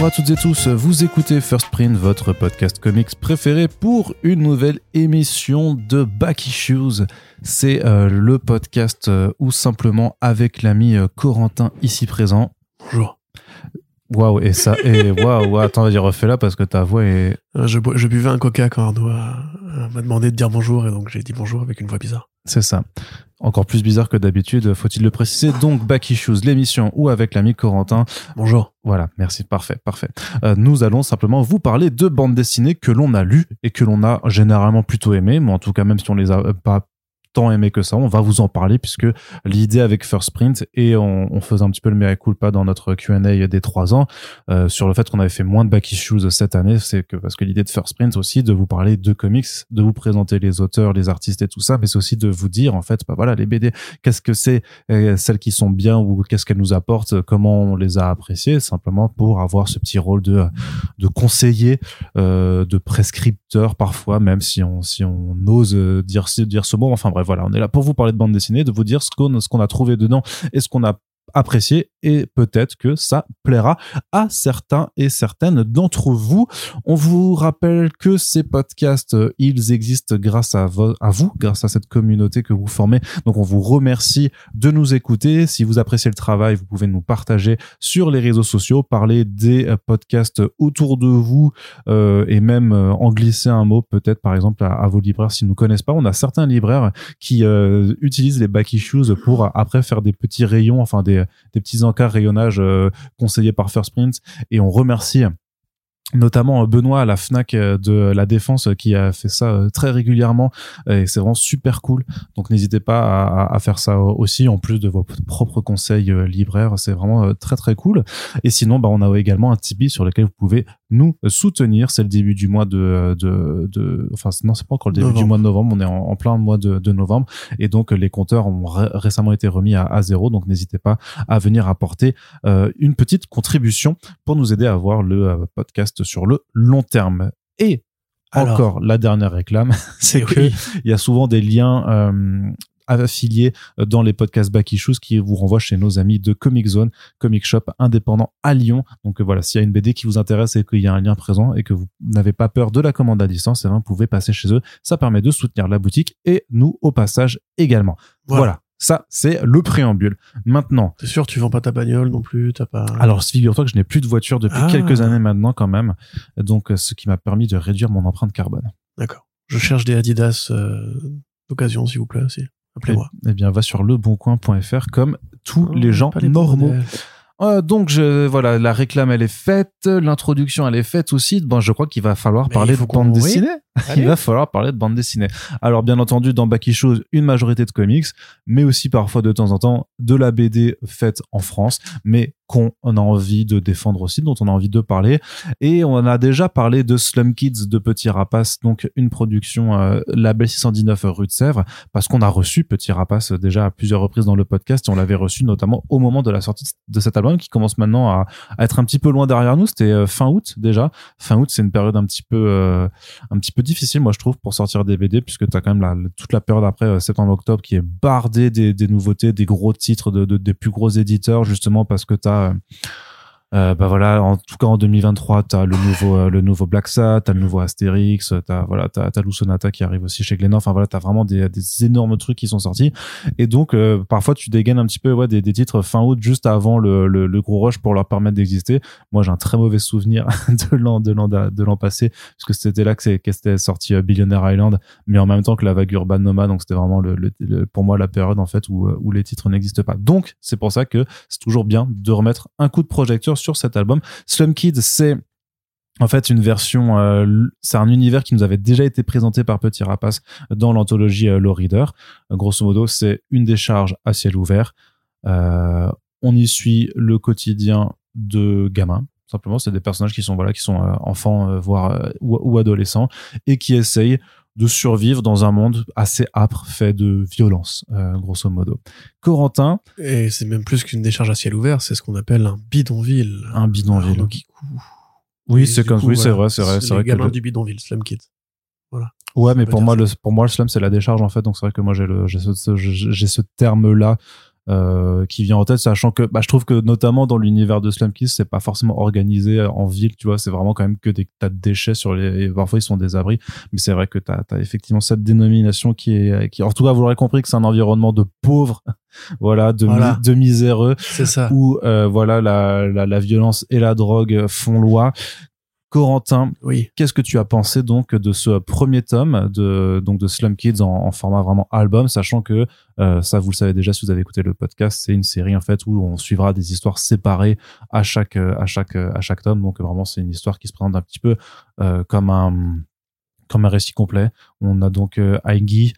Bonjour à toutes et tous, vous écoutez First Print, votre podcast comics préféré pour une nouvelle émission de Back Issues. C'est euh, le podcast euh, ou simplement avec l'ami euh, Corentin ici présent. Bonjour. Waouh, et ça, et waouh, waouh, attends, vas-y, refais-la parce que ta voix est. Je, je buvais un coca quand Arnaud a- m'a demandé de dire bonjour et donc j'ai dit bonjour avec une voix bizarre. C'est ça. Encore plus bizarre que d'habitude, faut-il le préciser. Donc, Back Issues, l'émission ou avec l'ami Corentin. Bonjour. Voilà, merci, parfait, parfait. Euh, nous allons simplement vous parler de bandes dessinées que l'on a lues et que l'on a généralement plutôt aimées, mais en tout cas, même si on les a euh, pas aimées que ça, on va vous en parler puisque l'idée avec First Print et on, faisait un petit peu le mea culpa dans notre Q&A des trois ans euh, sur le fait qu'on avait fait moins de back issues cette année, c'est que parce que l'idée de First Print aussi de vous parler de comics, de vous présenter les auteurs, les artistes et tout ça, mais c'est aussi de vous dire en fait, bah voilà, les BD, qu'est-ce que c'est, euh, celles qui sont bien ou qu'est-ce qu'elles nous apportent, comment on les a appréciées, simplement pour avoir ce petit rôle de de conseiller, euh, de prescripteur parfois, même si on si on ose dire dire ce mot. Enfin bref, voilà, on est là pour vous parler de bande dessinée, de vous dire ce qu'on ce qu'on a trouvé dedans et ce qu'on a apprécié et peut-être que ça plaira à certains et certaines d'entre vous. On vous rappelle que ces podcasts, euh, ils existent grâce à, vo- à vous, grâce à cette communauté que vous formez. Donc on vous remercie de nous écouter. Si vous appréciez le travail, vous pouvez nous partager sur les réseaux sociaux, parler des euh, podcasts autour de vous euh, et même en glisser un mot peut-être par exemple à, vos libraires s'ils nous connaissent pas. On a certains libraires qui utilisent les back issues pour après faire des petits rayons, enfin des, des petits encarts rayonnage euh, conseillés par First Print et on remercie notamment euh, Benoît à la Fnac euh, de la Défense euh, qui a fait ça euh, très régulièrement. Et c'est vraiment super cool. Donc n'hésitez pas à, faire ça aussi en plus de vos propres conseils euh, libraires. C'est vraiment euh, très très cool. Et sinon bah, on a également un Tipeee sur lequel vous pouvez nous soutenir c'est le début du mois de, de, de enfin non c'est pas encore le début du mois de novembre on est en, en plein mois de, de novembre et donc les compteurs ont ré- récemment été remis à, à zéro donc n'hésitez pas à venir apporter euh, une petite contribution pour nous aider à avoir le euh, podcast sur le long terme. Et Alors. encore la dernière réclame, c'est Eh que oui. il y a souvent des liens euh, affiliés dans les podcasts Back Issues qui vous renvoient chez nos amis de Comic Zone, Comic Shop indépendant à Lyon. Donc euh, voilà, s'il y a une BD qui vous intéresse et qu'il y a un lien présent et que vous n'avez pas peur de la commande à distance, eh ben, vous pouvez passer chez eux. Ça permet de soutenir la boutique et nous au passage également. Voilà. voilà. Ça, c'est le préambule. Maintenant, T'es sûr, tu vends pas ta bagnole non plus, t'as pas. alors, figure-toi que je n'ai plus de voiture depuis Ah. quelques années maintenant quand même, donc euh, ce qui m'a permis de réduire mon empreinte carbone. D'accord. Je cherche des Adidas euh, d'occasion, s'il vous plaît aussi. Appelez-moi. Eh bien, va sur leboncoin.fr comme tous Oh, les gens les normaux. Euh, donc, je, voilà, la réclame, elle est faite, l'introduction, elle est faite aussi. Bon, je crois qu'il va falloir Mais parler de bande dessinée. Allez. Il va falloir parler de bande dessinée. Alors, bien entendu, dans Backy Shows, une majorité de comics, mais aussi parfois de temps en temps de la BD faite en France, mais qu'on a envie de défendre aussi, dont on a envie de parler. Et on a déjà parlé de Slum Kids de Petit Rapace, donc une production euh, label 619 rue de Sèvres, parce qu'on a reçu Petit Rapace déjà à plusieurs reprises dans le podcast et on l'avait reçu notamment au moment de la sortie de cet album qui commence maintenant à, être un petit peu loin derrière nous. C'était euh, fin août déjà. Fin août, c'est une période un petit peu, euh, un petit peu difficile, moi je trouve, pour sortir des BD, puisque tu as quand même toute la période après euh, septembre-octobre qui est bardée des, nouveautés, des gros titres de- des plus gros éditeurs, justement parce que tu as essa euh, bah voilà, en tout cas en 2023, t'as le nouveau euh, le nouveau Black Sat, t'as le nouveau Astérix, t'as voilà, t'as Lou Sonata qui arrive aussi chez Glénat. Enfin voilà, t'as vraiment des, énormes trucs qui sont sortis. Et donc euh, parfois tu dégaines un petit peu ouais des, des titres fin août juste avant le, le, gros rush pour leur permettre d'exister. Moi j'ai un très mauvais souvenir de l'an de l'an de l'an passé puisque c'était là que c'était sorti euh, Billionaire Island, mais en même temps que la vague Urban Noma. Donc c'était vraiment le, pour moi la période en fait où où les titres n'existent pas. Donc c'est pour ça que c'est toujours bien de remettre un coup de projecteur sur cet album. Slum Kids, c'est en fait une version, euh, c'est un univers qui nous avait déjà été présenté par Petit Rapace dans l'anthologie euh, Low Reader. Euh, grosso modo, c'est une décharge à ciel ouvert. Euh, on y suit le quotidien de gamins. Simplement, c'est des personnages qui sont voilà, qui sont enfants, voire ou adolescents, et qui essayent de survivre dans un monde assez âpre, fait de violence, euh, grosso modo. Corentin, Et c'est même plus qu'une décharge à ciel ouvert, c'est ce qu'on appelle un bidonville. un bidonville. Oui, c'est comme, coup, oui, c'est voilà, vrai, c'est vrai, c'est les vrai que gamins le- du bidonville, Slum Kids. Ouais, mais pour moi, ça. le, pour moi, le slum, c'est la décharge, en fait. Donc, c'est vrai que moi, j'ai le, j'ai ce, j'ai ce terme-là, euh, qui vient en tête, sachant que bah, je trouve que notamment dans l'univers de Slum Kids, c'est pas forcément organisé en ville, tu vois, c'est vraiment quand même que des tas de déchets sur les. et parfois ils sont des abris, mais c'est vrai que tu as, effectivement cette dénomination qui est, qui en tout cas vous l'aurez compris que c'est un environnement de pauvres, voilà, de, Voilà. de miséreux, C'est ça. où euh, voilà la, la, la violence et la drogue font loi. Corentin, Oui. Qu'est-ce que tu as pensé donc de ce premier tome de donc de Slum Kids en, en format vraiment album, sachant que euh, ça vous le savez déjà si vous avez écouté le podcast, c'est une série en fait où on suivra des histoires séparées à chaque à chaque à chaque tome. Donc vraiment c'est une histoire qui se présente un petit peu euh, comme un comme un récit complet. On a donc euh, Aigui,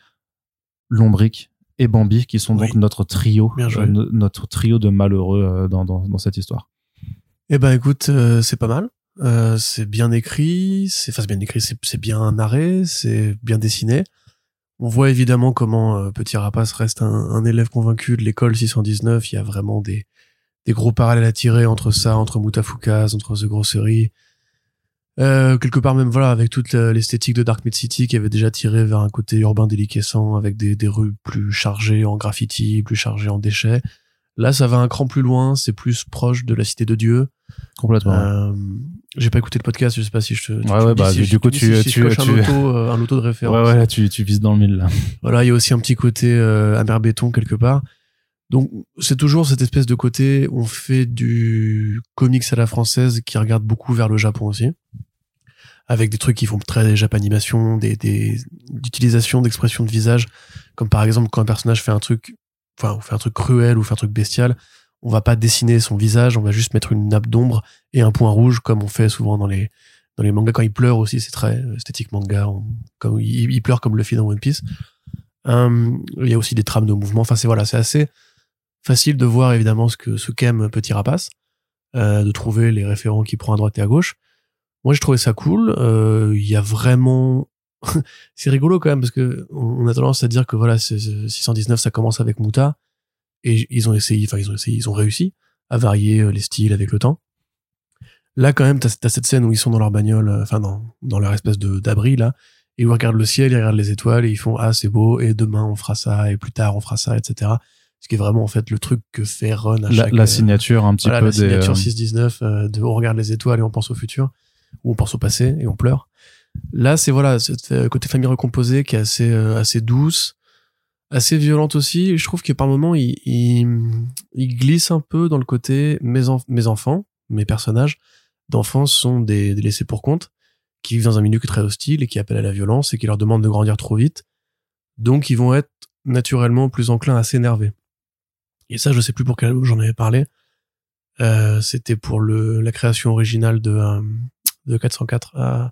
Lombric et Bambi qui sont donc notre trio, euh, no- notre trio de malheureux dans, dans, dans cette histoire. Eh ben écoute, c'est pas mal. Euh, c'est bien écrit, c'est enfin c'est bien écrit, c'est bien narré, c'est bien dessiné. On voit évidemment comment euh, Petit Rapace reste un, un élève convaincu de l'école 619. Il y a vraiment des, des gros parallèles à tirer entre ça, entre Mutafukas, entre The Grocery. Euh, quelque part même voilà avec toute la- l'esthétique de Dark Mid City qui avait déjà tiré vers un côté urbain déliquescent avec des, des rues plus chargées en graffiti, plus chargées en déchets. Là, ça va un cran plus loin, c'est plus proche de la cité de Dieu. Complètement. Euh, j'ai pas écouté le podcast, je sais pas si je te. Ouais, tu ouais, bah, si du coup, tu- si tu- tu- un loto, euh, un loto de ouais, référence. ouais, là, tu, tu vises dans le mille là. Voilà, il y a aussi un petit côté euh, amer béton quelque part. Donc c'est toujours cette espèce de côté, on fait du comics à la française qui regarde beaucoup vers le Japon aussi, avec des trucs qui font très japanimation, des, des d'utilisation d'expressions de visage, comme par exemple quand un personnage fait un truc, enfin on fait un truc cruel ou fait un truc bestial, on va pas dessiner son visage, on va juste mettre une nappe d'ombre et un point rouge comme on fait souvent dans les dans les mangas quand il pleure aussi, c'est très euh, esthétique manga, comme il, pleure comme Luffy dans One Piece. Euh, il y a aussi des trames de mouvement. Enfin, c'est voilà, c'est assez facile de voir évidemment ce que ce qu'aime Petit Rapace, euh, de trouver les référents qui prend à droite et à gauche. Moi, j'ai trouvé ça cool. Euh, Il y a vraiment, c'est rigolo quand même parce que on a tendance à dire que voilà, c'est- c'est 619, ça commence avec Muta et ils ont essayé, enfin ils ont essayé, ils ont réussi à varier euh, les styles avec le temps. Là, quand même, t'as as cette scène où ils sont dans leur bagnole, euh, enfin dans dans leur espèce de d'abri là, et ils regardent le ciel, ils regardent les étoiles et ils font ah c'est beau et demain on fera ça et plus tard on fera ça etc. Ce qui est vraiment en fait le truc que fait Ron à La, chaque la euh, signature un petit voilà, peu la signature euh, 619 euh, de on regarde les étoiles et on pense au futur ou on pense au passé et on pleure. Là c'est voilà euh, côté famille recomposée qui est assez euh, assez douce, assez violente aussi. Je trouve que par moments il, il il glisse un peu dans le côté mes enf- mes enfants, mes personnages d'enfants sont des, des laissés pour compte qui vivent dans un milieu très hostile et qui appellent à la violence et qui leur demandent de grandir trop vite. Donc ils vont être naturellement plus enclins à s'énerver. Et ça, je sais plus pour quel album j'en avais parlé. Euh, C'était pour le, la création originale de, euh, de 404. Euh,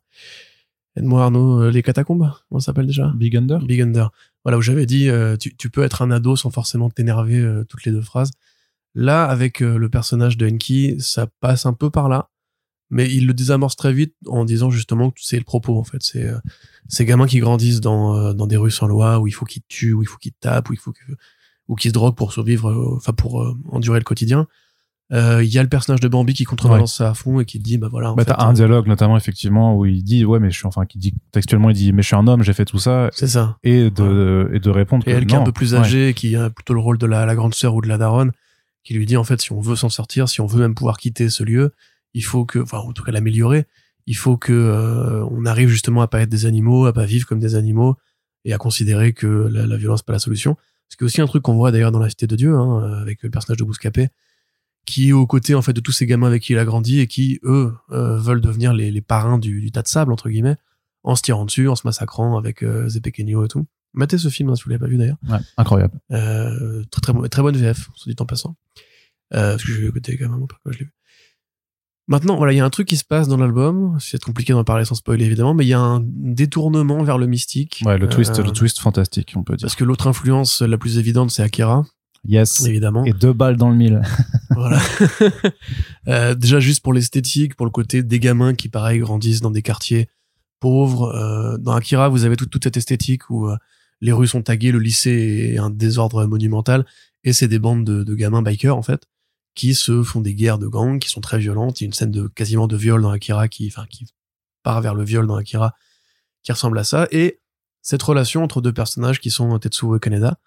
Aide-moi Arnaud, euh, les catacombes, comment ça s'appelle déjà Big Under Big Under. Voilà, où j'avais dit, euh, tu, tu peux être un ado sans forcément t'énerver euh, toutes les deux phrases. Là, avec euh, le personnage de Enki, ça passe un peu par là, mais il le désamorce très vite en disant justement que c'est le propos, en fait. C'est euh, ces gamins qui grandissent dans, euh, dans des rues sans loi, où il faut qu'ils tuent, où il faut qu'ils tapent, où il faut ou qu'ils se droguent pour survivre, enfin pour euh, endurer le quotidien. Euh, Il y a le personnage de Bambi qui contrebalance ça à fond et qui dit, bah voilà, en Bah, t'as un euh, dialogue notamment effectivement où il dit ouais mais je suis enfin qui dit textuellement il dit mais je suis un homme j'ai fait tout ça c'est ça. et de et de répondre Et elle qui est un peu plus Ouais. âgée, qui a plutôt le rôle de la, la grande sœur ou de la daronne, qui lui dit en fait si on veut s'en sortir, si on veut même pouvoir quitter ce lieu, il faut que, enfin en tout cas l'améliorer, il faut que euh, on arrive justement à pas être des animaux, à pas vivre comme des animaux et à considérer que la, la violence n'est pas la solution. Ce qui est aussi un truc qu'on voit d'ailleurs dans la Cité de Dieu, hein, avec le personnage de Bouscapé, qui est aux côtés en fait de tous ces gamins avec qui il a grandi et qui eux euh, veulent devenir les, les parrains du, du tas de sable entre guillemets, en se tirant dessus, en se massacrant avec euh, Zepekenio et tout. Matez ce film hein, si vous l'avez pas vu d'ailleurs. Ouais, incroyable Euh, très très bon- très bonne VF, soit dit en passant. Euh, parce que je vais écouter quand même, pourquoi je l'ai vu. Maintenant, voilà, il y a un truc qui se passe dans l'album. C'est compliqué d'en parler sans spoiler évidemment, mais il y a un détournement vers le mystique. ouais le twist le twist fantastique on peut dire Parce que l'autre influence la plus évidente, c'est Akira, yes évidemment. et deux balles dans le mille Voilà. Euh, déjà juste pour l'esthétique, pour le côté des gamins qui, pareil, grandissent dans des quartiers pauvres. Euh, dans Akira, vous avez toute, toute cette esthétique où euh, les rues sont taguées, le lycée est un désordre monumental, et c'est des bandes de, de gamins bikers en fait qui se font des guerres de gangs qui sont très violentes. Il y a une scène de quasiment de viol dans Akira qui, enfin, qui part vers le viol dans Akira, qui ressemble à ça, et cette relation entre deux personnages qui sont Tetsuo et Kaneda,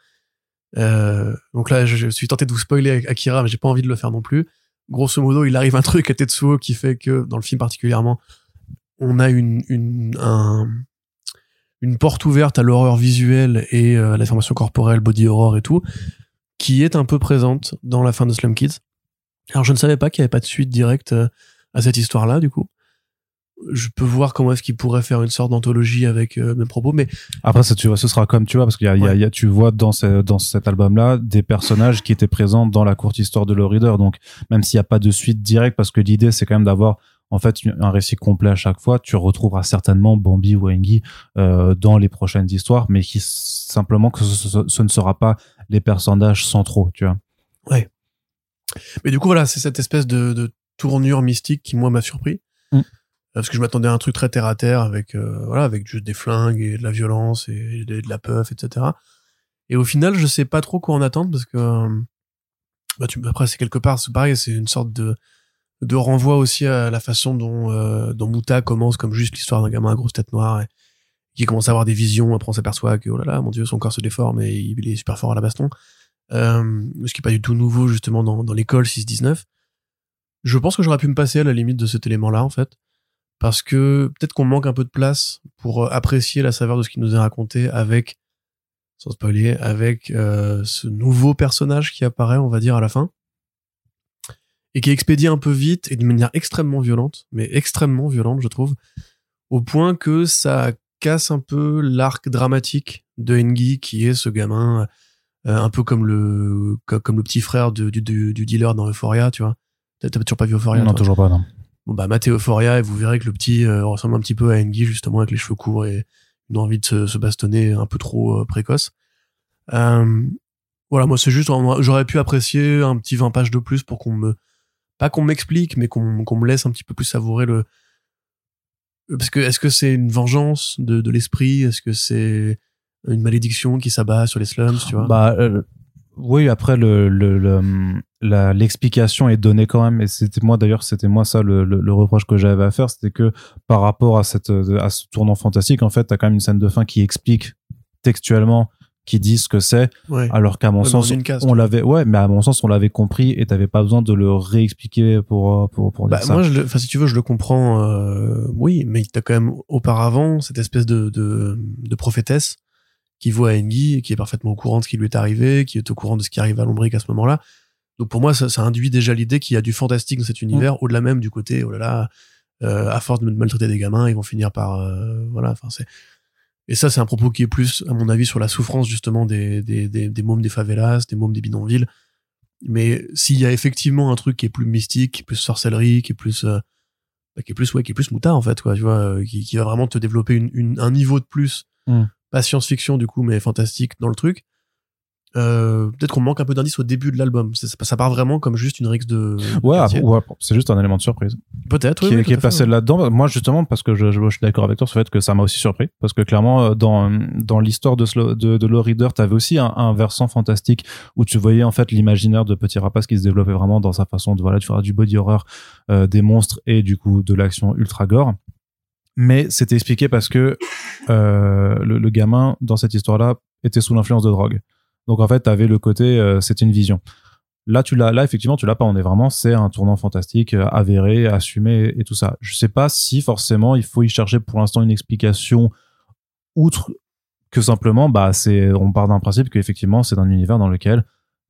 Euh, donc là, je, suis tenté de vous spoiler Akira, mais j'ai pas envie de le faire non plus. Grosso modo, il arrive un truc à Tetsuo qui fait que, dans le film particulièrement, on a une, une, un, une porte ouverte à l'horreur visuelle et euh, à la formation corporelle, body horror et tout, qui est un peu présente dans la fin de Slum Kids. Alors je ne savais pas qu'il n'y avait pas de suite directe euh, à cette histoire-là, du coup. Je peux voir comment est-ce qu'il pourrait faire une sorte d'anthologie avec euh, mes propos, mais Après, ça, tu vois, ce sera comme tu vois, parce qu'il y a, il y a- il y a- tu vois dans, ce- dans cet album-là des personnages qui étaient présents dans la courte histoire de Reader. Donc, même s'il n'y a pas de suite directe, parce que l'idée, c'est quand même d'avoir en fait un récit complet à chaque fois, tu retrouveras certainement Bambi ou Engi euh, dans les prochaines histoires, mais qui simplement que ce, ce- ce ne sera pas les personnages centraux, tu vois. Mais du coup, voilà, c'est cette espèce de, de tournure mystique qui, moi, m'a surpris. Mm. Parce que je m'attendais à un truc très terre à terre avec, euh, voilà, avec juste des flingues et de la violence et de, la puff, etc. Et au final, je sais pas trop quoi en attendre parce que, euh, bah, tu, après, c'est quelque part, c'est pareil, c'est une sorte de, de renvoi aussi à la façon dont, euh, dont Muta commence comme juste l'histoire d'un gamin à grosse tête noire et qui commence à avoir des visions. Après, on s'aperçoit que, oh là là, mon dieu, son corps se déforme et il est super fort à la baston. Euh, ce qui est pas du tout nouveau justement dans, dans l'école 6-19. Je pense que j'aurais pu me passer à la limite de cet élément-là en fait, parce que peut-être qu'on manque un peu de place pour euh, apprécier la saveur de ce qui nous est raconté avec, sans spoiler, avec euh, ce nouveau personnage qui apparaît, on va dire à la fin, et qui est expédié un peu vite et d'une manière extrêmement violente, mais extrêmement violente je trouve, au point que ça casse un peu l'arc dramatique de Engi qui est ce gamin euh, un peu comme le co- comme le petit frère du, du, du dealer dans Euphoria, tu vois. T'as toujours pas vu Euphoria non, toujours pas, non. Bon bah matez Euphoria et vous verrez que le petit euh, ressemble un petit peu à Engi justement avec les cheveux courts et une envie de se, se bastonner un peu trop euh, précoce. Euh, voilà, moi c'est juste j'aurais pu apprécier un petit 20 pages de plus pour qu'on me pas qu'on m'explique mais qu'on qu'on me laisse un petit peu plus savourer le parce que est-ce que c'est une vengeance de, l'esprit? Est-ce que c'est une malédiction qui s'abat sur les slums tu vois? Bah, oui, après, le, le, le- la- l'explication est donnée quand même. Et c'était moi, d'ailleurs, c'était moi ça le, le, le reproche que j'avais à faire. C'était que par rapport à, cette, à ce tournant fantastique, en fait, t'as quand même une scène de fin qui explique textuellement, qui dit ce que c'est. ouais Alors qu'à mon Ouais, sens, case, on l'avait, ouais, mais à mon sens, on l'avait compris et t'avais pas besoin de le réexpliquer pour, pour, pour dire Bah, ça. moi, je le- enfin, si tu veux, je le comprends, euh, oui, mais t'as quand même auparavant cette espèce de, de, de prophétesse qui voit Engi et qui est parfaitement au courant de ce qui lui est arrivé, qui est au courant de ce qui arrive à Lombric à ce moment-là. Donc pour moi, ça, ça induit déjà l'idée qu'il y a du fantastique dans cet univers, au-delà même du côté, oh là là, euh, à force de maltraiter des gamins, ils vont finir par, euh, voilà, enfin c'est. Et ça, c'est un propos qui est plus, à mon avis, sur la souffrance justement des des des, des mômes des favelas, des mômes des bidonvilles. Mais s'il y a effectivement un truc qui est plus mystique, qui est plus sorcellerie, qui est plus euh, bah, qui est plus ouais qui est plus moutard en fait quoi tu vois euh, qui, qui va vraiment te développer une, une- un niveau de plus Mm. Pas science-fiction du coup mais fantastique dans le truc euh, peut-être qu'on manque un peu d'indices au début de l'album ça, ça part vraiment comme juste une rixe de, Ouais, ouais, c'est juste un élément de surprise. peut-être oui, qui, oui, est, qui passé là-dedans. Moi, justement, parce que je, je, je suis d'accord avec toi sur le fait que ça m'a aussi surpris. Parce que clairement, euh, dans, dans l'histoire de, Slow- de, de Low Reader, t'avais aussi un, un versant fantastique où tu voyais en fait l'imaginaire de Petit Rapace qui se développait vraiment dans sa façon de, voilà, de faire du body horror, euh, des monstres et du coup de l'action ultra gore. Mais c'était expliqué parce que euh, le, gamin, dans cette histoire-là, était sous l'influence de drogue. Donc en fait, t'avais le côté, euh, c'était une vision. Là, tu l'as, là, effectivement, tu l'as pas. On est vraiment, c'est un tournant fantastique, euh, avéré, assumé et tout ça. Je sais pas si forcément il faut y chercher pour l'instant une explication outre que simplement, bah, c'est, on part d'un principe qu'effectivement, c'est un univers dans lequel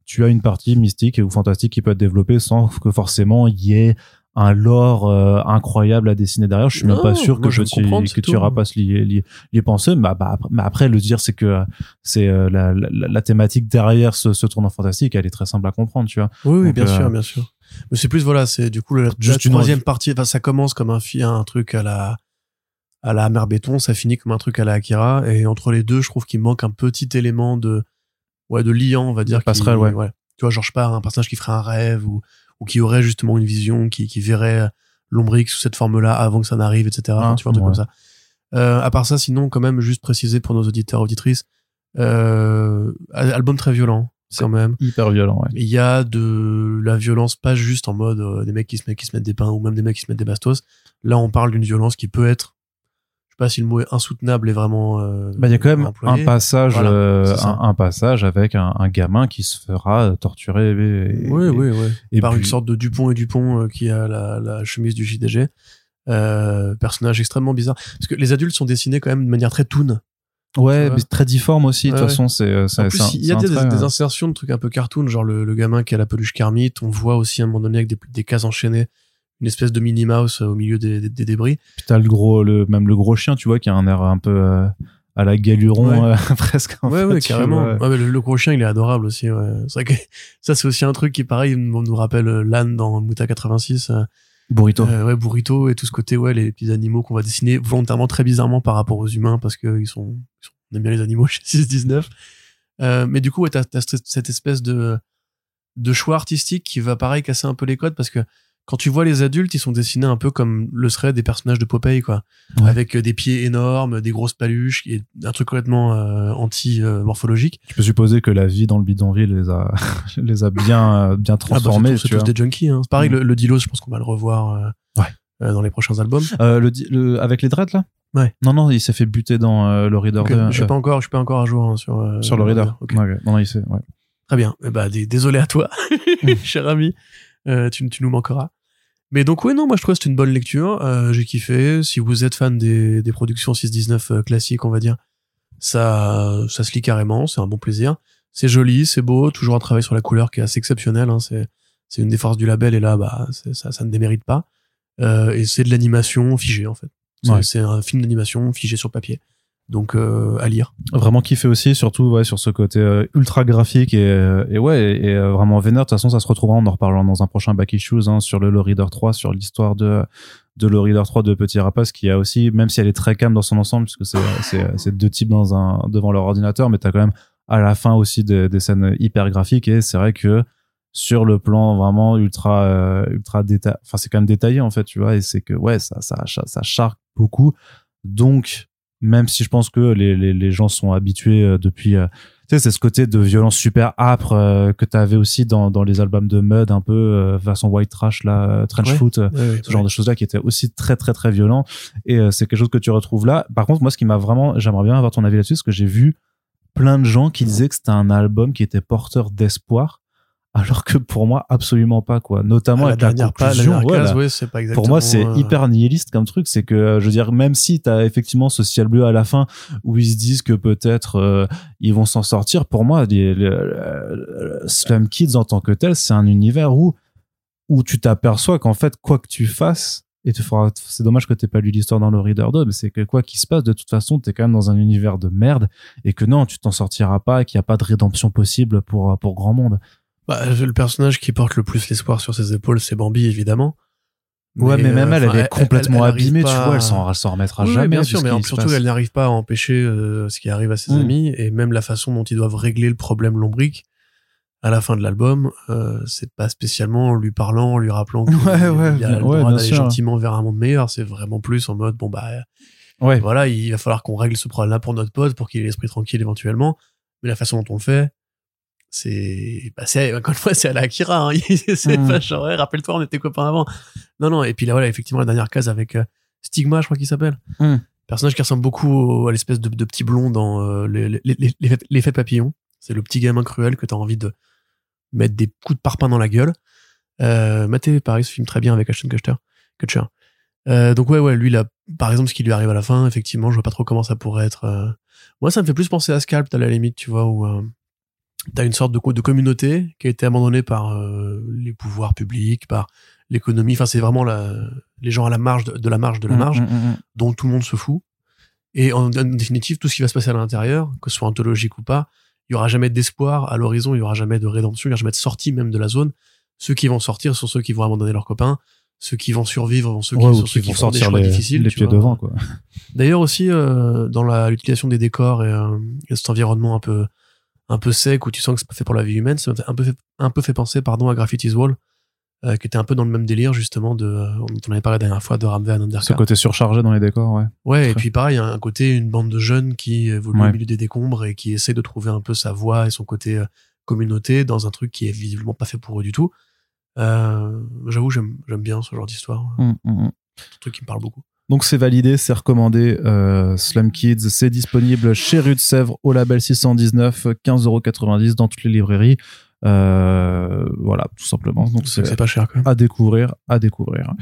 tu as une partie mystique ou fantastique qui peut être développée sans que forcément il y ait un lore euh, incroyable à dessiner derrière. Je suis même pas sûr que, je tu, que tu auras pas lier, lier penser. Mais, bah, après, mais après, le dire, c'est que c'est euh, la, la, la thématique derrière ce, ce tournant fantastique, elle est très simple à comprendre, tu vois. oui oui Donc, bien euh, sûr bien sûr mais c'est plus voilà c'est du coup le, Juste la une troisième partie enfin ça commence comme un un truc à la à la mer béton ça finit comme un truc à la Akira et entre les deux je trouve qu'il manque un petit élément de ouais de liant on va dire passerelle, qui- ouais. tu vois genre je sais pas un personnage qui ferait un rêve ou ou qui aurait justement une vision qui qui verrait l'ombrique sous cette forme-là avant que ça n'arrive etc Enfin, Ah, tu vois un truc ouais. comme ça euh, à part ça sinon quand même juste préciser pour nos auditeurs auditrices euh, album très violent quand même Hyper violent, ouais. il y a de la violence pas juste en mode euh, des mecs qui se mettent qui se mettent des pains ou même des mecs qui se mettent des bastos là on parle d'une violence qui peut être pas si le mot est insoutenable est vraiment. euh, Bah, il y a quand même employé. un passage, Voilà, euh, un, un passage avec un, un gamin qui se fera torturer. Et, Oui, oui, oui. et Par puis- une sorte de Dupont et Dupont euh, qui a la, la chemise du JDG. Personnage extrêmement bizarre. Parce que les adultes sont dessinés quand même de manière très toon. Ouais, mais très difforme aussi. De toute ouais. façon, c'est. c'est- En plus, c'est un- il y a des, un trait, des euh, insertions de trucs un peu cartoon, genre le, le gamin qui a la peluche Kermit. On voit aussi à un moment donné avec des, des cases enchaînées une espèce de Minnie Mouse euh, au milieu des, des- des débris. T'as le gros, le, même le gros chien, tu vois, qui a un air un peu euh, à la galuron, Ouais. euh, presque. en ouais, fait, ouais, carrément. vois. Ouais, mais le, le gros chien, il est adorable aussi. C'est vrai que ça, c'est aussi un truc qui, pareil, nous, nous rappelle l'âne dans Muta 86. euh, Burrito. Euh, ouais, burrito et tout ce côté, ouais, les petits animaux qu'on va dessiner volontairement très bizarrement par rapport aux humains parce que ils sont, ils sont- on aime bien les animaux chez 619. Euh, mais du coup, ouais, t'as, cette cette espèce de, de choix artistique qui va pareil casser un peu les codes parce que quand tu vois les adultes, ils sont dessinés un peu comme le seraient des personnages de Popeye, quoi. Ouais. Avec euh, des pieds énormes, des grosses paluches et un truc complètement euh, anti-morphologique. Tu peux supposer que la vie dans le bidonville les a, les a bien, euh, bien Ah bah, transformés. c'est tous- des junkies, hein. C'est pareil, Mm. le, le Dilos, je pense qu'on va le revoir euh, Ouais. dans les prochains albums. Euh, le, avec les dreads là? Ouais. Non, non, il s'est fait buter dans le Reader Ok, 2. je suis pas encore, je suis pas encore à jour hein, sur sur le Reader. Non, non, il s'est. Ouais. Très bien. Eh bah, dé- désolé à toi, Mm. cher ami. Euh, tu, tu nous manqueras. Mais donc ouais non, moi je trouve que c'est une bonne lecture. Euh, J'ai kiffé. Si vous êtes fan des, des productions 619 euh, classiques, on va dire, ça ça se lit carrément. C'est un bon plaisir. C'est joli, c'est beau. Toujours un travail sur la couleur qui est assez exceptionnel. Hein, c'est c'est une des forces du label et là bah ça ça ne démérite pas. Euh, et c'est de l'animation figée en fait. C'est Ouais. c'est un film d'animation figé sur papier. Donc euh, à lire. Vraiment kiffé aussi, surtout ouais, sur ce côté euh, ultra graphique et, euh, et ouais, et, euh, vraiment vénère. De toute façon, ça se retrouvera, on en reparlera dans un prochain Back Issues hein, sur le Low Reader 3, sur l'histoire de de Low Reader 3 de Petit Rapace, qui a aussi, même si elle est très calme dans son ensemble, puisque c'est c'est c'est deux types dans un devant leur ordinateur, mais t'as quand même à la fin aussi des, scènes hyper graphiques et c'est vrai que sur le plan vraiment ultra ultra détaillé enfin c'est quand même détaillé en fait tu vois et c'est que ouais ça ça ça, ça charque beaucoup donc même si je pense que les, les, les gens sont habitués euh, depuis euh, tu sais c'est ce côté de violence super âpre euh, que tu avais aussi dans, dans les albums de Mud un peu euh, façon White Trash là Trench Ouais. Foot Ouais, ouais, ce genre de choses là qui étaient aussi très très très violents. Et euh, c'est quelque chose que tu retrouves là. Par contre moi ce qui m'a vraiment j'aimerais bien avoir ton avis là-dessus parce que j'ai vu plein de gens qui disaient que c'était un album qui était porteur d'espoir alors que pour moi absolument pas quoi notamment Ah, la avec la pas, case, ouais, pas pour moi, c'est euh, hyper nihiliste comme truc. C'est que, euh, je veux dire, même si t'as effectivement ce ciel bleu à la fin où ils se disent que peut-être euh, ils vont s'en sortir, pour moi, les, les- les- les Slum Kids en tant que tel, c'est un univers où où tu t'aperçois qu'en fait, quoi que tu fasses, et tu feras, c'est dommage que t'aies pas lu l'histoire dans le Reader 2, mais c'est que quoi qu'il se passe, de toute façon, t'es quand même dans un univers de merde et que non, tu t'en sortiras pas et qu'il n'y a pas de rédemption possible pour, pour grand monde. Bah, le personnage qui porte le plus l'espoir sur ses épaules, c'est Bambi, évidemment. Ouais, mais, même euh, elle, elle enfin, est complètement elle abîmée, tu vois, elle s'en, elle s'en remettra Oui, jamais. bien sûr, mais surtout, passe. elle n'arrive pas à empêcher euh, ce qui arrive à ses Mm. amis, et même la façon dont ils doivent régler le problème lombrique à la fin de l'album, euh, c'est pas spécialement en lui parlant, en lui rappelant qu'il Ouais, ouais, il a le ouais, droit bien d'aller gentiment vers un monde meilleur, c'est vraiment plus en mode, bon bah Ouais. voilà, il va falloir qu'on règle ce problème-là pour notre pote, pour qu'il ait l'esprit tranquille éventuellement, mais la façon dont on le fait, c'est bah c'est encore une fois c'est à la Akira hein. c'est Mm. pas genre rappelle-toi on était copains avant non non et puis là voilà effectivement la dernière case avec euh, Stigma je crois qu'il s'appelle Mm. personnage qui ressemble beaucoup au- à l'espèce de, de petit blond dans euh, les, les, les, papillons c'est le petit gamin cruel que t'as envie de mettre des coups de parpaing dans la gueule euh, Maté pareil se filme très bien avec Ashton Kutcher Kutcher euh, donc ouais ouais lui là par exemple ce qui lui arrive à la fin effectivement je vois pas trop comment ça pourrait être moi ça me fait plus penser à Scalp à la limite tu vois où euh, t'as une sorte de, de communauté qui a été abandonnée par euh, les pouvoirs publics, par l'économie. Enfin, c'est vraiment la, les gens à la marge de, de la marge de la marge, Mm, mm, mm. dont tout le monde se fout. Et en, en définitive, tout ce qui va se passer à l'intérieur, que ce soit anthologique ou pas, il y aura jamais d'espoir à l'horizon, il y aura jamais de rédemption, il y aura jamais de sortie même de la zone. Ceux qui vont sortir sont ceux qui vont abandonner leurs copains. Ceux qui vont survivre vont ceux qui, Ouais, sont ceux qui vont font des sortir choix les, difficiles. les tu pieds vois. devant, quoi. D'ailleurs aussi euh, dans l'utilisation des décors et, euh, et cet environnement un peu un peu sec où tu sens que c'est pas fait pour la vie humaine, ça m'a un peu fait, un peu fait penser pardon à Graffiti's Wall euh, qui était un peu dans le même délire justement de euh, on avait parlé la dernière fois de Ramvé Ce Underka. côté surchargé dans les décors, ouais. Ouais, et puis pareil, il y a un côté une bande de jeunes qui évoluent Ouais. au milieu des décombres et qui essaient de trouver un peu sa voie et son côté euh, communauté dans un truc qui est visiblement pas fait pour eux du tout. J'avoue, j'aime bien ce genre d'histoire. Mm, mm, mm. C'est un truc qui me parle beaucoup. Donc c'est validé, c'est recommandé. Euh, Slam Kids, c'est disponible chez Rue de Sèvres au label 619, 15,90€ dans toutes les librairies. Euh, voilà, tout simplement. Donc C'est pas cher, quoi. à découvrir, à découvrir.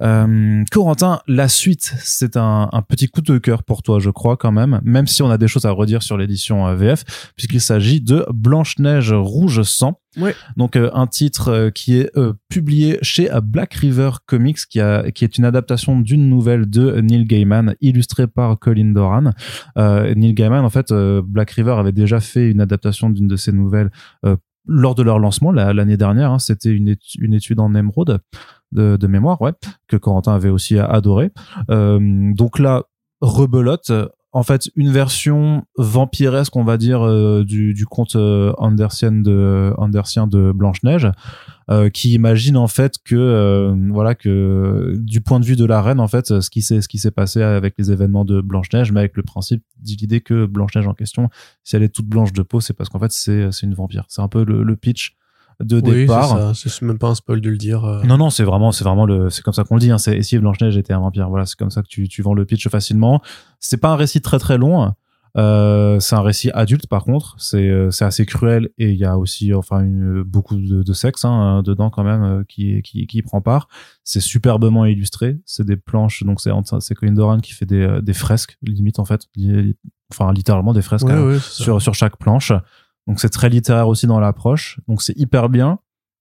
Euh, Corentin, la suite, c'est un, un petit coup de cœur pour toi, je crois quand même, même si on a des choses à redire sur l'édition euh, VF, puisqu'il s'agit de Blanche-Neige Rouge Sang. Donc euh, un titre euh, qui est euh, publié chez euh, Black River Comics, qui, a, qui est une adaptation d'une nouvelle de Neil Gaiman, illustrée par Colin Doran. Euh, Neil Gaiman, en fait, euh, Black River avait déjà fait une adaptation d'une de ses nouvelles euh, lors de leur lancement la- l'année dernière. hein. C'était une, une étude en émeraude de, de mémoire, ouais, que Corentin avait aussi adoré. Euh, donc là, rebelote. En fait, une version vampiresque, on va dire, euh, du, du conte euh, Andersien de Andersien de Blanche Neige, euh, qui imagine en fait que euh, voilà que du point de vue de la reine, en fait, ce qui s'est ce qui s'est passé avec les événements de Blanche Neige, mais avec le principe d'idée que Blanche Neige en question, si elle est toute blanche de peau, c'est parce qu'en fait c'est c'est une vampire. C'est un peu le, le pitch de Oui, départ. C'est même pas un spoil de le dire. euh. Non, non, c'est vraiment, c'est vraiment le, c'est comme ça qu'on le dit. Hein, c'est et si Blanche Neige était un vampire. Voilà, c'est comme ça que tu, tu vends le pitch facilement. C'est pas un récit très très long. Euh, c'est un récit adulte par contre. C'est, euh, c'est assez cruel et il y a aussi, enfin, une, beaucoup de, de sexe hein, dedans quand même qui, qui, qui prend part. C'est superbement illustré. C'est des planches, donc c'est, c'est Colin Doran qui fait des, des fresques limite en fait, enfin littéralement des fresques Ouais, hein, ouais, sur, sur chaque planche. Donc c'est très littéraire aussi dans l'approche. Donc c'est hyper bien,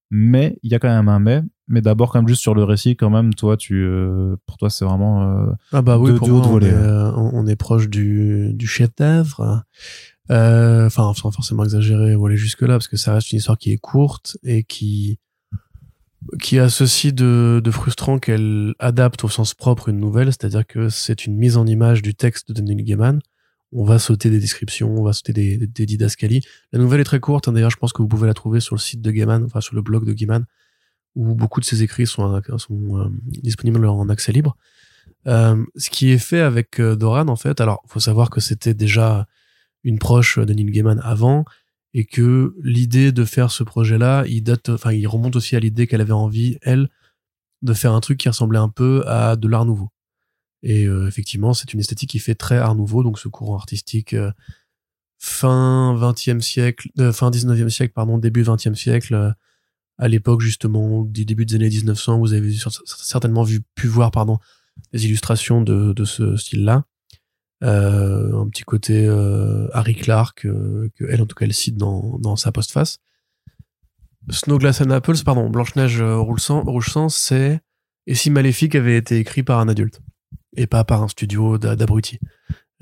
mais il y a quand même un mais. Mais d'abord, quand même, juste sur le récit, quand même, toi, tu, euh, pour toi, c'est vraiment. euh, Ah bah oui, de- pour moi, on, est, ouais. euh, on on est proche du, du chef-d'œuvre. Euh, Enfin, sans forcément exagérer ou aller jusque-là, parce que ça reste une histoire qui est courte et qui qui a ceci de, de frustrant qu'elle adapte au sens propre une nouvelle, c'est-à-dire que c'est une mise en image du texte de Neil Gaiman. On va sauter des descriptions, on va sauter des, des, des. La nouvelle est très courte, hein, d'ailleurs, je pense que vous pouvez la trouver sur le site de Gaiman, enfin sur le blog de Gaiman, où beaucoup de ses écrits sont, sont euh, disponibles en accès libre. Euh, ce qui est fait avec euh, Doran, en fait, alors, faut savoir que c'était déjà une proche de Neil Gaiman avant, et que l'idée de faire ce projet-là, il date, enfin, il remonte aussi à l'idée qu'elle avait envie, elle, de faire un truc qui ressemblait un peu à de l'art nouveau. Et euh, effectivement, c'est une esthétique qui fait très art nouveau, donc ce courant artistique euh, fin 20e siècle, euh, fin 19e siècle, pardon, début 20e siècle, euh, à l'époque justement du début des années 1900, vous avez certainement vu, pu voir, pardon, des illustrations de, de ce style-là. Un petit côté Harry Clark, que elle en tout cas elle cite dans, dans sa postface. Snow Glass and Apples, pardon, Blanche-Neige rouge sang, c'est Et si Maléfique avait été écrit par un adulte? Et pas par un studio d'a- d'abrutis.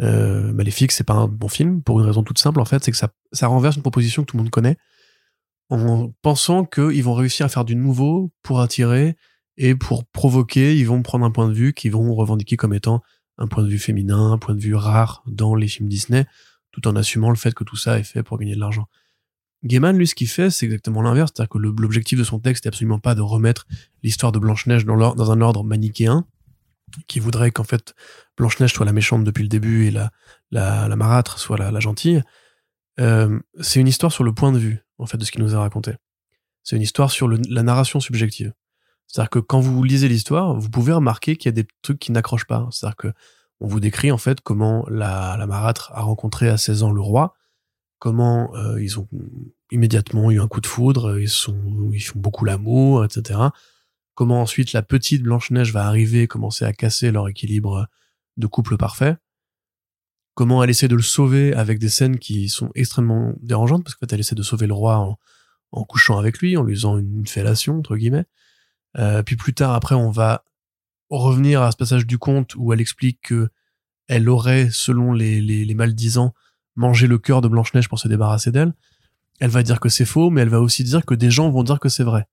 Euh, Maléfique, c'est pas un bon film pour une raison toute simple en fait, c'est que ça, renverse une proposition que tout le monde connaît en pensant qu'ils vont réussir à faire du nouveau pour attirer et pour provoquer, ils vont prendre un point de vue qu'ils vont revendiquer comme étant un point de vue féminin, un point de vue rare dans les films Disney, tout en assumant le fait que tout ça est fait pour gagner de l'argent. Gaiman, lui, ce qu'il fait, c'est exactement l'inverse, c'est-à-dire que l'objectif de son texte est absolument pas de remettre l'histoire de Blanche-Neige dans un ordre manichéen, qui voudrait qu'en fait Blanche-Neige soit la méchante depuis le début et la, la, la marâtre soit la, la gentille. Euh, c'est une histoire sur le point de vue, en fait, de ce qu'il nous a raconté. C'est une histoire sur le- la narration subjective. C'est-à-dire que quand vous lisez l'histoire, vous pouvez remarquer qu'il y a des trucs qui n'accrochent pas. C'est-à-dire que on vous décrit en fait comment la, la marâtre a rencontré à 16 ans le roi, comment euh, ils ont immédiatement eu un coup de foudre, ils sont ils font beaucoup l'amour, etc. Comment ensuite la petite Blanche-Neige va arriver commencer à casser leur équilibre de couple parfait. Comment elle essaie de le sauver avec des scènes qui sont extrêmement dérangeantes, parce qu'en fait elle essaie de sauver le roi en, en couchant avec lui, en lui faisant une fellation, entre guillemets. Euh, puis plus tard, après, on va revenir à ce passage du conte où elle explique que elle aurait, selon les, les, les maldisants, mangé le cœur de Blanche-Neige pour se débarrasser d'elle. Elle va dire que c'est faux, mais elle va aussi dire que des gens vont dire que c'est vrai.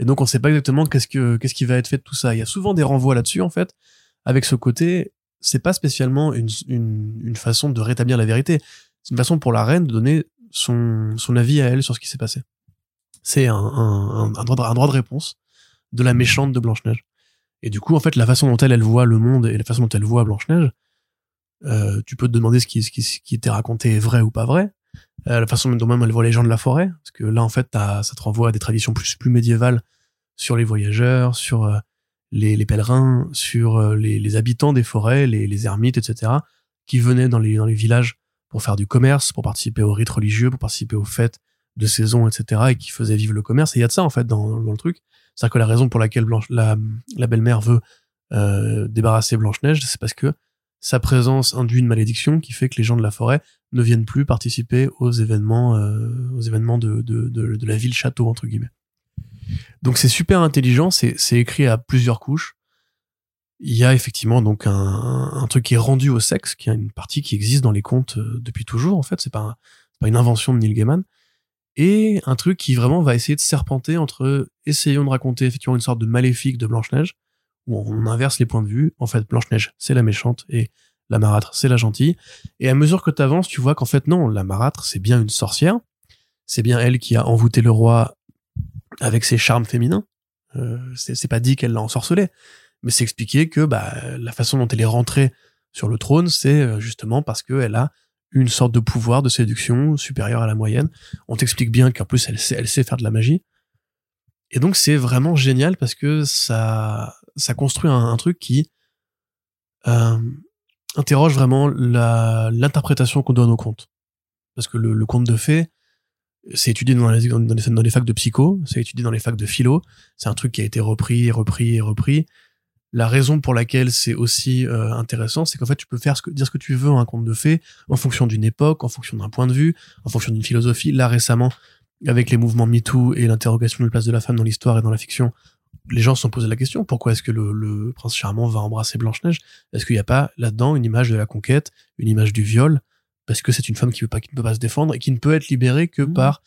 Et donc, on sait pas exactement qu'est-ce que, qu'est-ce qui va être fait de tout ça. Il y a souvent des renvois là-dessus, en fait, avec ce côté, c'est pas spécialement une, une, une façon de rétablir la vérité. C'est une façon pour la reine de donner son, son avis à elle sur ce qui s'est passé. C'est un, un, un, droit de, un droit de réponse de la méchante de Blanche-Neige. Et du coup, en fait, la façon dont elle, elle voit le monde et la façon dont elle voit Blanche-Neige, euh, tu peux te demander ce qui, ce qui, ce qui était raconté est vrai ou pas vrai. Euh, la façon dont même elle voit les gens de la forêt, parce que là, en fait, ça te renvoie à des traditions plus, plus médiévales sur les voyageurs, sur euh, les, les pèlerins, sur euh, les, les habitants des forêts, les, les ermites, etc., qui venaient dans les, dans les villages pour faire du commerce, pour participer aux rites religieux, pour participer aux fêtes de saison, etc., et qui faisaient vivre le commerce. Et il y a de ça, en fait, dans, dans le truc. C'est-à-dire que la raison pour laquelle Blanche, la, la belle-mère veut euh, débarrasser Blanche-Neige, c'est parce que sa présence induit une malédiction qui fait que les gens de la forêt ne viennent plus participer aux événements, euh, aux événements de, de, de, de la ville château, entre guillemets. Donc c'est super intelligent, c'est écrit à plusieurs couches. Il y a effectivement donc un, un, truc qui est rendu au sexe, qui est une partie qui existe dans les contes euh, depuis toujours en fait. C'est pas, un, pas une invention de Neil Gaiman et un truc qui vraiment va essayer de serpenter entre essayons de raconter effectivement une sorte de maléfique de Blanche Neige où on inverse les points de vue. En fait, Blanche Neige c'est la méchante et la marâtre c'est la gentille. Et à mesure que tu avances, tu vois qu'en fait non, la marâtre c'est bien une sorcière. C'est bien elle qui a envoûté le roi avec ses charmes féminins. Euh, c'est pas dit qu'elle l'a ensorcelé, mais c'est expliqué que bah, la façon dont elle est rentrée sur le trône, c'est euh, justement parce qu'elle a une sorte de pouvoir de séduction supérieur à la moyenne. On t'explique bien qu'en plus elle sait faire de la magie. Et donc c'est vraiment génial parce que ça, ça construit un, truc qui euh, interroge vraiment l'interprétation qu'on donne au conte. Parce que le, conte de fées, c'est étudié dans les, dans, facs de psycho, c'est étudié dans les facs de philo, c'est un truc qui a été repris, repris repris. La raison pour laquelle c'est aussi euh, intéressant, c'est qu'en fait, tu peux faire dire ce que tu veux à un conte de fées, en fonction d'une époque, en fonction d'un point de vue, en fonction d'une philosophie. Là, récemment, avec les mouvements MeToo et l'interrogation de la place de la femme dans l'histoire et dans la fiction, les gens se sont posé la question, pourquoi est-ce que le, le prince charmant va embrasser Blanche-Neige? Est-ce qu'il n'y a pas là-dedans une image de la conquête, une image du viol? Parce que c'est une femme qui, veut pas, qui ne peut pas se défendre et qui ne peut être libérée que mmh. par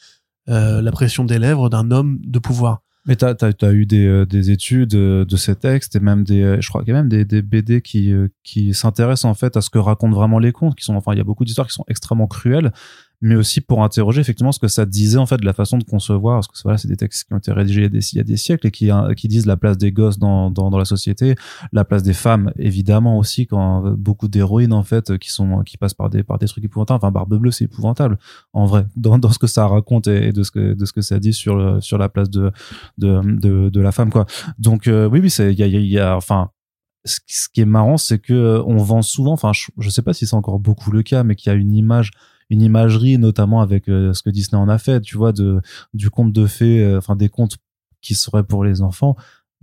euh, la pression des lèvres d'un homme de pouvoir. Mais tu as, eu des, euh, des études euh, de ces textes et même des, je crois qu'il y a même des, des BD qui, qui s'intéressent en fait à ce que racontent vraiment les contes, qui sont, enfin, il y a beaucoup d'histoires qui sont extrêmement cruelles, mais aussi pour interroger effectivement ce que ça disait en fait de la façon de concevoir parce que voilà c'est des textes qui ont été rédigés il y a des, siècles et qui hein, qui disent la place des gosses dans, dans, la société la place des femmes évidemment aussi quand beaucoup d'héroïnes en fait qui sont qui passent par des par des trucs épouvantables. Enfin Barbe Bleue c'est épouvantable en vrai dans, dans ce que ça raconte et, de ce que de ce que ça dit sur le, sur la place de de, de, la femme quoi. Donc euh, oui oui c'est il y a, enfin ce qui est marrant, c'est que on vend souvent, enfin, je, je sais pas si c'est encore beaucoup le cas, mais qu'il y a une image une imagerie, notamment avec euh, ce que Disney en a fait, tu vois, de, du conte de fées, euh, enfin des contes qui seraient pour les enfants.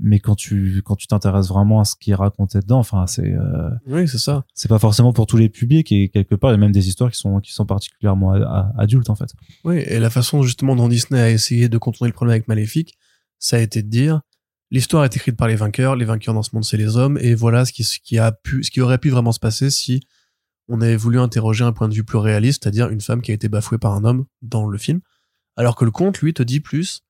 Mais quand tu quand tu t'intéresses vraiment à ce qui est raconté dedans, enfin c'est euh, oui c'est ça. C'est pas forcément pour tous les publics et quelque part il y a même des histoires qui sont qui sont particulièrement adultes en fait. Oui et la façon justement dont Disney a essayé de contourner le problème avec Maléfique, ça a été de dire l'histoire est écrite par les vainqueurs, les vainqueurs dans ce monde c'est les hommes et voilà ce qui ce qui a pu ce qui aurait pu vraiment se passer si on avait voulu interroger un point de vue plus réaliste, c'est-à-dire une femme qui a été bafouée par un homme dans le film, alors que le conte, lui, te dit plus,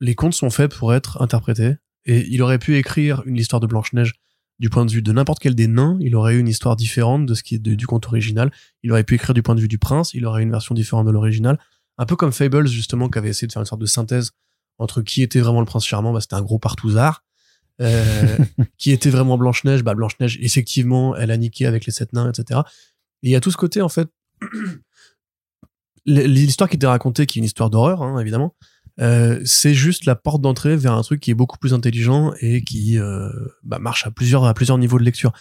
les contes sont faits pour être interprétés, et il aurait pu écrire une histoire de Blanche-Neige du point de vue de n'importe quel des nains, il aurait eu une histoire différente du conte original, il aurait pu écrire du point de vue du prince, il aurait eu une version différente de l'original, un peu comme Fables, justement, qui avait essayé de faire une sorte de synthèse entre qui était vraiment le prince charmant, bah, c'était un gros partouzard, euh, qui était vraiment Blanche-Neige, bah Blanche-Neige, effectivement, elle a niqué avec les sept nains, etc. Et il y a tout ce côté, en fait, l'histoire qui était racontée, qui est une histoire d'horreur, hein, évidemment, euh, c'est juste la porte d'entrée vers un truc qui est beaucoup plus intelligent et qui euh, bah, marche à plusieurs, à plusieurs niveaux de lecture.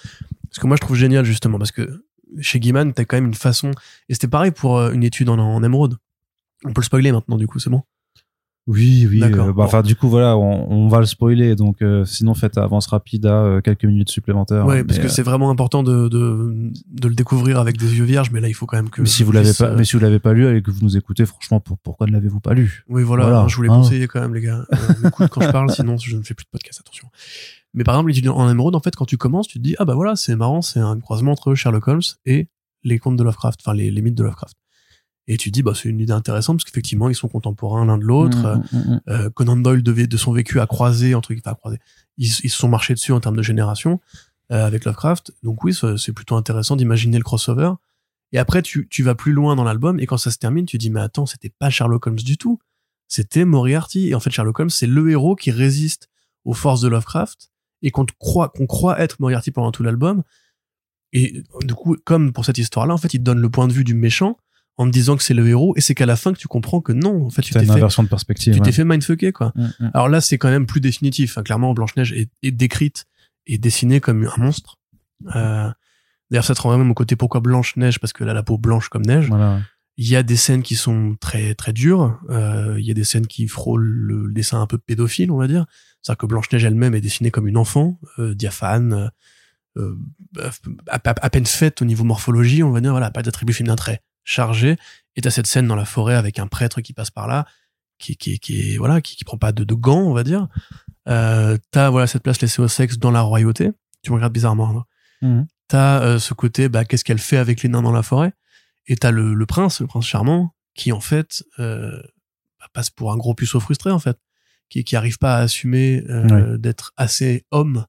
Ce que moi je trouve génial, justement, parce que chez Gaiman, t'as quand même une façon, et c'était pareil pour une étude en, en émeraude. On peut le spoiler maintenant, du coup, c'est bon. Oui, oui. Euh, bah, enfin, du coup, voilà, on, on, va le spoiler. Donc, euh, sinon, faites avance rapide à euh, quelques minutes supplémentaires. Ouais, parce que c'est vraiment important de, de, de, le découvrir avec des yeux vierges. Mais là, il faut quand même que. Mais si vous l'avez pas, mais si vous l'avez pas lu et que vous nous écoutez, franchement, pour, pourquoi ne l'avez-vous pas lu? Oui, voilà. Hein, je voulais hein. conseiller quand même, les gars. écoute quand je parle, sinon je ne fais plus de podcast. Attention. Mais par exemple, en émeraude, en fait, quand tu commences, tu te dis ah bah voilà, c'est marrant, c'est un croisement entre Sherlock Holmes et les contes de Lovecraft, enfin les, les mythes de Lovecraft. Et tu dis, bah, c'est une idée intéressante parce qu'effectivement, ils sont contemporains l'un de l'autre. Mmh, mmh, mmh, euh, Conan Doyle devait, de son vécu à croiser, entre enfin, croiser. Ils, ils se sont marchés dessus en termes de génération euh, avec Lovecraft. Donc oui, c'est plutôt intéressant d'imaginer le crossover. Et après, tu, tu vas plus loin dans l'album et quand ça se termine, tu dis, mais attends, c'était pas Sherlock Holmes du tout. C'était Moriarty. Et en fait, Sherlock Holmes, c'est le héros qui résiste aux forces de Lovecraft et qu'on croit, qu'on croit être Moriarty pendant tout l'album. Et du coup, comme pour cette histoire-là, en fait, il donne le point de vue du méchant en te disant que c'est le héros et c'est qu'à la fin que tu comprends que non en fait tu t'es une fait inversion de perspective. tu t'es fait mindfucker quoi Mm, mm. alors là c'est quand même plus définitif hein. clairement Blanche Neige est, est décrite et dessinée comme un monstre euh, d'ailleurs ça te rend même au côté pourquoi Blanche Neige parce que là la peau blanche comme neige Voilà. il y a des scènes qui sont très très dures. Euh, il y a des scènes qui frôlent le, dessin un peu pédophile, on va dire. C'est-à-dire que Blanche Neige elle-même est dessinée comme une enfant, euh, diaphane, à, à- à peine faite au niveau morphologie, on va dire. Voilà, pas d'attribut féminin très chargé. Et t'as cette scène dans la forêt avec un prêtre qui passe par là, qui qui qui voilà, qui, qui prend pas de, de gants, on va dire. Euh, t'as voilà cette place laissée au sexe dans la royauté. Tu me regardes bizarrement. non Mhm. T'as euh, ce côté, bah, qu'est-ce qu'elle fait avec les nains dans la forêt Et t'as le, le prince, le prince charmant, qui en fait euh, bah, passe pour un gros puceau frustré en fait, qui qui arrive pas à assumer euh, d'être assez homme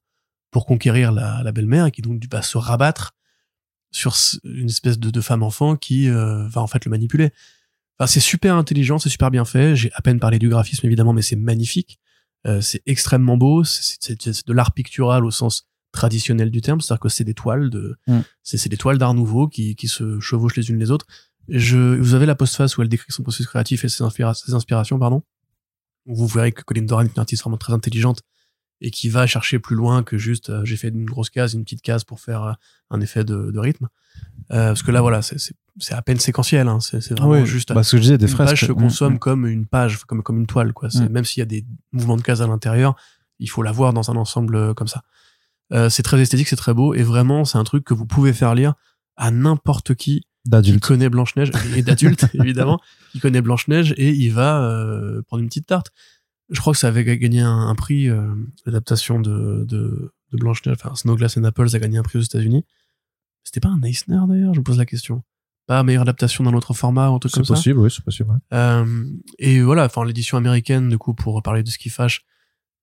pour conquérir la, la belle-mère et qui donc va se rabattre sur une espèce de, de femme enfant qui euh, va en fait le manipuler. Enfin, c'est super intelligent, c'est super bien fait. J'ai à peine parlé du graphisme évidemment, mais c'est magnifique. Euh, c'est extrêmement beau. C'est de l'art pictural au sens traditionnel du terme, c'est-à-dire que c'est des toiles de, Mm. c'est c'est des toiles d'art nouveau qui, qui se chevauchent les unes les autres. Je, vous avez la postface où elle décrit son processus créatif et ses, inspira- ses inspirations, pardon. Vous verrez que Colin Doran est une artiste vraiment très intelligente et qui va chercher plus loin que juste euh, j'ai fait une grosse case, une petite case pour faire euh, un effet de, de rythme. Euh, parce que là, voilà, c'est- à peine séquentiel. Hein, c'est vraiment Oui, juste bah, ce que je disais, des une fresques. page se Mm, consomme mm. comme une page, comme comme une toile. Quoi. C'est Mm. même s'il y a des mouvements de cases à l'intérieur, il faut la voir dans un ensemble euh, comme ça. Euh, c'est très esthétique, c'est très beau et vraiment c'est un truc que vous pouvez faire lire à n'importe qui qui connaît Blanche Neige et d'adulte évidemment, qui connaît Blanche Neige et il va euh, prendre une petite tarte. Je crois que ça avait gagné un, un prix euh, l'adaptation de, de, de Blanche Neige, enfin Snowglass and Apples a gagné un prix aux États-Unis. C'était pas un Eisner d'ailleurs, je me pose la question. Pas meilleure adaptation d'un autre format ou un truc C'est comme ça. possible, oui, c'est possible. ouais. Euh, et voilà, enfin l'édition américaine, du coup, pour parler de ce qui fâche,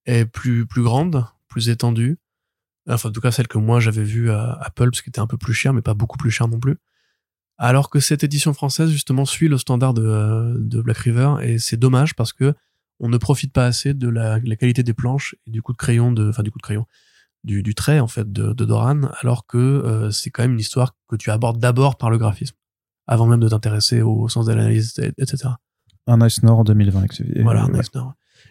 est plus plus grande, plus étendue. Enfin, en tout cas, celle que moi j'avais vue à Apple, parce qu'elle était un peu plus chère, mais pas beaucoup plus chère non plus. Alors que cette édition française, justement, suit le standard de, euh, de Black River, et c'est dommage parce que on ne profite pas assez de la, la qualité des planches et du coup de crayon, de, enfin du coup de crayon, du, du trait en fait de, de Doran, alors que euh, c'est quand même une histoire que tu abordes d'abord par le graphisme, avant même de t'intéresser au sens de l'analyse, et- etc. Un Ice Nord 2020. et- Voilà, un ouais. Eisner.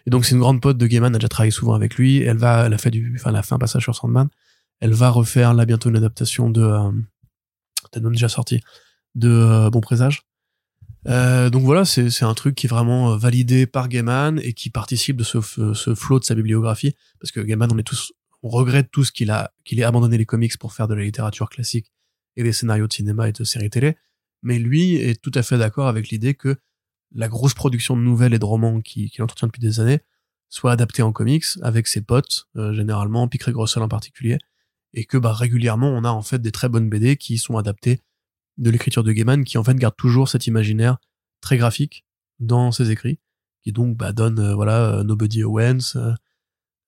Et donc c'est une grande pote de Gaiman, elle a déjà travaillé souvent avec lui. Elle va, elle a fait du, enfin, elle a fait un passage sur Sandman. Elle va refaire là bientôt une adaptation de, euh, même déjà sorti, de euh, Bon Présage. Euh, donc voilà, c'est un truc qui est vraiment euh, validé par Gaiman et qui participe de ce, ce flot de sa bibliographie parce que Gaiman, on est tous, on regrette tous qu'il a ait abandonné les comics pour faire de la littérature classique et des scénarios de cinéma et de séries télé. Mais lui est tout à fait d'accord avec l'idée que la grosse production de nouvelles et de romans qui- qu'il entretient depuis des années soit adaptée en comics avec ses potes, euh, généralement, Pic Grossel en particulier, et que bah, régulièrement on a en fait des très bonnes BD qui sont adaptées de l'écriture de Gaiman, qui en fait garde toujours cet imaginaire très graphique dans ses écrits, qui donc bah, donne euh, voilà euh, Nobody Owens,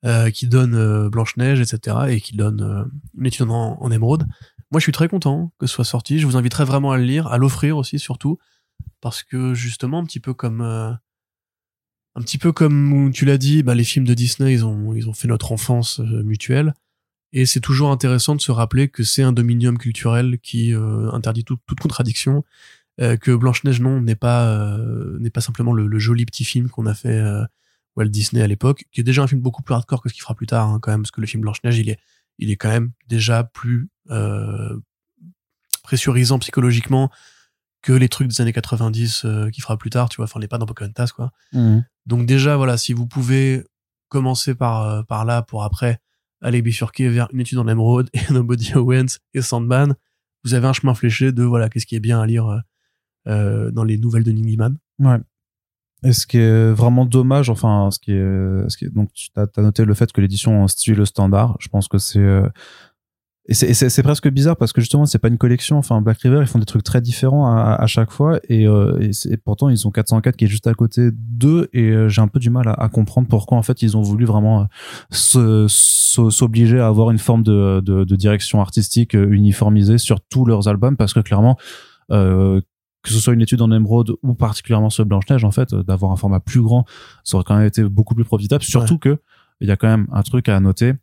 euh, qui donne Blanche Neige, etc., et qui donne étude en, en émeraude. Moi, je suis très content que ce soit sorti. Je vous inviterai vraiment à le lire, à l'offrir aussi surtout, parce que justement, un petit peu comme un petit peu comme tu l'as dit, bah, les films de Disney, ils ont ils ont fait notre enfance mutuelle. Et c'est toujours intéressant de se rappeler que c'est un dominium culturel qui euh, interdit tout- toute contradiction, euh, que Blanche Neige non n'est pas euh, n'est pas simplement le, le joli petit film qu'on a fait Walt Disney à l'époque, qui est déjà un film beaucoup plus hardcore que ce qu'il fera plus tard hein, quand même, parce que le film Blanche Neige il est il est quand même déjà plus pressurisant psychologiquement que les trucs des années 90 euh, qu'il fera plus tard, tu vois, enfin les pas dans Pocahontas quoi. Mhm. Donc déjà, voilà, si vous pouvez commencer par, par là pour après aller bifurquer vers une étude en émeraude et Nobody Owens et Sandman, vous avez un chemin fléché de voilà, qu'est-ce qui est bien à lire euh, euh, dans les nouvelles de Neil Gaiman. Ouais. Et ce qui est vraiment dommage, enfin, ce qui est, ce qui est donc tu as, noté le fait que l'édition style le standard. Je pense que c'est euh, et c'est- presque bizarre parce que justement c'est pas une collection. Enfin, Black River ils font des trucs très différents à, à chaque fois. Et, euh, et, et pourtant ils ont 404 qui est juste à côté d'eux. Et euh, j'ai un peu du mal à, à comprendre pourquoi en fait ils ont voulu vraiment euh, s'obliger à avoir une forme de, de, de direction artistique euh, uniformisée sur tous leurs albums. Parce que clairement euh, que ce soit une étude en émeraude ou particulièrement sur Blanche Neige en fait d'avoir un format plus grand ça aurait quand même été beaucoup plus profitable. Surtout que il y a quand même un truc à noter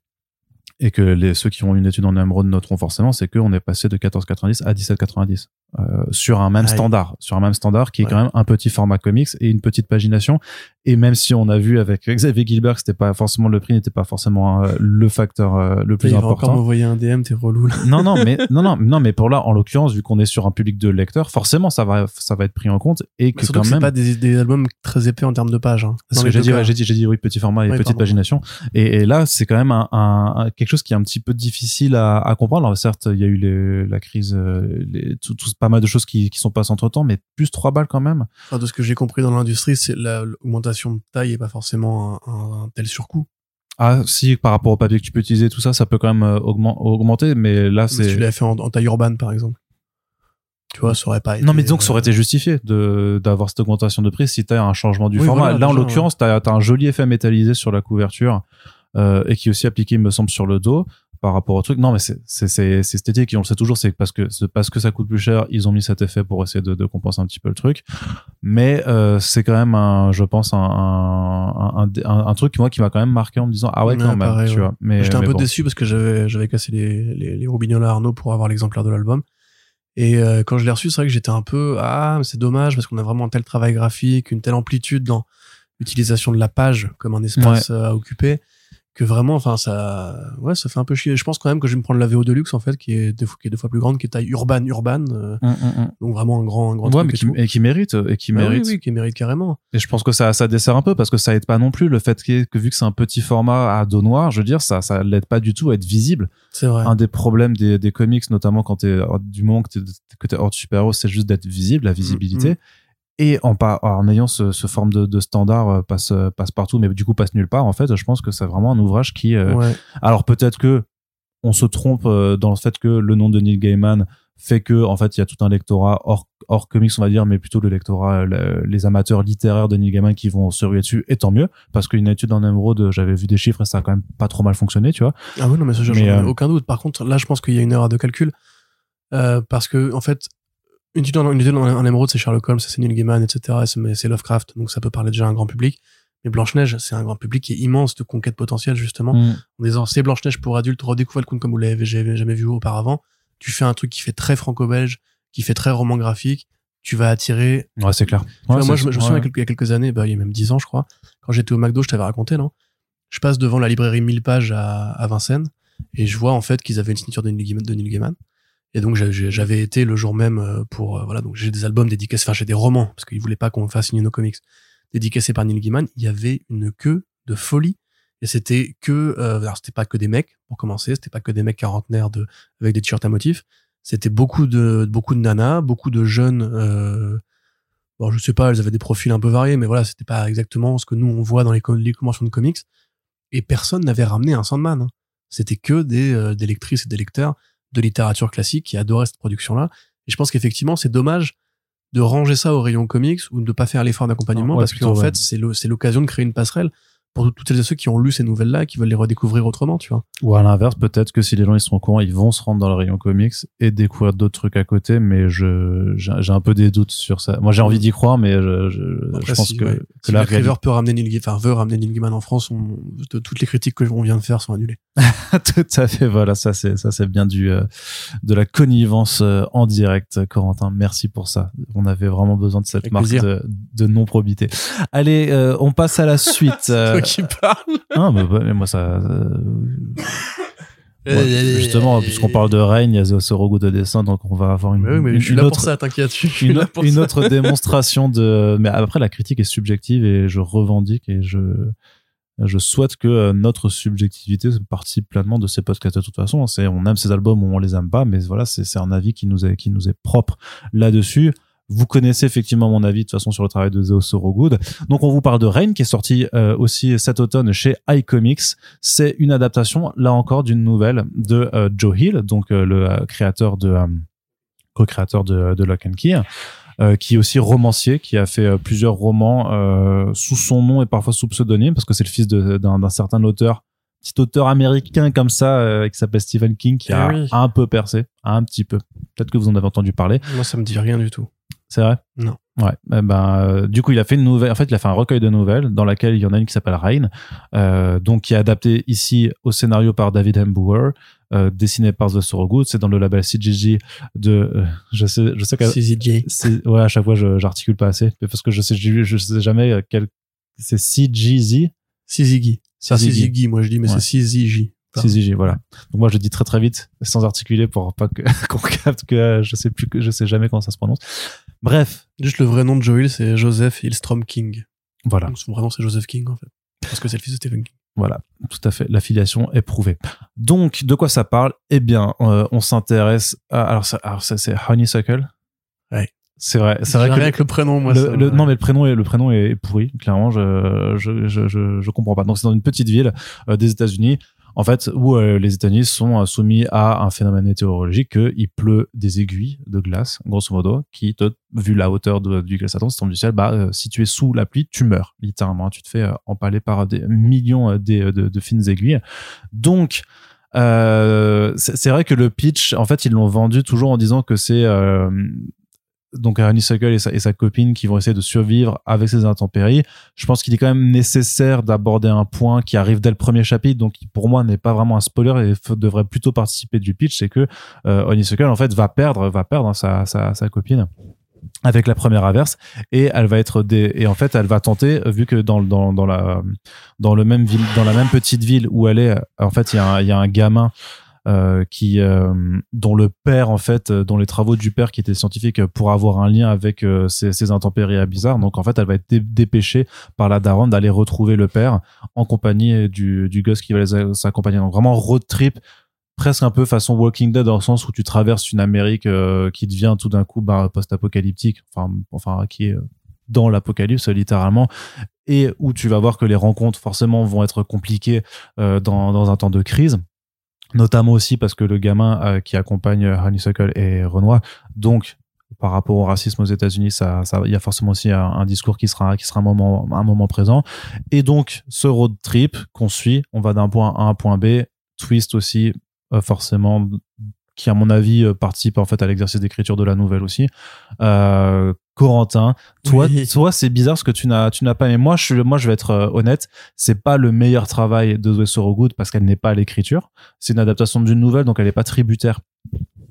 et que les, ceux qui ont une étude en émeraude noteront forcément, c'est qu'on est passé de 14,90 à 17,90 euh, sur un même Aïe. standard, sur un même standard qui est quand même un petit format comics et une petite pagination. Et même si on a vu avec Xavier Gilbert que c'était pas forcément le prix n'était pas forcément euh, le facteur euh, le plus il important. encore m'envoyer un DM, t'es relou là. non non mais non non non mais pour là en l'occurrence vu qu'on est sur un public de lecteurs forcément ça va ça va être pris en compte et que Surtout quand que même pas des, des albums très épais en termes de pages. Hein. ce que j'ai dit, ouais, j'ai dit, j'ai dit oui, petit format et Oui, petite pardon. pagination. Et, et là, c'est quand même un, un- quelque chose qui est un petit peu difficile à, à comprendre. Alors, certes, il y a eu les, la crise, euh, les, tout, tout- pas mal de choses qui, qui sont passées entre temps, mais plus trois balles quand même. Enfin, de ce que j'ai compris dans l'industrie, c'est la- de taille et pas forcément un, un- un tel surcoût. Ah, si, par rapport au papier que tu peux utiliser, tout ça, ça peut quand même euh, augmen- augmenter, mais là, Si tu c'est. l'avais fait en, en taille urbaine, par exemple. Tu vois, ça aurait pas été. Non, mais disons que ça aurait euh, été justifié de d'avoir cette augmentation de prix si tu as un changement du Oui, format. voilà, Là, en l'occurrence, tu as, un joli effet métallisé sur la couverture euh, et qui est aussi appliqué, il me semble, sur le dos par rapport au truc. Non, mais c'est esthétique et on le sait toujours, c'est parce que parce que ça coûte plus cher, ils ont mis cet effet pour essayer de, de compenser un petit peu le truc. Mais euh, c'est quand même, un, je pense, un, un, un, un- un truc moi qui m'a quand même marqué en me disant ah ouais Ouais, quand même, pareil, tu vois. Mais J'étais un mais peu bon. déçu parce que j'avais j'avais cassé les, les, les roubignoles à Arnaud pour avoir l'exemplaire de l'album. Et euh, quand je l'ai reçu, c'est vrai que j'étais un peu ah c'est dommage parce qu'on a vraiment un tel travail graphique, une telle amplitude dans l'utilisation de la page comme un espace euh, à occuper que vraiment enfin ça ouais ça fait un peu chier. Je pense quand même que je vais me prendre la VO de luxe en fait qui est deux fois, qui est deux fois plus grande qui est taille urbaine urbaine euh, Hum, hum, hum. donc vraiment un grand un grand Ouais, truc mais et qui, et qui mérite et qui oui, mérite oui, qui mérite carrément. Et je pense que ça, ça dessert un peu parce que ça aide pas non plus le fait que, que vu que c'est un petit format à dos noir, je veux dire, ça, ça l'aide pas du tout à être visible. C'est vrai. Un des problèmes des, des comics, notamment quand t'es, du moment que t'es, que t'es hors de super-héros, c'est juste d'être visible, la visibilité. Et en, ayant ce, ce forme de, de standard euh, passe, passe partout, mais du coup passe nulle part, en fait, je pense que c'est vraiment un ouvrage qui, euh, Ouais. alors peut-être que on se trompe euh, dans le fait que le nom de Neil Gaiman fait que en fait il y a tout un lectorat hors, hors comics on va dire mais plutôt le lectorat euh, le- les amateurs littéraires de Neil Gaiman qui vont se ruer dessus et tant mieux parce qu'une étude en émeraude j'avais vu des chiffres et ça a quand même pas trop mal fonctionné tu vois Ah oui, non, mais ça, j'en ai euh, aucun doute. Par contre, là, je pense qu'il y a une erreur de calcul. Euh, parce que, en fait, une étude en, une étude en, en émeraude, c'est Sherlock Holmes, c'est Neil Gaiman, etc. Mais c'est Lovecraft, donc ça peut parler déjà à un grand public. Mais Blanche-Neige, c'est un grand public qui est immense de conquête potentielle, justement. Mm. En disant, c'est Blanche-Neige pour adultes, redécouvrez le conte comme vous l'avez jamais vu auparavant. Tu fais un truc qui fait très franco-belge, qui fait très roman graphique. Tu vas attirer ouais c'est clair vois, moi, je, me- ouais. souviens il y a quelques- il y a quelques années, bah, il y a même 10 ans, je crois, quand j'étais au McDo, je t'avais raconté, non? Je passe devant la librairie 1000 pages à, à Vincennes et je vois en fait qu'ils avaient une signature de Neil Gaiman. de Neil Gaiman. Et donc j'avais été le jour même euh, pour euh, voilà donc j'ai des albums dédicacés, enfin j'ai des romans parce qu'ils voulaient pas qu'on fasse signer nos comics dédicacés par Neil Gaiman. Il y avait une queue de folie et c'était que euh, alors c'était pas que des mecs pour commencer, c'était pas que des mecs quarantenaires de avec des t-shirts à motifs. C'était beaucoup de beaucoup de nanas, beaucoup de jeunes. Euh, bon, je sais pas, elles avaient des profils un peu variés, mais voilà, c'était pas exactement ce que nous on voit dans les, les conventions de comics. Et personne n'avait ramené un Sandman. hein. C'était que des, euh, des lectrices et des lecteurs de littérature classique qui adoraient cette production-là. Et je pense qu'effectivement, c'est dommage de ranger ça au rayon comics ou de pas faire l'effort d'accompagnement Ouais, parce qu'en ouais. fait, c'est l'occasion de créer une passerelle pour toutes celles et ceux qui ont lu ces nouvelles-là et qui veulent les redécouvrir autrement, tu vois. ou à l'inverse peut-être que si les gens ils sont au courant ils vont se rendre dans le rayon comics et découvrir d'autres trucs à côté mais je j'ai un peu des doutes sur ça moi j'ai envie d'y croire mais je, je, Après, je pense si, que, ouais. que si la River peut ramener Neil Gaiman, enfin, veut ramener Neil Gaiman en France, on- de- toutes les critiques que on vient de faire sont annulées. Tout à fait, voilà, ça c'est ça c'est bien du euh, de la connivence euh, en direct, Corentin. Merci pour ça. On avait vraiment besoin de cette Avec marque de, de non probité. Allez, euh, on passe à la suite. Toi qui parles. ah, mais, mais moi ça. euh, ouais, justement, puisqu'on parle de règne, il y a ce Rogo de dessin, donc on va avoir une, Mais oui, mais une, je suis une là autre pour ça, t'inquiète. Je suis une, là pour une ça. autre démonstration de. Mais après, la critique est subjective et je revendique et je je souhaite que euh, notre subjectivité participe pleinement de ces podcasts de toute façon. C'est on aime ces albums ou on les aime pas, mais voilà, c'est c'est un avis qui nous est qui nous est propre là-dessus. Vous connaissez effectivement mon avis de toute façon sur le travail de Zeo Sorogood. Donc on vous parle de Rain qui est sorti euh, aussi cet automne chez iComics. C'est une adaptation là encore d'une nouvelle de euh, Joe Hill, donc euh, le créateur de co-créateur de, de Lock and Key, euh, qui est aussi romancier, qui a fait euh, plusieurs romans euh, sous son nom et parfois sous pseudonyme, parce que c'est le fils d'un certain auteur, petit auteur américain comme ça, qui s'appelle Stephen King, qui Eh a oui. un peu percé, un petit peu. Peut-être que vous en avez entendu parler. Moi, ça me dit rien du tout. C'est vrai? Non. Ouais, eh ben, euh, du coup, il a fait une nouvelle. En fait, il a fait un recueil de nouvelles dans laquelle il y en a une qui s'appelle Rain, euh, donc qui est adaptée ici au scénario par David Hembauer, euh, dessiné par The Good. C'est dans le label CGG de. euh, je sais, je sais qu'à c'est- ouais, à chaque fois, je j'articule pas assez parce que je sais, je, je sais jamais euh, quel. C'est CGZ. CZG. C'est CZG. CZG, moi je dis, mais Ouais. c'est. Pardon. CGG, voilà. Donc moi, je dis très très vite, sans articuler pour pas qu'on capte que euh, je sais plus que je sais jamais comment ça se prononce. Bref, Juste le vrai nom de Joel, c'est Joseph Hillstrom King. voilà. Donc son vrai nom, c'est Joseph King, en fait. Parce que c'est le fils de Stephen King. Voilà, tout à fait. L'affiliation est prouvée. Donc, de quoi ça parle? Eh bien, euh, on s'intéresse. À, alors, ça, alors ça, c'est Honeysuckle. Ouais. C'est vrai. C'est vrai que avec le prénom, moi. le, ça le- non, mais le prénom est le prénom est pourri. Clairement, je je je je, je comprends pas. Donc, c'est dans une petite ville euh, des États-Unis. En fait, où euh, les États-Unis sont euh, soumis à un phénomène météorologique que il pleut des aiguilles de glace, grosso modo, qui vu la hauteur de- du glaçaton, si du ciel, bah, euh, si tu es sous la pluie, tu meurs, littéralement. Tu te fais euh, empaler par des millions de, de fines aiguilles. Donc, euh, c'est vrai que le pitch, en fait, ils l'ont vendu toujours en disant que c'est euh, donc Honeysuckle et sa, et sa copine qui vont essayer de survivre avec ces intempéries. Je pense qu'il est quand même nécessaire d'aborder un point qui arrive dès le premier chapitre, donc qui pour moi n'est pas vraiment un spoiler et devrait plutôt participer du pitch, c'est que euh, Honeysuckle en fait va perdre, va perdre hein, sa, sa, sa copine avec la première averse et elle va être des et en fait elle va tenter vu que dans dans dans la dans le même ville dans la même petite ville où elle est en fait il y a un, il y a un gamin euh, qui euh, dont le père en fait euh, dont les travaux du père qui était scientifique euh, pour avoir un lien avec euh, ces, ces intempéries bizarres donc en fait elle va être dé- dépêchée par la daronne d'aller retrouver le père en compagnie du, du gosse qui va les a- s'accompagner. Donc vraiment road trip presque un peu façon Walking Dead dans le sens où tu traverses une Amérique euh, qui devient tout d'un coup bah, post-apocalyptique enfin enfin qui est dans l'apocalypse littéralement et où tu vas voir que les rencontres forcément vont être compliquées dans, dans un temps de crise notamment aussi parce que le gamin euh, qui accompagne euh, Honeysuckle est Renoir. Donc par rapport au racisme aux États-Unis ça ça il y a forcément aussi un, un discours qui sera qui sera un moment un moment présent. Et donc ce road trip qu'on suit on va d'un point A à un point B. Twist aussi euh, forcément qui à mon avis euh, participe en fait à l'exercice d'écriture de la nouvelle aussi euh, Corentin toi Oui. toi c'est bizarre ce que tu n'as tu n'as pas mais moi je suis moi je vais être euh, honnête c'est pas le meilleur travail de Zoé Sorogood parce qu'elle n'est pas à l'écriture c'est une adaptation d'une nouvelle donc elle n'est pas tributaire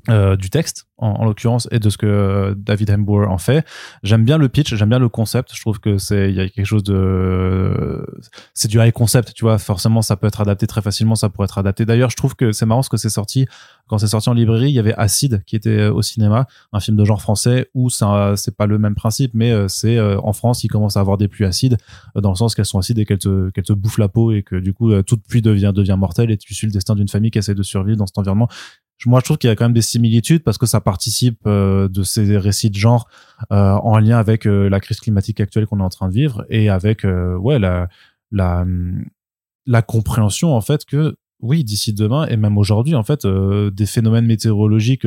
euh, du texte en, en l'occurrence et de ce que euh, David Hembauer en fait. J'aime bien le pitch j'aime bien le concept. Je trouve que c'est il y a quelque chose de c'est du high concept tu vois. Forcément ça peut être adapté très facilement ça pourrait être adapté. D'ailleurs je trouve que c'est marrant parce que c'est sorti. Quand c'est sorti en librairie il y avait Acide qui était au cinéma un film de genre français où ça c'est pas le même principe mais euh, c'est euh, en France il commence à avoir des pluies acides euh, dans le sens qu'elles sont acides et qu'elles te qu'elles te bouffent la peau et que du coup euh, toute pluie devient devient mortelle et tu suis le destin d'une famille qui essaie de survivre dans cet environnement moi je trouve qu'il y a quand même des similitudes parce que ça participe euh, de ces récits de genre euh, en lien avec euh, la crise climatique actuelle qu'on est en train de vivre et avec euh, ouais la la la compréhension en fait que oui d'ici demain et même aujourd'hui en fait euh, des phénomènes météorologiques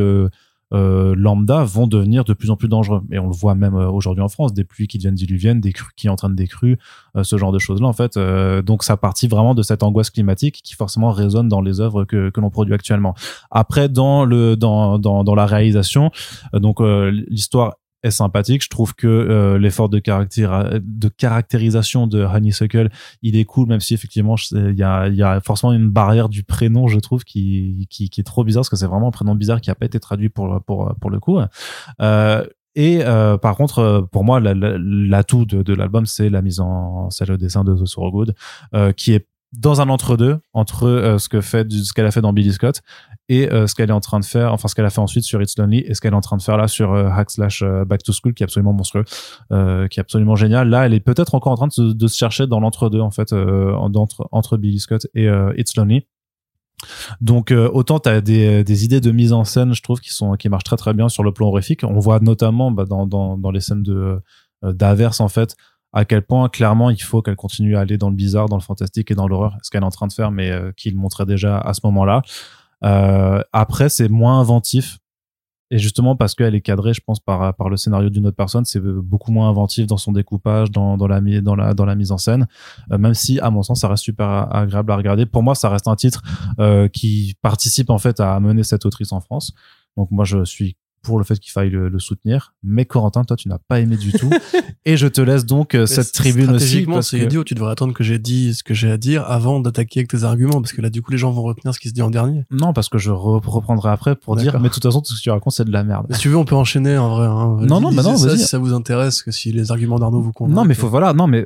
euh, lambda vont devenir de plus en plus dangereux. Et on le voit même euh, aujourd'hui en France des pluies qui deviennent diluviennes des crues qui entraînent des crues euh, ce genre de choses là en fait. Euh, donc ça partit vraiment de cette angoisse climatique qui forcément résonne dans les œuvres que, que l'on produit actuellement. Après dans le dans dans, dans la réalisation euh, donc euh, l'histoire est sympathique. Je trouve que euh, l'effort de, caractéri- de caractérisation de Honeysuckle, il est cool, même si effectivement il y a, y a forcément une barrière du prénom, je trouve, qui, qui, qui est trop bizarre, parce que c'est vraiment un prénom bizarre qui a pas été traduit pour, pour, pour le coup. Euh, et euh, par contre, euh, pour moi, la- la- l'atout de, de l'album, c'est la mise en, c'est le dessin de The Sorogood, euh, qui est dans un entre-deux entre euh, ce que fait ce qu'elle a fait dans Billy Scott et euh, ce qu'elle est en train de faire enfin ce qu'elle a fait ensuite sur It's Lonely et ce qu'elle est en train de faire là sur euh, Hack Slash euh, Back to School qui est absolument monstrueux euh, qui est absolument génial. Là elle est peut-être encore en train de se, de se chercher dans l'entre-deux en fait euh, en- entre entre Billy Scott et It's Lonely. Donc euh, autant tu as des, des idées de mise en scène je trouve qui sont qui marchent très très bien sur le plan horrifique. On voit notamment bah, dans, dans dans les scènes de euh, d'averse en fait à quel point clairement il faut qu'elle continue à aller dans le bizarre, dans le fantastique et dans l'horreur, ce qu'elle est en train de faire, mais euh, qu'il montrait déjà à ce moment-là. Euh, après, c'est moins inventif. Et justement parce qu'elle est cadrée, je pense, par, par le scénario d'une autre personne, c'est beaucoup moins inventif dans son découpage, dans, dans, la, dans, la, dans la mise en scène. Euh, même si, à mon sens, ça reste super a- agréable à regarder. Pour moi, ça reste un titre euh, qui participe en fait à amener cette autrice en France. Donc moi, je suis pour le fait qu'il faille le, le soutenir. Mais Corentin, toi, tu n'as pas aimé du tout. et je te laisse donc euh, cette tribune aussi. Parce c'est que- idiot. Tu devrais attendre que j'ai dit ce que j'ai à dire avant d'attaquer avec tes arguments, parce que là, du coup, les gens vont retenir ce qui se dit en dernier. Non, parce que je re- reprendrai après pour dire, mais de toute façon, tout ce que tu racontes, c'est de la merde. Mais si tu veux, on peut enchaîner en vrai. Hein. Non, non, bah non, ça vas-y. si ça vous intéresse, que si les arguments d'Arnaud vous convainquent. Non, mais faut, voilà, non, mais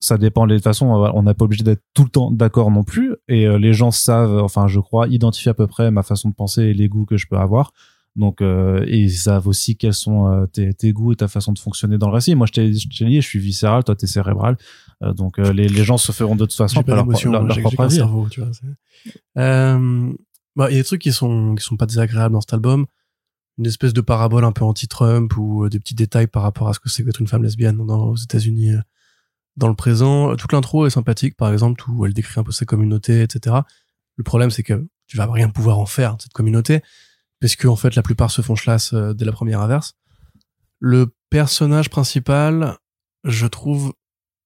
ça dépend. De toute façon, on n'est pas obligé d'être tout le temps d'accord non plus. Et euh, les gens savent, enfin, je crois, identifier à peu près ma façon de penser et les goûts que je peux avoir. Donc, euh, et ils savent aussi quels sont euh, tes, tes goûts et ta façon de fonctionner dans le récit. Moi, je t'ai je t'ai dit, je suis viscéral, toi, t'es cérébral. Euh, donc, euh, les, les gens se feront de toute façon pas leur, leur, leur propre avis. cerveau, tu vois. c'est- bah, il y a des trucs qui sont, qui sont pas désagréables dans cet album. Une espèce de parabole un peu anti-Trump ou des petits détails par rapport à ce que c'est qu'être une femme lesbienne dans, aux États-Unis dans le présent. Toute l'intro est sympathique, par exemple, où elle décrit un peu sa communauté, etc. Le problème, c'est que tu vas rien pouvoir en faire de cette communauté, parce que en fait, la plupart se font chlasse euh, dès la première averse. Le personnage principal, je trouve,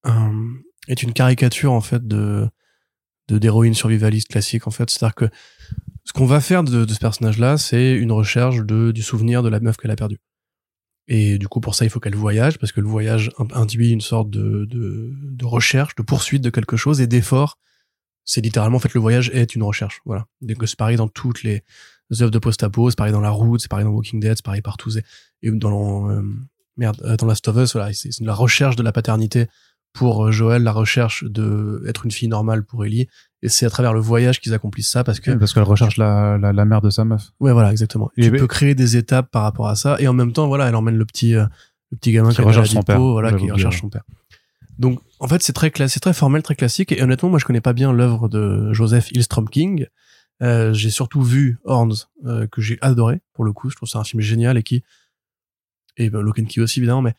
euh, est une caricature en fait de d'héroïne survivaliste classique en fait. C'est-à-dire que ce qu'on va faire de, ce personnage-là, c'est une recherche du souvenir de la meuf qu'elle a perdue. Et du coup, pour ça, il faut qu'elle voyage, parce que le voyage in- induit une sorte de, de, de recherche, de poursuite de quelque chose et d'effort. C'est littéralement, en fait, le voyage est une recherche. Voilà. Donc, c'est pareil dans toutes les œuvres de post-apo, c'est pareil dans La Route, c'est pareil dans Walking Dead, c'est pareil partout. Et dans, euh, merde, euh, dans Last of Us, voilà, c'est la recherche de la paternité pour euh, Joël, la recherche de être une fille normale pour Ellie. Et c'est à travers le voyage qu'ils accomplissent ça, parce que Parce qu'elle recherche la, la, la mère de sa meuf. Ouais, voilà, exactement. Et tu peux créer des étapes par rapport à ça, et en même temps, voilà, elle emmène le petit, euh, le petit gamin Qui recherche son père. voilà, qui recherche son père. Donc, en fait, c'est très c'est très formel, très classique, et honnêtement, moi, je connais pas bien l'œuvre de Joseph Hillstrom King. Euh, j'ai surtout vu Horns, euh, que j'ai adoré, pour le coup. Je trouve c'est un film génial et qui, et ben, Lock and Key aussi, évidemment, mais,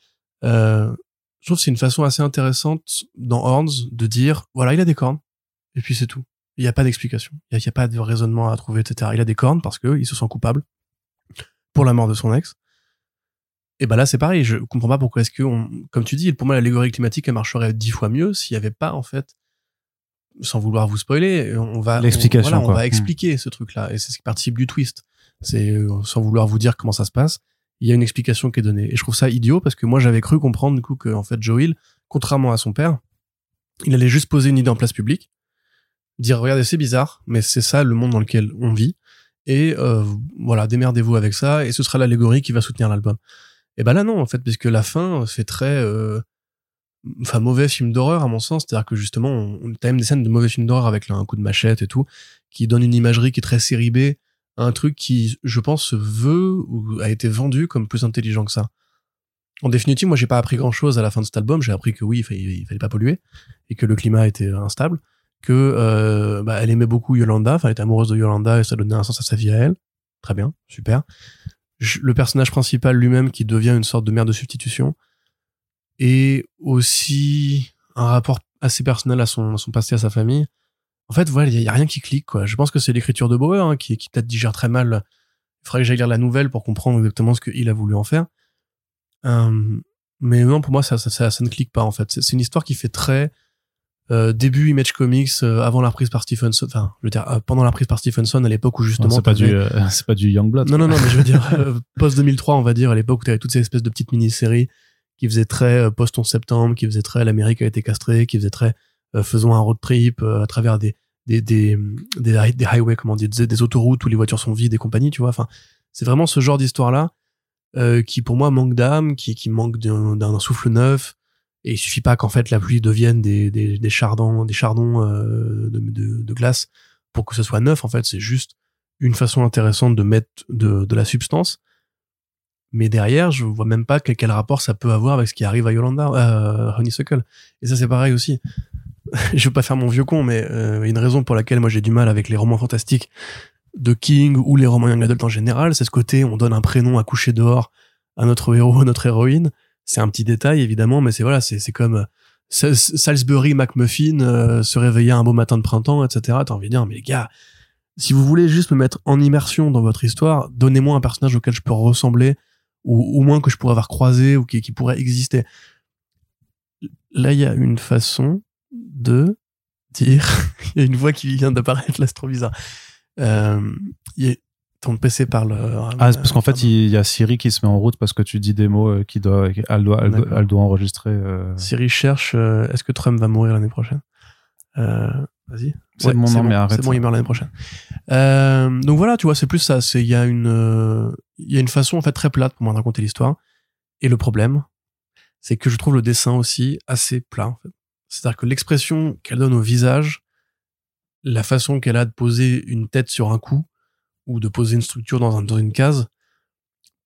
euh, je trouve c'est une façon assez intéressante dans Horns de dire, voilà, il a des cornes, et puis c'est tout. Il n'y a pas d'explication. Il n'y a, pas de raisonnement à trouver, etc. Il a des cornes parce que il se sent coupable pour la mort de son ex. Et ben là, c'est pareil. Je comprends pas pourquoi est-ce que, on- comme tu dis, pour moi, l'allégorie climatique, elle marcherait dix fois mieux s'il y avait pas, en fait, sans vouloir vous spoiler, on va, L'explication, on, voilà, on quoi. va Hmm. expliquer ce truc-là. Et c'est ce qui participe du twist. C'est, euh, sans vouloir vous dire comment ça se passe, il y a une explication qui est donnée. Et je trouve ça idiot parce que moi, j'avais cru comprendre, du coup, que, en fait, Joel, contrairement à son père, il allait juste poser une idée en place publique, dire, regardez, c'est bizarre, mais c'est ça le monde dans lequel on vit. Et euh, voilà, démerdez-vous avec ça, et ce sera l'allégorie qui va soutenir l'album. Et ben là, non, en fait, puisque la fin fait très... euh, Enfin, mauvais film d'horreur, à mon sens. C'est-à-dire que justement, on, on a même des scènes de mauvais films d'horreur avec là, un coup de machette et tout, qui donne une imagerie qui est très série B, à un truc qui, je pense, se veut ou a été vendu comme plus intelligent que ça. En définitive, moi, j'ai pas appris grand-chose à la fin de cet album. J'ai appris que oui, il fallait, il fallait pas polluer et que le climat était instable, que euh, bah, elle aimait beaucoup Yolanda, enfin, elle était amoureuse de Yolanda et ça donnait un sens à sa vie à elle. Très bien, super. Le personnage principal lui-même qui devient une sorte de mère de substitution et aussi un rapport assez personnel à son, à son passé, à sa famille. En fait, voilà, il y, a- il y a rien qui clique, quoi. Je pense que c'est l'écriture de Bauer hein, qui, qui peut-être digère très mal. Il faudrait que j'aille lire la nouvelle pour comprendre exactement ce qu'il a voulu en faire. Euh, mais non, pour moi, ça, ça, ça, ça ne clique pas, en fait. C'est une histoire qui fait très euh, début Image Comics, euh, avant la prise par Stephenson, enfin, je veux dire, euh, pendant la prise par Stephenson, à l'époque où justement... C'est pas du, euh, c'est pas du Youngblood. non, non, non, mais je veux dire, euh, post 2003, on va dire, à l'époque où tu avais toutes ces espèces de petites mini-séries qui faisaient très euh, post 11 septembre, qui faisaient très l'Amérique a été castrée, qui faisaient très euh, faisons un road trip euh, à travers des, des, des, des, des highways, comment dire, des, des autoroutes où les voitures sont vides et compagnie, tu vois. Enfin, c'est vraiment ce genre d'histoire-là euh, qui, pour moi, manque d'âme, qui, qui manque d'un d'un souffle neuf. Et il suffit pas qu'en fait la pluie devienne des, des, des chardons, des chardons euh, de, de, de glace pour que ce soit neuf. En fait, c'est juste une façon intéressante de mettre de, de la substance. Mais derrière, je vois même pas quel, rapport ça peut avoir avec ce qui arrive à Yolanda, à Honeysuckle. Et ça, c'est pareil aussi. je veux pas faire mon vieux con, mais euh, une raison pour laquelle moi j'ai du mal avec les romans fantastiques de King ou les romans young adult en général, c'est ce côté on donne un prénom à coucher dehors à notre héros, à notre héroïne. C'est un petit détail évidemment, mais c'est voilà, c'est c'est comme euh, Sa- Salisbury McMuffin euh, se réveiller un beau matin de printemps, etc. T'as envie de dire mais les gars, si vous voulez juste me mettre en immersion dans votre histoire, donnez-moi un personnage auquel je peux ressembler ou au moins que je pourrais avoir croisé ou qui, qui pourrait exister. Là, il y a une façon de dire. Il y a une voix qui vient d'apparaître, là, c'est trop bizarre. Euh, il y a- ton PC parle. ah, parce qu'en fait, il y a Siri qui se met en route parce que tu dis des mots euh, qui doit, elle doit, elle, doit, elle doit enregistrer. Euh... Siri cherche. euh, Est-ce que Trump va mourir l'année prochaine? Euh, Vas-y. C'est mon nom, bon, mais arrête. C'est bon, il meurt l'année prochaine. Euh, donc voilà, tu vois, c'est plus ça. C'est il y a une, euh, il y a une façon en fait très plate pour moi de raconter l'histoire. Et le problème, c'est que je trouve le dessin aussi assez plat. En fait. C'est-à-dire que l'expression qu'elle donne au visage, la façon qu'elle a de poser une tête sur un cou ou de poser une structure dans, un, dans une case,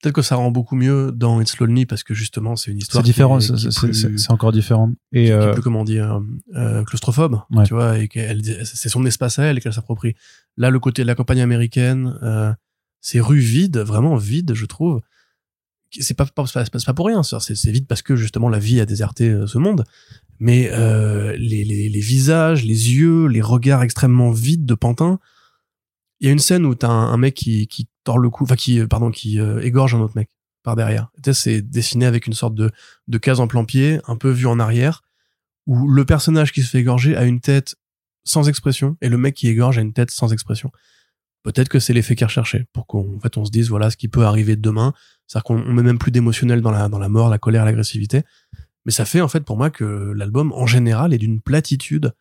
peut-être que ça rend beaucoup mieux dans It's Lonely parce que justement c'est une histoire. C'est différent, qui est- qui est c'est- c'est c'est encore différent. qui Et est euh, plus comment dire euh, claustrophobe Ouais. tu vois et qu'elle c'est son espace à elle et qu'elle s'approprie là le côté de la campagne américaine euh, ces rues vides vraiment vides je trouve c'est pas pas- c'est pas, c'est pas pour rien c'est c'est vide parce que justement la vie a déserté euh, ce monde mais euh, les, les, les visages les yeux les regards extrêmement vides de Pantin il y a une scène où t'as un, un mec qui, qui tord le cou enfin qui euh, pardon qui euh, égorge un autre mec par derrière c'est dessiné avec une sorte de de case en plan pied un peu vue en arrière où le personnage qui se fait égorger a une tête sans expression et le mec qui égorge a une tête sans expression. Peut-être que c'est l'effet qu'il recherchait pour qu'en fait on se dise voilà ce qui peut arriver demain, c'est-à-dire qu'on on met même plus d'émotionnel dans la dans la mort, la colère, l'agressivité. Mais ça fait en fait pour moi que l'album en général est d'une platitude,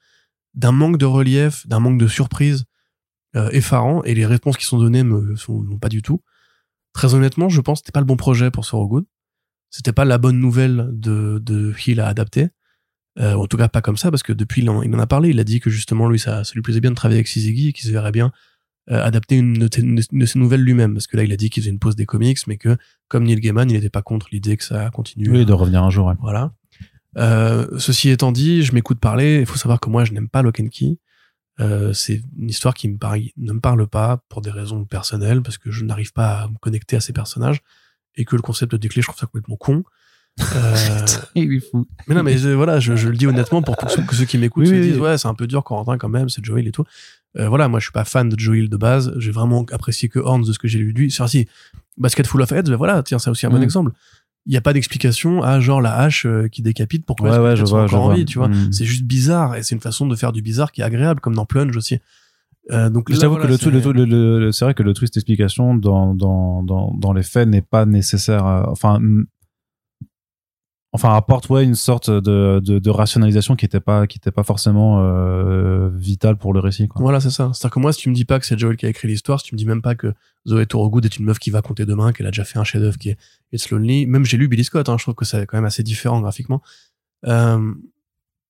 d'un manque de relief, d'un manque de surprise effarant et les réponses qui sont données me sont non pas du tout. Très honnêtement, je pense que c'était pas le bon projet pour Sorrow Good. C'était pas la bonne nouvelle de de Hill à adapter. Euh, en tout cas, pas comme ça, parce que depuis, il en, il en a parlé. Il a dit que justement, lui, ça, ça lui plaisait bien de travailler avec Sizigi et qu'il se verrait bien euh, adapter une de, une de ses nouvelles lui-même. Parce que là, il a dit qu'il faisait une pause des comics, mais que, comme Neil Gaiman, il n'était pas contre l'idée que ça continue. oui, de revenir un jour. ouais. Voilà. Euh, ceci étant dit, je m'écoute parler. Il faut savoir que moi, je n'aime pas Lock and Key. Euh, c'est une histoire qui me ne me parle pas pour des raisons personnelles, parce que je n'arrive pas à me connecter à ces personnages et que le concept des clés, je trouve ça complètement con. Euh, Il est fou. mais non, mais euh, voilà, je, je le dis honnêtement pour que ceux, que ceux qui m'écoutent Oui, se oui, disent oui. ouais, c'est un peu dur Corentin quand même, c'est Joel et tout. Euh, voilà, moi je suis pas fan de Joel de base. J'ai vraiment apprécié que Horns de ce que j'ai lu de lui. Sur si Basket Full of Heads, ben voilà, tiens, c'est aussi un bon exemple. Il n'y a pas d'explication à genre la hache euh, qui décapite pourquoi Ouais, est-ce que ouais, les je vois, encore en vie, tu vois. Mm. C'est juste bizarre et c'est une façon de faire du bizarre qui est agréable, comme dans Plunge aussi. Euh, donc Je t'avoue voilà, que le, tout- c'est- le, le, c'est vrai que le twist explication dans, dans, dans, dans les faits n'est pas nécessaire. euh, enfin, enfin apporte ouais une sorte de, de, de rationalisation qui était pas qui était pas forcément euh, vitale pour le récit. Quoi. Voilà, c'est ça. C'est-à-dire que moi, si tu me dis pas que c'est Joel qui a écrit l'histoire, si tu me dis même pas que Zoé Thorogood est une meuf qui va compter demain, qu'elle a déjà fait un chef-d'œuvre qui est It's Lonely, même j'ai lu Billy Scott, hein, je trouve que c'est quand même assez différent graphiquement. Euh,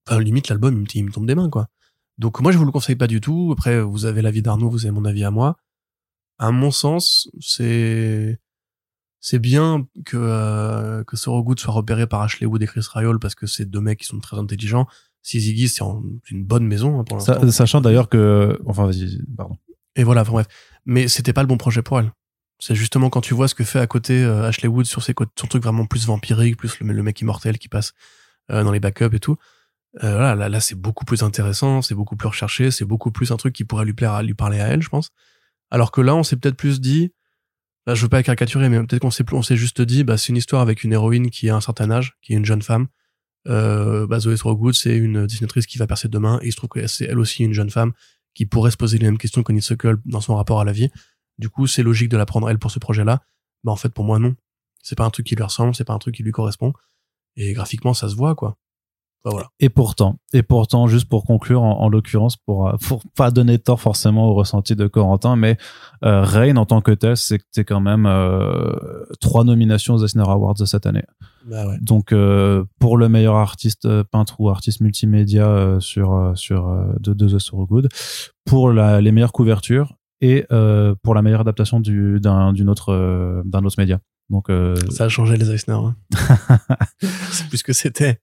enfin, limite, l'album, il me tombe des mains, quoi. Donc, moi, je vous le conseille pas du tout. Après, vous avez l'avis d'Arnaud, vous avez mon avis à moi. À mon sens, c'est, c'est bien que, euh, que Thorogood soit repéré par Ashley Wood et Chris Ryall parce que c'est deux mecs qui sont très intelligents. Si Ziggy, c'est une bonne maison, hein, pour l'instant. Sa- sachant d'ailleurs que enfin vas-y pardon. Et voilà, enfin bref. Mais c'était pas le bon projet pour elle. C'est justement quand tu vois ce que fait à côté euh, Ashley Wood sur ses côtés, son truc vraiment plus vampirique, plus le, le mec immortel qui passe euh, dans les backups et tout. Euh, voilà, là, là c'est beaucoup plus intéressant, c'est beaucoup plus recherché, c'est beaucoup plus un truc qui pourrait lui plaire, à, lui parler à elle, je pense. Alors que là, on s'est peut-être plus dit, là, je veux pas caricaturer, mais peut-être qu'on s'est, on s'est juste dit, bah, c'est une histoire avec une héroïne qui a un certain âge, qui est une jeune femme. Euh, bah, Zoé c'est une dessinatrice qui va percer demain, et il se trouve que c'est elle aussi une jeune femme qui pourrait se poser les mêmes questions que Suckle dans son rapport à la vie. Du coup, c'est logique de la prendre elle pour ce projet-là. Bah, en fait, pour moi, non. C'est pas un truc qui lui ressemble, c'est pas un truc qui lui correspond. Et graphiquement, ça se voit, quoi. Bah, voilà. Et pourtant, et pourtant, juste pour conclure, en, en l'occurrence, pour, euh, pour pas donner tort forcément au ressenti de Corentin, mais euh, Rain en tant que tel, c'est c'est quand même euh, trois nominations aux Eisner Awards de cette année. Bah ouais. Donc euh, pour le meilleur artiste peintre ou artiste multimédia sur sur de, de The So Good, pour la, les meilleures couvertures et pour la meilleure adaptation du d'un d'une autre d'un autre média. Donc Ça a changé les Eisner. Hein. c'est plus ce que c'était.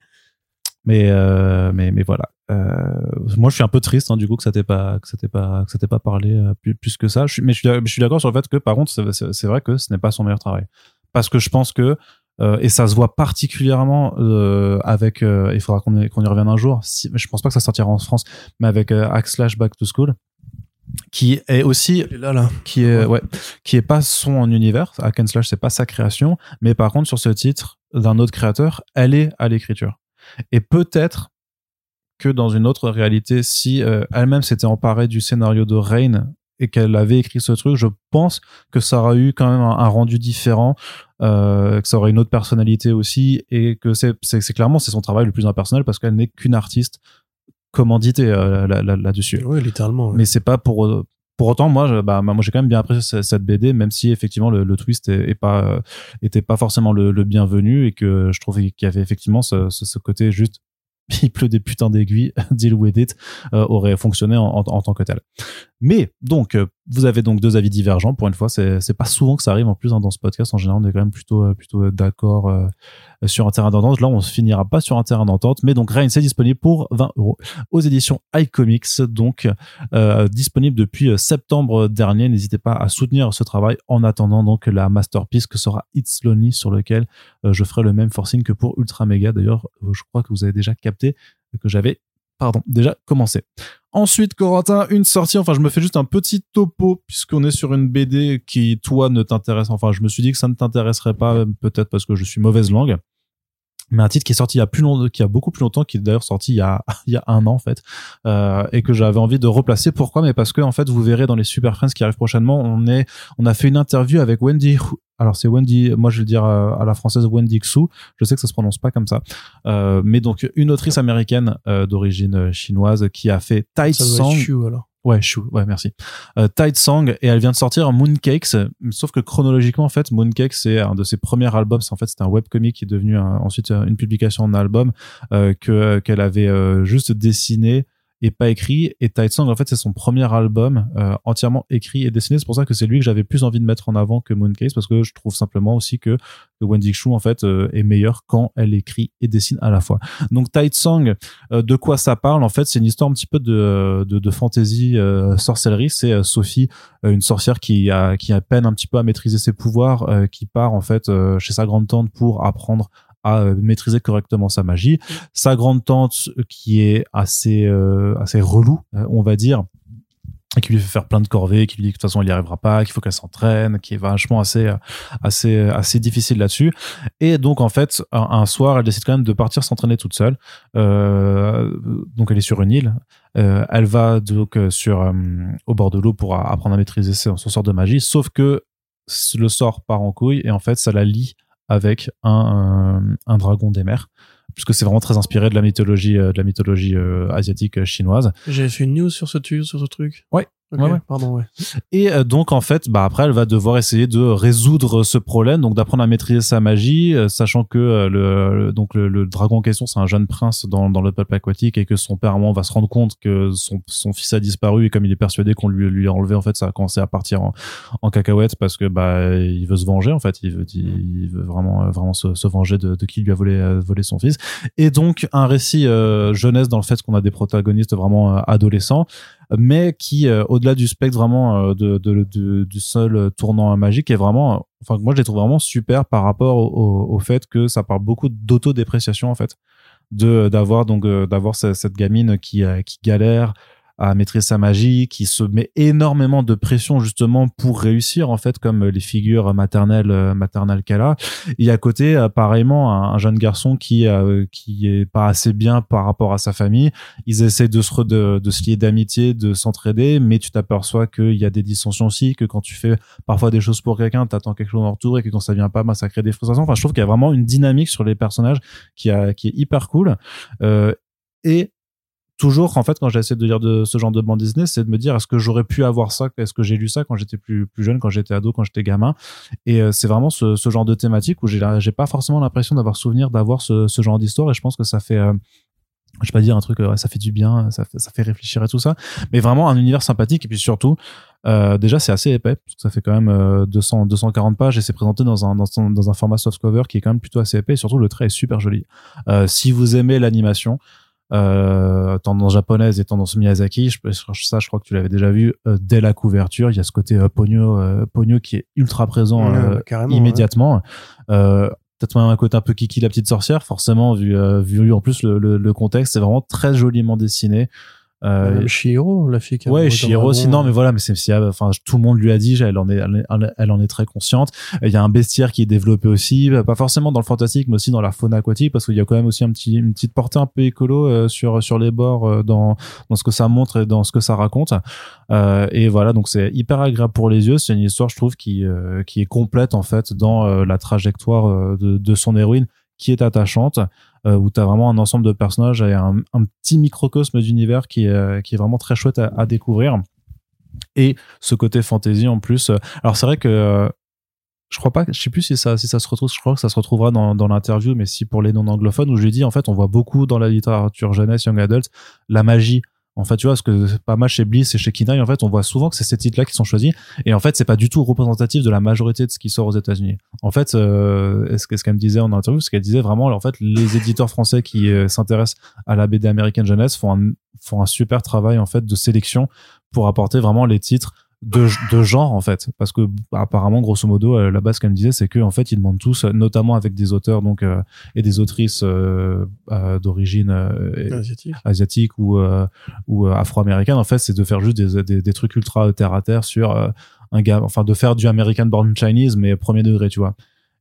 Mais euh, mais mais voilà. Euh, moi je suis un peu triste hein, du coup que ça t'ait pas que ça t'ait pas que ça t'ait pas parlé euh, plus, plus que ça. Je suis, mais je suis je suis d'accord sur le fait que par contre c'est- vrai que ce n'est pas son meilleur travail parce que je pense que euh, et ça se voit particulièrement euh, avec euh, il faudra qu'on y, revienne un jour si, je pense pas que ça sortira en France mais avec euh, Hack Slash Back to School qui est aussi Elle est là, là. qui est ouais qui est pas son univers Hack and Slash c'est pas sa création mais par contre sur ce titre d'un autre créateur elle est à l'écriture et peut-être que dans une autre réalité si euh, elle-même s'était emparée du scénario de Rain et qu'elle avait écrit ce truc, je pense que ça aurait eu quand même un, rendu différent, euh, que ça aurait une autre personnalité aussi, et que c'est, clairement c'est son travail le plus impersonnel parce qu'elle n'est qu'une artiste commandité euh, là, dessus Oui, littéralement. Mais c'est pas pour pour autant, moi, bah, moi, j'ai quand même bien apprécié cette BD, même si effectivement le, twist est, pas était pas forcément le, bienvenu et que je trouvais qu'il y avait effectivement ce, ce côté juste il pleut des putains d'aiguilles, deal with it, euh, aurait fonctionné en, en, tant que tel. Mais donc, euh, vous avez donc deux avis divergents. Pour une fois, c'est pas souvent que ça arrive en plus hein, dans ce podcast. En général, on est quand même plutôt euh, plutôt d'accord sur un terrain d'entente. Là, on se finira pas sur un terrain d'entente, mais donc Rain c'est disponible pour 20 euros aux éditions iComics, donc disponible depuis septembre dernier. N'hésitez pas à soutenir ce travail en attendant donc la masterpiece que sera It's Lonely sur lequel je ferai le même forcing que pour Ultra Mega. D'ailleurs, je crois que vous avez déjà capté que j'avais pardon, déjà commencé. Ensuite, Corentin, une sortie, enfin je me fais juste un petit topo puisqu'on est sur une BD qui, toi, ne t'intéresse, enfin je me suis dit que ça ne t'intéresserait pas, peut-être parce que je suis mauvaise langue mais un titre qui est sorti il y a plus longtemps, qui a beaucoup plus longtemps, qui est d'ailleurs sorti il y a il y a un an en fait, euh, et que j'avais envie de replacer. Pourquoi? Mais parce que en fait, vous verrez dans les Super Friends qui arrivent prochainement, on est, on a fait une interview avec Wendy alors c'est Wendy, moi je vais le dire euh, à, la française Wendy Xu. Je sais que ça se prononce pas comme ça, euh, mais donc une autrice américaine euh, d'origine chinoise qui a fait Tight Song. alors. Ouais, Shu, ouais, merci. Euh, Tight Song et elle vient de sortir Mooncakes, sauf que chronologiquement en fait, Mooncakes c'est un de ses premiers albums. En fait, c'est un webcomic qui est devenu ensuite une publication en album que qu'elle avait juste dessiné et pas écrit. Et Tight Song, en fait, c'est son premier album euh, entièrement écrit et dessiné. C'est pour ça que c'est lui que j'avais plus envie de mettre en avant que Mooncase, parce que je trouve simplement aussi que, Wendy Chou, en fait, euh, est meilleure quand elle écrit et dessine à la fois. Donc Tight Song, euh, de quoi ça parle? En fait, c'est une histoire un petit peu de, de, de fantasy sorcellerie. C'est Sophie, une sorcière qui a, qui a peine un petit peu à maîtriser ses pouvoirs, qui part en fait chez sa grande tante pour apprendre à euh, maîtriser correctement sa magie. Sa grande tante euh, qui est assez euh, assez relou, on va dire, et qui lui fait faire plein de corvées, qui lui dit que de toute façon il n'y arrivera pas, qu'il faut qu'elle s'entraîne, qui est vachement assez assez assez difficile là-dessus. Et donc en fait un, soir elle décide quand même de partir s'entraîner toute seule. Donc elle est sur une île. Elle va donc sur au bord de l'eau pour apprendre à maîtriser son sort de magie. Sauf que le sort part en couille et en fait ça la lie avec un, euh, un dragon des mers puisque c'est vraiment très inspiré de la mythologie euh, de la mythologie euh, asiatique chinoise. J'ai fait une news sur ce, sur ce truc. Ouais, ouais, Pardon, ouais. Et euh, donc en fait, bah après, elle va devoir essayer de résoudre ce problème, donc d'apprendre à maîtriser sa magie, euh, sachant que euh, le, donc le, dragon en question, c'est un jeune prince dans, dans le peuple aquatique et que son père à va se rendre compte que son, son fils a disparu et comme il est persuadé qu'on lui lui a enlevé, en fait, ça a commencé à partir en, en cacahuète parce que bah il veut se venger en fait, il veut il, veut vraiment vraiment se, se venger de, de, qui lui a volé volé son fils. Et donc un récit jeunesse dans le fait qu'on a des protagonistes vraiment adolescents mais qui, euh, au-delà du spectre vraiment euh, de, du seul tournant magique, est vraiment, enfin moi je les trouve vraiment super par rapport au, au, fait que ça parle beaucoup d'autodépréciation en fait, d'avoir donc euh, d'avoir cette, cette, gamine qui qui galère à maîtriser sa magie, qui se met énormément de pression justement pour réussir en fait, comme les figures maternelles euh, maternelles qu'elle a. Et à côté, apparemment, un, jeune garçon qui euh, qui est pas assez bien par rapport à sa famille. Ils essaient de se de, de se lier d'amitié, de s'entraider, mais tu t'aperçois qu'il y a des dissensions aussi, que quand tu fais parfois des choses pour quelqu'un, t'attends quelque chose en retour et que quand ça vient pas, bah, ça crée des frustrations. Enfin, je trouve qu'il y a vraiment une dynamique sur les personnages qui a qui est hyper cool. Euh, et toujours en fait quand j'essaie de lire de ce genre de bande Disney c'est de me dire est-ce que j'aurais pu avoir ça? Est-ce que j'ai lu ça quand j'étais plus plus jeune quand j'étais ado quand j'étais gamin? Et euh, c'est vraiment ce, ce, genre de thématique où j'ai pas forcément l'impression d'avoir souvenir d'avoir ce, ce, genre d'histoire et je pense que ça fait euh, je vais pas dire un truc euh, ça fait du bien ça fait, ça fait réfléchir et tout ça mais vraiment un univers sympathique et puis surtout euh, déjà c'est assez épais ça fait quand même 200 240 pages et c'est présenté dans un dans dans un format soft cover qui est quand même plutôt assez épais et surtout le trait est super joli. Si vous aimez l'animation euh, tendance japonaise et tendance Miyazaki. Je, ça, je crois que tu l'avais déjà vu euh, dès la couverture. Il y a ce côté euh, pogno, euh, pogno qui est ultra présent euh, immédiatement. Peut-être même un côté un peu kiki la petite sorcière, forcément vu vu en plus le, le, le contexte. C'est vraiment très joliment dessiné. Euh, Même Shihiro, la fille qui a Ouais, Shihiro aussi. Non, mais voilà, mais c'est, enfin, tout le monde lui a dit, elle en est, elle, en est très consciente. Il y a un bestiaire qui est développé aussi, pas forcément dans le fantastique, mais aussi dans la faune aquatique, parce qu'il y a quand même aussi un petit, une petite portée un peu écolo euh, sur sur les bords, euh, dans dans ce que ça montre et dans ce que ça raconte. Euh, et voilà, donc c'est hyper agréable pour les yeux. C'est une histoire, je trouve, qui euh, qui est complète en fait dans euh, la trajectoire euh, de de son héroïne, qui est attachante euh, où tu as vraiment un ensemble de personnages et un, petit microcosme d'univers qui est, euh, vraiment très chouette à, à découvrir. Et ce côté fantasy en plus. euh, Alors c'est vrai que euh, je crois pas, je sais plus si ça, si ça se retrouve, je crois que ça se retrouvera dans, dans l'interview, mais si pour les non anglophones, où je lui dis en fait, on voit beaucoup dans la littérature jeunesse, young adult, la magie. En fait, tu vois, parce que pas mal chez Bliss et chez Kinaï, en fait, on voit souvent que c'est ces titres-là qui sont choisis. Et en fait, c'est pas du tout représentatif de la majorité de ce qui sort aux États-Unis. En fait, euh, ce que- ce qu'elle me disait en interview, c'est qu'elle disait vraiment, en fait, les éditeurs français qui euh, s'intéressent à la BD américaine jeunesse font un, font un super travail en fait de sélection pour apporter vraiment les titres de, de genre en fait parce que apparemment grosso modo euh, la base qu'elle me disait c'est que en fait ils demandent tous euh, notamment avec des auteurs donc euh, et des autrices euh, euh, d'origine euh, asiatique. asiatique ou euh, ou afro-américaine en fait c'est de faire juste des, des, des trucs ultra terre à terre sur euh, un gars enfin de faire du American born Chinese mais premier degré tu vois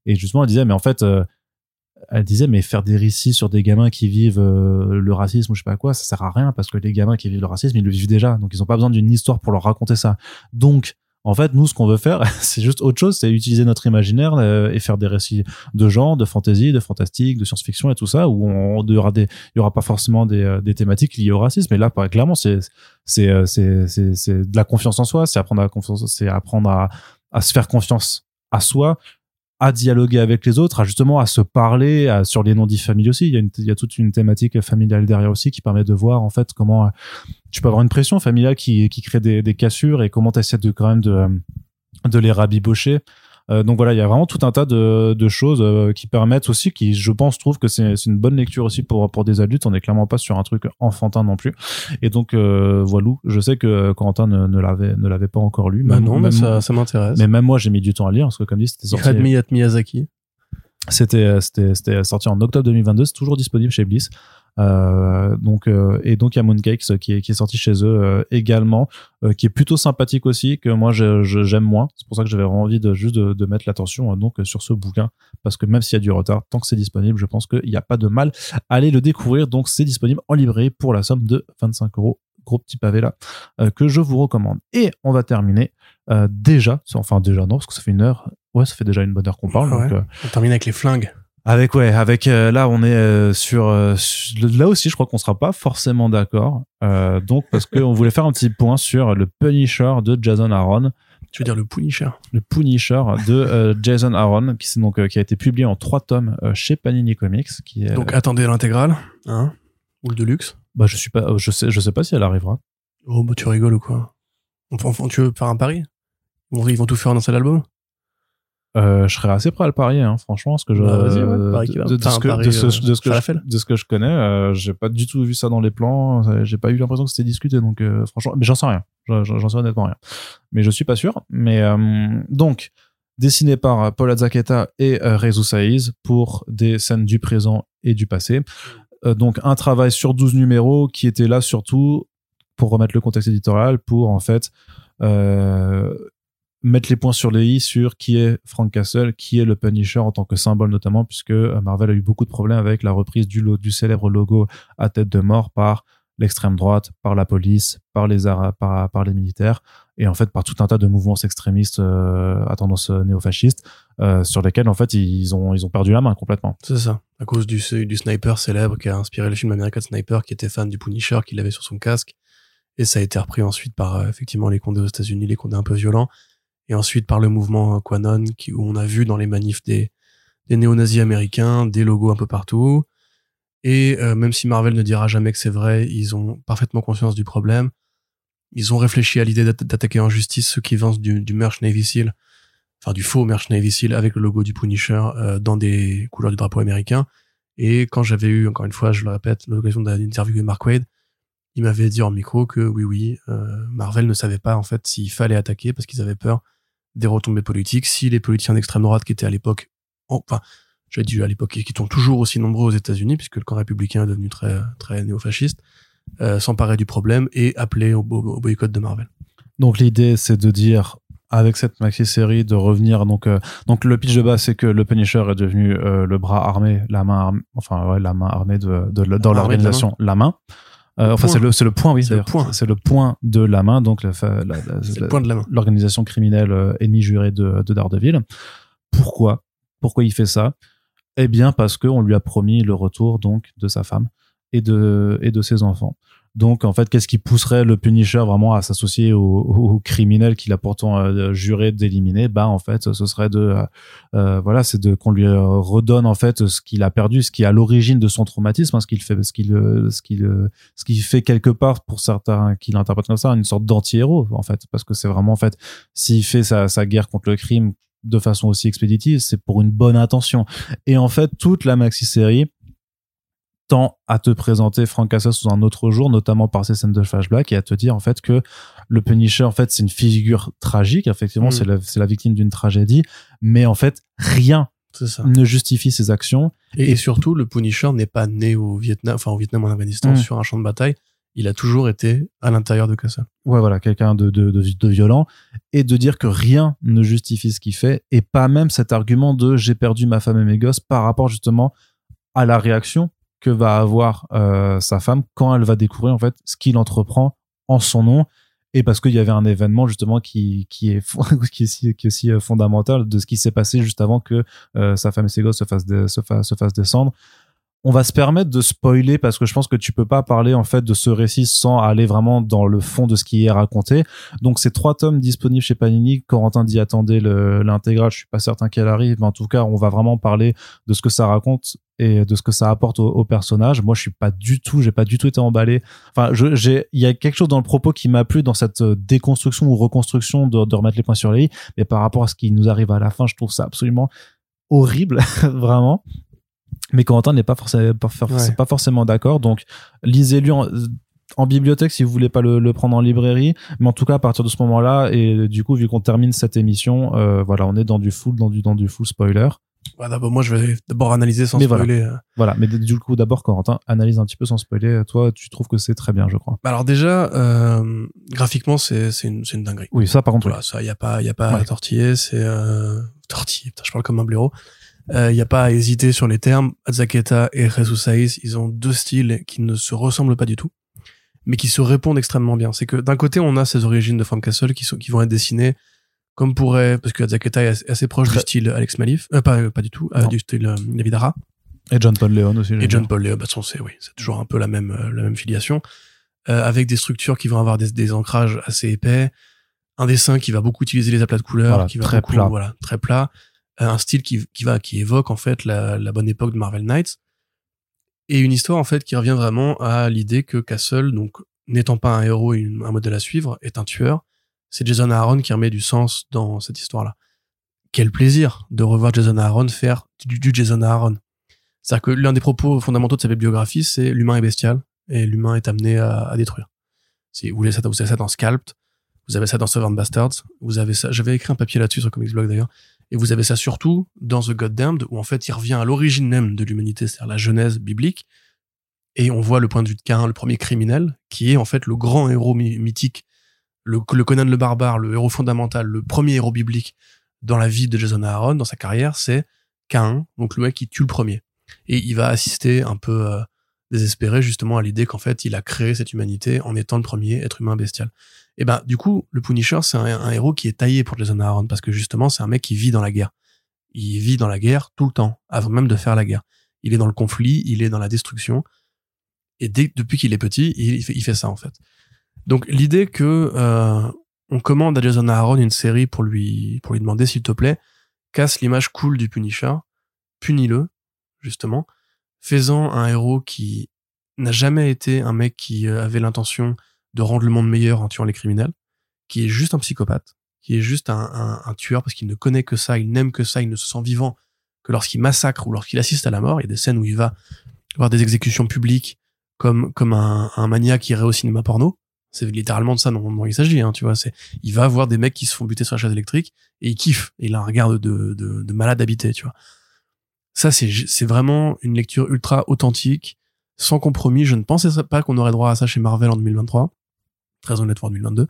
et justement elle disait mais en fait euh, elle disait mais faire des récits sur des gamins qui vivent euh, le racisme ou je sais pas quoi ça sert à rien parce que les gamins qui vivent le racisme ils le vivent déjà donc ils ont pas besoin d'une histoire pour leur raconter ça donc en fait, nous, ce qu'on veut faire, c'est juste autre chose, c'est utiliser notre imaginaire euh, et faire des récits de genre, de fantasy, de fantastique, de science-fiction et tout ça, où on, il y aura des, il y aura pas forcément des, euh, des thématiques liées au racisme. Mais là, clairement, c'est, c'est, euh, c'est, c'est, c'est de la confiance en soi, c'est apprendre à confiance, c'est apprendre à, à se faire confiance à soi, à dialoguer avec les autres, à justement à se parler, à, sur les non-dits familiaux aussi. Il y, a une, il y a toute une thématique familiale derrière aussi qui permet de voir en fait comment euh, tu peux avoir une pression familiale qui, qui crée des, des cassures et comment tu de quand même de, euh, de les rabibocher. Euh, donc voilà, il y a vraiment tout un tas de, de choses euh, qui permettent aussi, qui je pense trouve que c'est une bonne lecture aussi pour pour des adultes. On n'est clairement pas sur un truc enfantin non plus. Et donc euh, voilà, je sais que Quentin ne, ne l'avait ne l'avait pas encore lu. Bah Même- non, mais même- ça, ça m'intéresse. mais même moi j'ai mis du temps à lire parce que comme dit c'était sorti Miyazaki. c'était sorti en octobre 2022 c'est toujours disponible chez Bliss donc euh, et donc il y a Mooncakes qui est qui est sorti chez eux euh, également euh, qui est plutôt sympathique aussi que moi je- je- j'aime moins. C'est pour ça que j'avais vraiment envie de juste de, de mettre l'attention euh, donc euh, sur ce bouquin parce que même s'il y a du retard tant que c'est disponible je pense qu'il n'y a pas de mal à aller le découvrir. Donc c'est disponible en librairie pour la somme de 25 euros. Gros petit pavé là euh, que je vous recommande. Et on va terminer euh, déjà enfin déjà non parce que ça fait une heure. Ouais ça fait déjà une bonne heure qu'on parle Ouais. donc euh, On termine avec les flingues. Avec ouais, avec euh, là on est euh, sur, euh, là aussi je crois qu'on sera pas forcément d'accord. Donc parce qu'on voulait faire un petit point sur le Punisher de Jason Aaron, Tu veux dire le Punisher? Le Punisher de Jason Aaron qui c'est donc qui a été publié en trois tomes chez Panini Comics qui est Donc attendez l'intégrale, hein Ou le Deluxe? Bah je suis pas je sais je sais pas si elle arrivera. Oh, bah tu rigoles ou quoi? Enfin, Tu veux faire un pari? Ils vont- Ils vont tout faire dans cet album? Euh, je serais assez prêt à le parier, hein, franchement, de, ce que, je, felle. de ce que je connais, euh, j'ai pas du tout vu ça dans les plans. euh, J'ai pas eu l'impression que c'était discuté, donc euh, franchement, mais j'en sais rien. J'en sais honnêtement rien. Mais je suis pas sûr. Mais donc dessiné par Paul Azzaqueta et Rezu Saiz pour des scènes du présent et du passé. Donc un travail sur 12 numéros qui était là surtout pour remettre le contexte éditorial, pour en fait euh, mettre les points sur les i sur qui est Frank Castle, qui est le Punisher en tant que symbole notamment, puisque euh, Marvel a eu beaucoup de problèmes avec la reprise du, célèbre logo à tête de mort par l'extrême droite, par la police, par les par, les militaires, et en fait par tout un tas de mouvements extrémistes euh, à tendance euh, néofasciste, euh, sur lesquels en fait ils ont ils ont perdu la main complètement. C'est ça. À cause du, du sniper célèbre qui a inspiré le film American Sniper, qui était fan du Punisher, qu'il avait sur son casque. Et ça a été repris ensuite par effectivement les condés aux États-Unis, les condés un peu violents. Et ensuite par le mouvement Quanon, qui, où on a vu dans les manifs des, des néo-nazis américains, des logos un peu partout. Et euh, même si Marvel ne dira jamais que c'est vrai, ils ont parfaitement conscience du problème. Ils ont réfléchi à l'idée d'atta- d'attaquer en justice ceux qui vendent du, du merch Navy Seal, enfin du faux merch Navy Seal avec le logo du Punisher euh, dans des couleurs du drapeau américain. Et quand j'avais eu, encore une fois, je le répète, l'occasion d'interviewer Mark Wade, il m'avait dit en micro que oui, oui, euh, Marvel ne savait pas en fait s'il fallait attaquer parce qu'ils avaient peur des retombées politiques. Si les politiciens d'extrême droite qui étaient à l'époque, enfin, j'ai dit à l'époque, qui sont toujours aussi nombreux aux États-Unis, puisque le camp républicain est devenu très, très néofasciste, euh, s'emparer du problème et appeler au, bo- au boycott de Marvel. Donc l'idée c'est de dire avec cette maxi série de revenir donc euh, donc le pitch de base c'est que le Punisher est devenu euh, le bras armé la main armée, enfin ouais la main armée de, de, dans la l'organisation la main, Euh, enfin c'est le le point oui C'est le point. c'est le point de la main donc l'organisation criminelle euh, ennemie jurée de, de Daredevil. Pourquoi? Pourquoi il fait ça? Eh bien parce qu'on lui a promis le retour donc de sa femme et de et de ses enfants. Donc en fait, qu'est-ce qui pousserait le Punisher vraiment à s'associer au, au criminel qu'il a pourtant euh, juré d'éliminer? Bah en fait, ce serait de euh, euh, voilà, c'est de qu'on lui euh, redonne en fait ce qu'il a perdu, ce qui est à l'origine de son traumatisme, hein, ce qu'il fait, ce qu'il ce qu'il ce qui fait quelque part pour certains qui l'interprètent comme ça une sorte d'anti-héros en fait, parce que c'est vraiment en fait s'il fait sa, sa guerre contre le crime de façon aussi expéditive, c'est pour une bonne intention. Et en fait, toute la maxi-série tend à te présenter Frank Castle sous un autre jour, notamment par ses scènes de flashback, et à te dire en fait que le Punisher, en fait, c'est une figure tragique. Effectivement, Mm. c'est la, c'est la victime d'une tragédie, mais en fait, rien ça. ne justifie ses actions. Et, et surtout, le Punisher n'est pas né au Vietnam, enfin au Vietnam en Afghanistan Mm. sur un champ de bataille. Il a toujours été à l'intérieur de Castle. ouais voilà quelqu'un de, de, de, de violent et de dire que rien ne justifie ce qu'il fait et pas même cet argument de j'ai perdu ma femme et mes gosses par rapport justement à la réaction que va avoir euh, sa femme quand elle va découvrir en fait ce qu'il entreprend en son nom et parce qu'il y avait un événement justement qui qui est qui est, si- qui est aussi euh, fondamental de ce qui s'est passé juste avant que euh, sa femme et ses gosses se fassent se, fa- se fassent descendre on va se permettre de spoiler parce que je pense que tu peux pas parler en fait de ce récit sans aller vraiment dans le fond de ce qui est raconté. Donc c'est trois tomes disponibles chez Panini. Corentin dit attendez le- l'intégrale, je suis pas certain qu'elle arrive, mais en tout cas on va vraiment parler de ce que ça raconte et de ce que ça apporte au, personnage. Moi je suis pas du tout, j'ai pas du tout été emballé. Enfin j'ai, il y a quelque chose dans le propos qui m'a plu dans cette euh, déconstruction ou reconstruction de remettre les points sur les i, mais par rapport à ce qui nous arrive à la fin, je trouve ça absolument horrible, vraiment. Mais Corentin n'est pas forcément, pas, for- Ouais. pas forcément d'accord. Donc, lisez-lui en, en bibliothèque si vous voulez pas le, le prendre en librairie. Mais en tout cas, à partir de ce moment-là, et du coup, vu qu'on termine cette émission, euh, voilà, on est dans du full, dans du, dans du full spoiler. D'abord, moi, je vais d'abord analyser sans Mais spoiler. euh. Voilà. Mais du coup, d'abord, Corentin, analyse un petit peu sans spoiler. Toi, tu trouves que c'est très bien, je crois. Bah, Alors déjà, euh, graphiquement, c'est une, dinguerie. Oui, ça, par contre, oui. Voilà, ça, y a pas, y a pas à tortiller, c'est euh, tortiller. Putain, je parle comme un blaireau. Euh, y a pas à hésiter sur les termes. Azaketa et Jesus Saiz, ils ont deux styles qui ne se ressemblent pas du tout, mais qui se répondent extrêmement bien. C'est que d'un côté, on a ces origines de Frank Castle qui sont, qui vont être dessinées comme pourrait, parce que Azaketa est assez, proche du style Alex Malif, euh, pas, pas du tout, euh, du style euh, David Hara. Et John Paul Leon aussi. Et John Paul Leo, bah, c'est oui, c'est toujours un peu la même euh, la même filiation, euh, avec des structures qui vont avoir des, des ancrages assez épais, un dessin qui va beaucoup utiliser les aplats de couleurs, Voilà, qui va très beaucoup, plat. voilà, très plat, un style qui qui va qui évoque en fait la, la bonne époque de Marvel Knights, et une histoire en fait qui revient vraiment à l'idée que Castle, donc n'étant pas un héros, et un modèle à suivre, est un tueur. C'est Jason Aaron qui remet du sens dans cette histoire-là. Quel plaisir de revoir Jason Aaron faire du, Jason Aaron. C'est-à-dire que l'un des propos fondamentaux de sa biographie, c'est l'humain est bestial et l'humain est amené à, détruire. Si vous, avez ça, vous avez ça dans Scalped, vous avez ça dans Southern Bastards, vous avez ça, j'avais écrit un papier là-dessus sur Comics Blog d'ailleurs, et vous avez ça surtout dans The Goddamned, où en fait il revient à l'origine même de l'humanité, c'est-à-dire la genèse biblique, et on voit le point de vue de Cain, le premier criminel, qui est en fait le grand héros my- mythique, le, le Conan le barbare, le héros fondamental, le premier héros biblique dans la vie de Jason Aaron, dans sa carrière, c'est Cain, donc le mec qui tue le premier. Et il va assister un peu euh, désespéré justement à l'idée qu'en fait il a créé cette humanité en étant le premier être humain bestial. Et ben du coup le Punisher c'est un, un héros qui est taillé pour Jason Aaron parce que justement c'est un mec qui vit dans la guerre. Il vit dans la guerre tout le temps avant même de faire la guerre. Il est dans le conflit, il est dans la destruction et dès, depuis qu'il est petit il fait, il fait ça en fait. Donc l'idée que euh, on commande à Jason Aaron une série pour lui pour lui demander s'il te plaît casse l'image cool du Punisher, punis-le justement, faisant un héros qui n'a jamais été un mec qui euh, avait l'intention de rendre le monde meilleur en tuant les criminels, qui est juste un psychopathe, qui est juste un, un- un tueur parce qu'il ne connaît que ça, il n'aime que ça, il ne se sent vivant que lorsqu'il massacre ou lorsqu'il assiste à la mort. Il y a des scènes où il va avoir des exécutions publiques comme comme un, un maniaque qui irait au cinéma porno. C'est littéralement de ça dont, il s'agit, hein, tu vois. C'est, il va voir des mecs qui se font buter sur la chaise électrique et il kiffe. Il a un regard de, de, de malade habité, tu vois ça c'est c'est vraiment une lecture ultra authentique sans compromis. Je ne pensais pas qu'on aurait droit à ça chez Marvel en 2023. Très honnêtement, en 2022.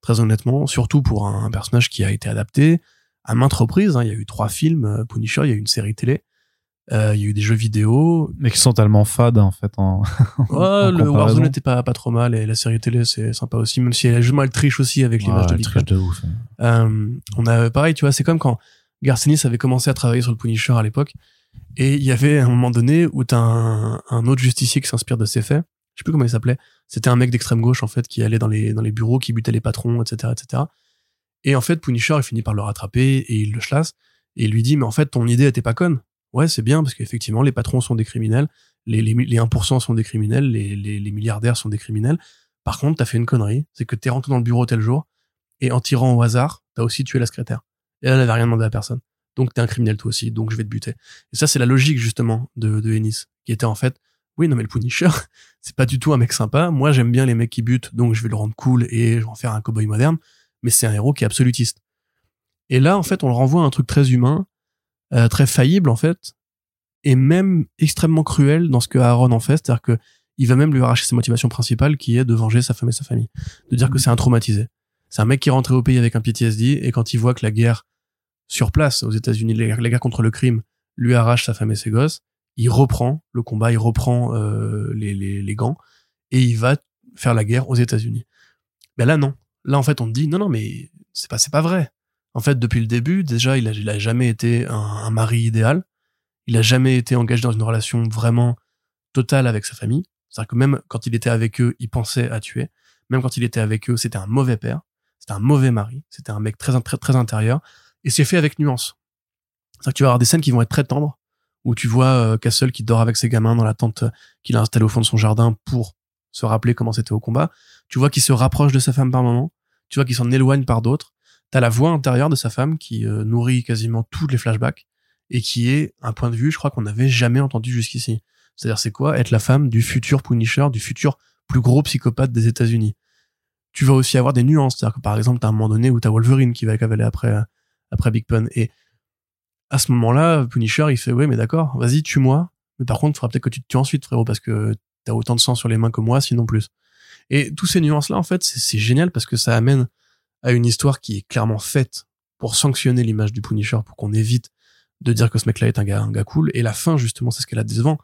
Très honnêtement, surtout pour un, personnage qui a été adapté à maintes reprises. Hein. Il y a eu trois films, euh, Punisher, il y a eu une série télé. Euh, il y a eu des jeux vidéo. Mais qui sont tellement fades, en fait. En, ouais, le Warzone n'était pas, pas trop mal et la série télé, c'est sympa aussi, même si elle, justement, elle triche aussi avec l'image de triche de ouf. Euh, on a, pareil, tu vois, c'est comme quand Garcenis avait commencé à travailler sur le Punisher à l'époque. Et il y avait un moment donné où t'as un, un autre justicier qui s'inspire de ses faits. Je sais plus comment il s'appelait. C'était un mec d'extrême gauche, en fait, qui allait dans les, dans les bureaux, qui butait les patrons, etc., etc. Et en fait, Punisher, il finit par le rattraper et il le chasse. Et il lui dit, mais en fait, ton idée était pas conne ouais, c'est bien parce qu'effectivement, les patrons sont des criminels, les, les, les 1% sont des criminels, les, les, les, milliardaires sont des criminels. Par contre, t'as fait une connerie, c'est que t'es rentré dans le bureau tel jour et en tirant au hasard, t'as aussi tué la secrétaire. Et elle n'avait rien demandé à personne. Donc t'es un criminel toi aussi, donc je vais te buter. Et ça, c'est la logique justement de, de Ennis, qui était en fait, oui, non mais le Punisher, c'est pas du tout un mec sympa. Moi, j'aime bien les mecs qui butent, donc je vais le rendre cool et je vais en faire un cowboy moderne. Mais c'est un héros qui est absolutiste. Et là, en fait, on le renvoie à un truc très humain, euh, très faillible en fait, et même extrêmement cruel dans ce que Aaron en fait, c'est-à-dire que il va même lui arracher sa motivation principale qui est de venger sa femme et sa famille, de dire que c'est un traumatisé. C'est un mec qui est rentré au pays avec un PTSD et quand il voit que la guerre sur place aux États-Unis, la guerre contre le crime, lui arrache sa femme et ses gosses, il reprend le combat, il reprend euh, les, les, gants et il va faire la guerre aux États-Unis. Ben là non, là en fait on te dit non non mais c'est pas c'est pas vrai. En fait depuis le début déjà il a, il a jamais été un, un mari idéal il a jamais été engagé dans une relation vraiment totale avec sa famille. C'est-à-dire que même quand il était avec eux, il pensait à tuer. Même quand il était avec eux, c'était un mauvais père, c'était un mauvais mari, c'était un mec très, très, très intérieur. Et c'est fait avec nuance. C'est-à-dire que tu vas avoir des scènes qui vont être très tendres, où tu vois euh, Castle qui dort avec ses gamins dans la tente qu'il a installée au fond de son jardin pour se rappeler comment c'était au combat. Tu vois qu'il se rapproche de sa femme par moment. Tu vois qu'il s'en éloigne par d'autres. T'as la voix intérieure de sa femme qui euh, nourrit quasiment tous les flashbacks et qui est un point de vue, je crois qu'on n'avait jamais entendu jusqu'ici. C'est-à-dire, c'est quoi être la femme du futur Punisher, du futur plus gros psychopathe des États-Unis? Tu vas aussi avoir des nuances, c'est-à-dire que par exemple, t'as un moment donné où t'as Wolverine qui va cavaler après après Big Pun et à ce moment-là, Punisher, il fait ouais, mais d'accord, vas-y, tue-moi, mais par contre, il faudra peut-être que tu te tues ensuite, frérot, parce que t'as autant de sang sur les mains que moi, sinon plus. Et tous ces nuances-là, en fait, c'est génial parce que ça amène à une histoire qui est clairement faite pour sanctionner l'image du Punisher, pour qu'on évite de dire que ce mec-là est un gars, un gars cool. Et la fin, justement, c'est ce qu'elle a décevant.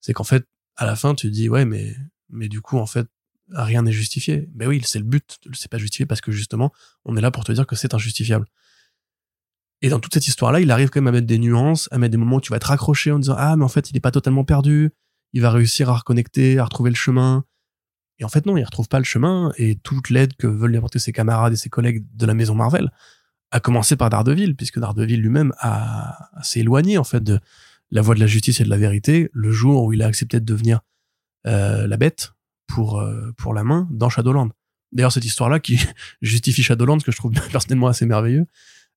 C'est qu'en fait, à la fin, tu dis, ouais, mais, mais du coup, en fait, rien n'est justifié. Mais oui, c'est le but. C'est pas justifié parce que justement, on est là pour te dire que c'est injustifiable. Et dans toute cette histoire-là, il arrive quand même à mettre des nuances, à mettre des moments où tu vas être accroché en disant, ah, mais en fait, il est pas totalement perdu. Il va réussir à reconnecter, à retrouver le chemin. Et en fait, non, il retrouve pas le chemin et toute l'aide que veulent lui apporter ses camarades et ses collègues de la maison Marvel à commencer par Daredevil, puisque Daredevil lui-même a, s'est éloigné en fait de la voie de la justice et de la vérité le jour où il a accepté de devenir euh, la bête pour euh, pour la main dans Shadowland. D'ailleurs cette histoire-là qui justifie Shadowland, que je trouve personnellement assez merveilleux,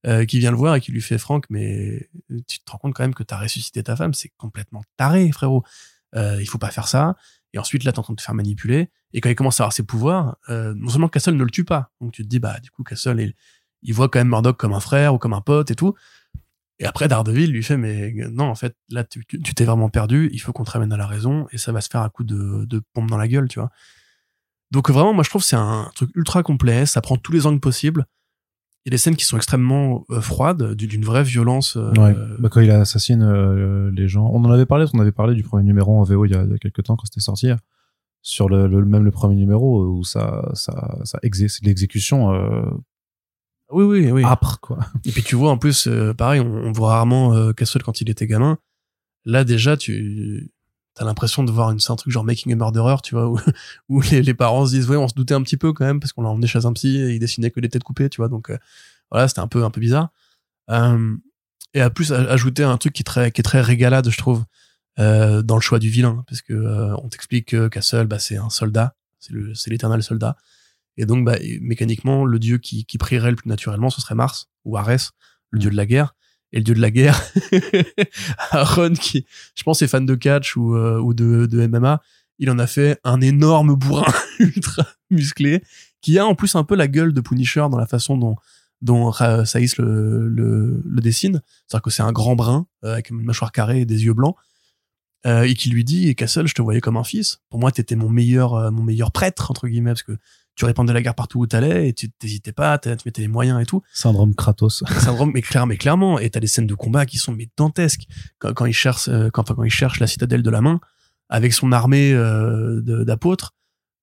euh, qui vient le voir et qui lui fait Franck, mais tu te rends compte quand même que t'as ressuscité ta femme, c'est complètement taré frérot. Euh, il faut pas faire ça. Et ensuite là t'es en train de te faire manipuler. Et quand il commence à avoir ses pouvoirs, euh, non seulement Castle ne le tue pas, donc tu te dis bah du coup Castle il voit quand même Murdoch comme un frère ou comme un pote et tout. Et après, Daredevil lui fait, mais non, en fait, là, tu t'es vraiment perdu, il faut qu'on te ramène à la raison, et ça va se faire un coup de, de pompe dans la gueule, tu vois. Donc vraiment, moi, je trouve que c'est un truc ultra complet, ça prend tous les angles possibles. Il y a des scènes qui sont extrêmement euh, froides, d'une vraie violence. Euh, ouais. Bah, quand il assassine euh, les gens, on en avait parlé, on avait parlé du premier numéro en VO il y a, il y a quelques temps quand c'était sorti sur le, le, même le premier numéro où ça ça ça c'est l'exécution oui, oui, oui. Âpre, quoi. Et puis tu vois, en plus, euh, pareil, on, voit rarement euh, Castle quand il était gamin. Là, déjà, tu as l'impression de voir une, un truc genre Making a Murderer, tu vois, où, où les, les, parents se disent, ouais, on se doutait un petit peu quand même, parce qu'on l'a emmené chez un psy et il dessinait que des têtes coupées, tu vois, donc euh, voilà, c'était un peu, un peu bizarre. Euh, et à plus, ajouter un truc qui est très, qui est très régalade, je trouve, dans le choix du vilain, parce que on t'explique que Castle, bah, c'est un soldat, c'est l'éternel soldat et donc, bah, mécaniquement, le dieu qui, qui prierait le plus naturellement, ce serait Mars ou Arès, le dieu de la guerre. Et le dieu de la guerre, Aaron, qui, je pense, est fan de catch ou, euh, de, MMA, il en a fait un énorme bourrin ultra musclé, qui a en plus un peu la gueule de Punisher dans la façon dont, dont Saïs le, le, le dessine. C'est-à-dire que c'est un grand brun, euh, avec une mâchoire carrée et des yeux blancs. euh, et qui lui dit Castle je te voyais comme un fils pour moi t'étais mon meilleur mon meilleur prêtre entre guillemets parce que tu répandais la guerre partout où t'allais et tu t'hésitais pas tu mettais les moyens et tout. Syndrome Kratos. syndrome mais, clair, mais clairement. Et t'as des scènes de combat qui sont mais dantesques. Quand, quand il cherche euh, quand, enfin, quand il cherche la citadelle de la main avec son armée euh, d'apôtres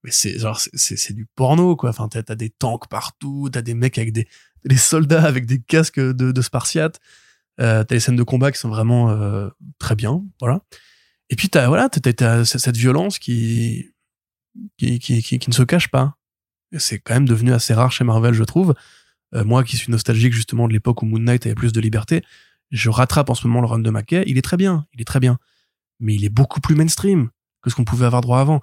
mais c'est genre c'est- c'est du porno quoi. Enfin t'as t'as des tanks partout t'as des mecs avec des des soldats avec des casques de, de spartiates. Euh, t'as des scènes de combat qui sont vraiment euh, très bien voilà. Et puis t'as voilà t'as, cette violence qui qui, qui, qui, qui ne se cache pas c'est quand même devenu assez rare chez Marvel je trouve Euh, moi qui suis nostalgique justement de l'époque où Moon Knight avait plus de liberté je rattrape en ce moment le run de Mackay il est très bien il est très bien mais il est beaucoup plus mainstream que ce qu'on pouvait avoir droit avant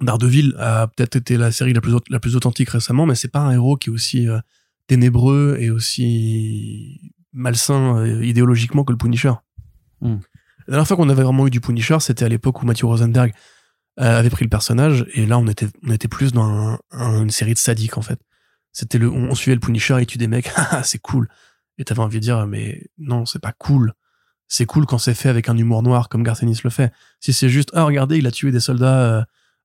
Daredevil a peut-être été la série la plus, la plus authentique récemment, mais c'est pas un héros qui est aussi euh, ténébreux et aussi malsain euh, idéologiquement que le Punisher. Hmm. La dernière fois qu'on avait vraiment eu du Punisher, c'était à l'époque où Matthew Rosenberg avait pris le personnage, et là on était, on était plus dans un- un- une série de sadiques en fait. C'était le, on, on suivait le Punisher, il tue des mecs, ah c'est cool. Et t'avais envie de dire, mais non, c'est pas cool. C'est cool quand c'est fait avec un humour noir comme Garth Ennis le fait. Si c'est juste, ah regardez, il a tué des soldats euh,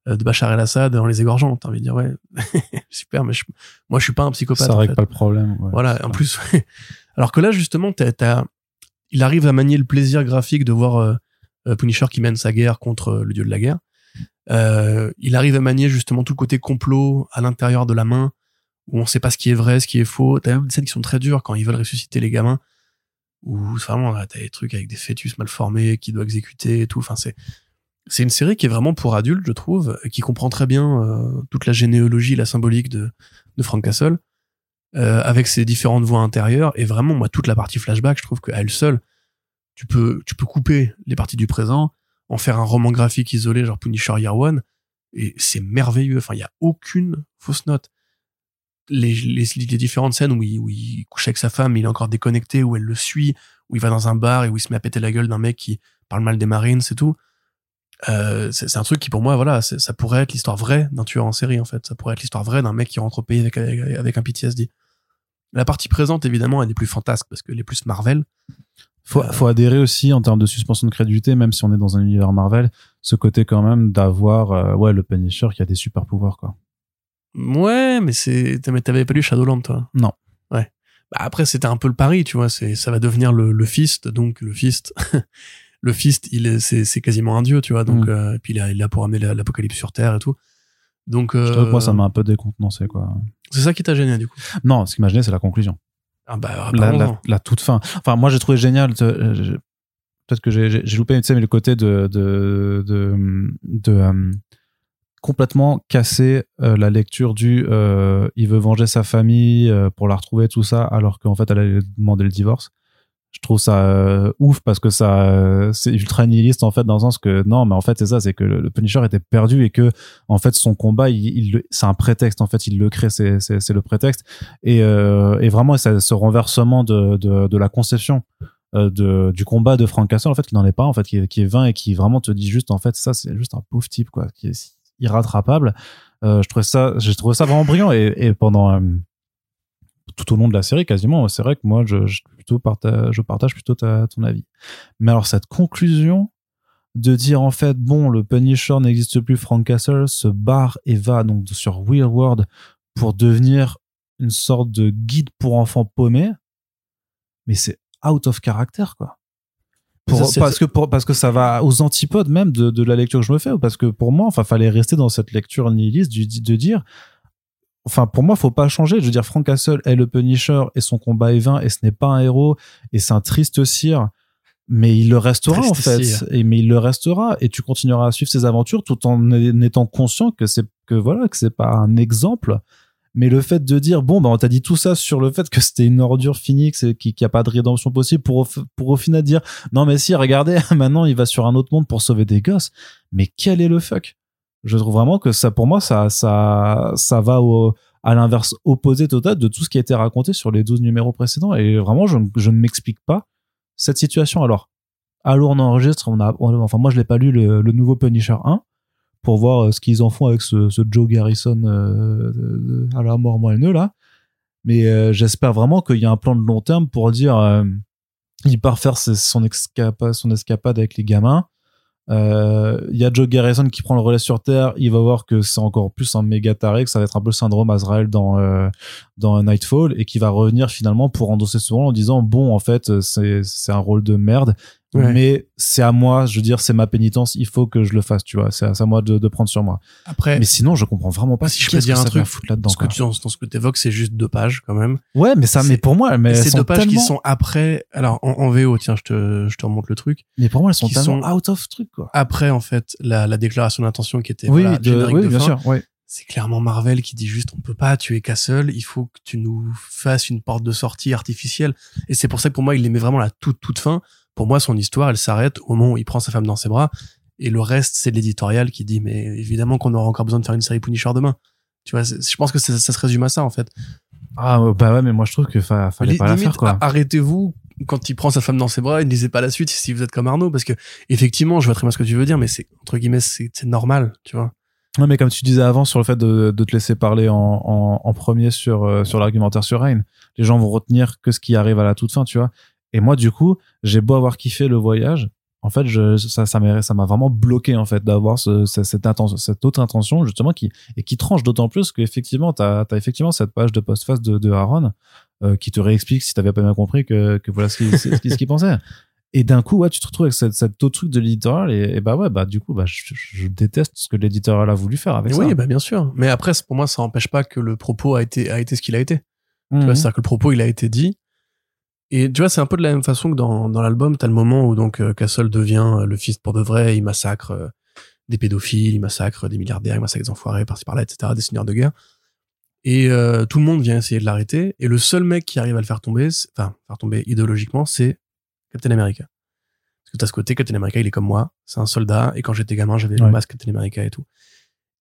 euh, de Bachar el-Assad en les égorgeant, t'as envie de dire, ouais, super, mais je- moi je suis pas un psychopathe. Ça en règle fait. pas le problème. ouais. Voilà, en plus. Alors que là, justement, t'as, t'as- il arrive à manier le plaisir graphique de voir euh, euh, Punisher qui mène sa guerre contre euh, le dieu de la guerre. Euh, il arrive à manier justement tout le côté complot à l'intérieur de la main, où on sait pas ce qui est vrai, ce qui est faux. T'as même des scènes qui sont très dures quand ils veulent ressusciter les gamins, où vraiment, là, t'as des trucs avec des fœtus mal formés qui doit exécuter et tout. Enfin, c'est, c'est une série qui est vraiment pour adultes, je trouve, qui comprend très bien euh, toute la généalogie, la symbolique de, de Frank Castle euh, avec ses différentes voix intérieures et vraiment moi toute la partie flashback je trouve qu'à elle seule tu peux tu peux couper les parties du présent en faire un roman graphique isolé genre Punisher Year One et c'est merveilleux. Enfin il y a aucune fausse note. Les, différentes scènes où il, couche avec sa femme il est encore déconnecté où elle le suit où il va dans un bar et où il se met à péter la gueule d'un mec qui parle mal des Marines c'est tout euh, c'est un truc qui pour moi voilà ça pourrait être l'histoire vraie d'un tueur en série en fait. Ça pourrait être l'histoire vraie d'un mec qui rentre au pays avec un PTSD la partie présente, évidemment, elle est plus fantasque parce qu'elle est plus Marvel. Faut, Euh, faut adhérer aussi en termes de suspension de crédulité, même si on est dans un univers Marvel, ce côté quand même d'avoir euh, ouais le Punisher qui a des super pouvoirs quoi. Ouais, mais c'est, t'avais pas lu Shadowland, toi? Non. Ouais. Bah après, c'était un peu le pari, tu vois. C'est, ça va devenir le, le fist, donc le fist. le fist, il est, c'est, c'est quasiment un dieu, tu vois. Donc, Mm. euh, et puis il est là pour amener la- l'apocalypse sur Terre et tout. Donc, Je trouve que moi ça euh, m'a un peu décontenancé quoi. c'est ça qui t'a gêné, du coup? Non, ce qui m'a gêné c'est la conclusion. Ah bah, la, parlons-en. la, la toute fin. Enfin, moi, j'ai trouvé génial. euh, Peut-être que j'ai- loupé, tu sais, mais le côté de de de, de, euh, complètement casser euh, la lecture du il veut venger sa famille pour la retrouver tout ça, alors qu'en fait elle allait demander le divorce. Je trouve ça euh, ouf parce que ça euh, c'est ultra nihiliste en fait dans le sens que non mais en fait c'est ça c'est que le, le Punisher était perdu et que en fait son combat il, il c'est un prétexte en fait il le crée c'est c'est c'est le prétexte. Et, euh, et vraiment ça, ce renversement de, de, de la conception euh, de, du combat de Frank Castle en fait qui n'en est pas en fait qui est, qui est vain et qui vraiment te dit juste en fait ça c'est juste un pauvre type quoi qui est irrattrapable. Euh, je trouvais ça j'ai trouvé ça vraiment brillant et, et pendant euh, tout au long de la série quasiment. C'est vrai que moi je, je plutôt partage je partage plutôt ta, ton avis. Mais alors cette conclusion de dire en fait bon le Punisher n'existe plus Frank Castle se barre et va donc sur Weird World pour devenir une sorte de guide pour enfants paumés. Mais c'est out of character quoi. Pour- Ça, c'est- parce que pour- parce que ça va aux antipodes même de, de la lecture que je me fais ou parce que pour moi enfin fallait rester dans cette lecture nihiliste de dire enfin pour moi faut pas changer. Je veux dire Frank Castle est le Punisher et son combat est vain et ce n'est pas un héros et c'est un triste cire mais il le restera en fait. cire. et mais il le restera. Et tu continueras à suivre ses aventures tout en étant conscient que c'est que voilà que c'est pas un exemple. Mais le fait de dire bon bah on t'a dit tout ça sur le fait que c'était une ordure finie que c'est qui qui a pas de rédemption possible pour au, pour au final dire non mais si regardez maintenant il va sur un autre monde pour sauver des gosses. Mais quel est le fuck? Je trouve vraiment que ça pour moi ça ça ça va à l'inverse opposé total de tout ce qui a été raconté sur les 12 numéros précédents. Et vraiment je, ne- m'explique pas cette situation. Alors alors on enregistre enfin moi je l'ai pas lu le, nouveau Punisher 1 pour voir euh, ce qu'ils en font avec ce, Joe Garrison euh, de- à la mort moelleux là. Mais euh, j'espère vraiment qu'il y a un plan de long terme pour dire euh, il part faire son escapade avec les gamins Euh, Il y a Joe Garrison qui prend le relais sur Terre. Il va voir que c'est encore plus un méga taré, que ça va être un peu le syndrome Azrael dans euh, dans Nightfall et qui va revenir finalement pour endosser ce rôle en disant bon en fait c'est c'est un rôle de merde Ouais. mais c'est à moi je veux dire c'est ma pénitence il faut que je le fasse tu vois c'est à, à moi de, de prendre sur moi Après, mais sinon je comprends vraiment pas si je peux dire un truc, là-dedans ce que tu, dans, ce que tu évoques, c'est juste deux pages quand même. ouais mais ça mais pour moi mais ces deux pages qui sont après, alors en, en VO, tiens, je te, je te remonte le truc. mais pour moi elles sont qui tellement sont- out of truc quoi Après, en fait, la, la déclaration d'intention qui était oui, voilà, de- oui de bien fin, sûr ouais c'est clairement Marvel qui dit juste on peut pas tuer Castle, il faut que tu nous fasses une porte de sortie artificielle. Et c'est pour ça que pour moi, il les met vraiment la toute toute fin. Pour moi, son histoire, elle s'arrête au moment où il prend sa femme dans ses bras. Et le reste, c'est l'éditorial qui dit mais évidemment qu'on aura encore besoin de faire une série Punisher demain. Tu vois, je pense que ça se résume à ça en fait. ah bah ouais mais moi je trouve que fa- fallait pas la faire quoi arrêtez-vous quand il prend sa femme dans ses bras et ne lisez pas la suite si vous êtes comme Arnaud parce que effectivement, je vois très bien ce que tu veux dire, mais c'est entre guillemets c'est c'est normal, tu vois. Non, mais comme tu disais avant sur le fait de, de te laisser parler en, en, en premier sur, euh, sur l'argumentaire sur Rain, les gens vont retenir que ce qui arrive à la toute fin, tu vois. Et moi, du coup, j'ai beau avoir kiffé le voyage, en fait, je, ça, ça m'a, ça m'a vraiment bloqué, en fait, d'avoir ce, ce- cette intention, cette autre intention, justement, qui, et qui tranche d'autant plus qu'effectivement, t'as, t'as effectivement cette page de postface de, de Aaron, euh, qui te réexplique, si t'avais pas bien compris, que, que voilà ce qu'il, ce pensait. Et d'un coup, ouais, tu te retrouves avec cette, cette autre truc de l'éditorial et, et bah ouais, bah du coup, bah je, déteste ce que l'éditorial a voulu faire avec oui, ça. bah bien sûr. Mais après, pour moi, ça n'empêche pas que le propos a été a été ce qu'il a été. Tu Mhm. vois, c'est-à-dire que le propos, il a été dit. Et tu vois, c'est un peu de la même façon que dans, dans l'album, t'as le moment où donc euh, Castle devient euh, le fils pour de vrai, il massacre euh, des pédophiles, il massacre des milliardaires, il massacre des enfoirés par-ci par-là, etc., des seigneurs de guerre. Et euh, tout le monde vient essayer de l'arrêter. Et le seul mec qui arrive à le faire tomber, enfin, faire tomber idéologiquement, c'est Captain America. Parce que t'as ce côté, Captain America, il est comme moi, c'est un soldat, et quand j'étais gamin, j'avais le masque Captain America et tout.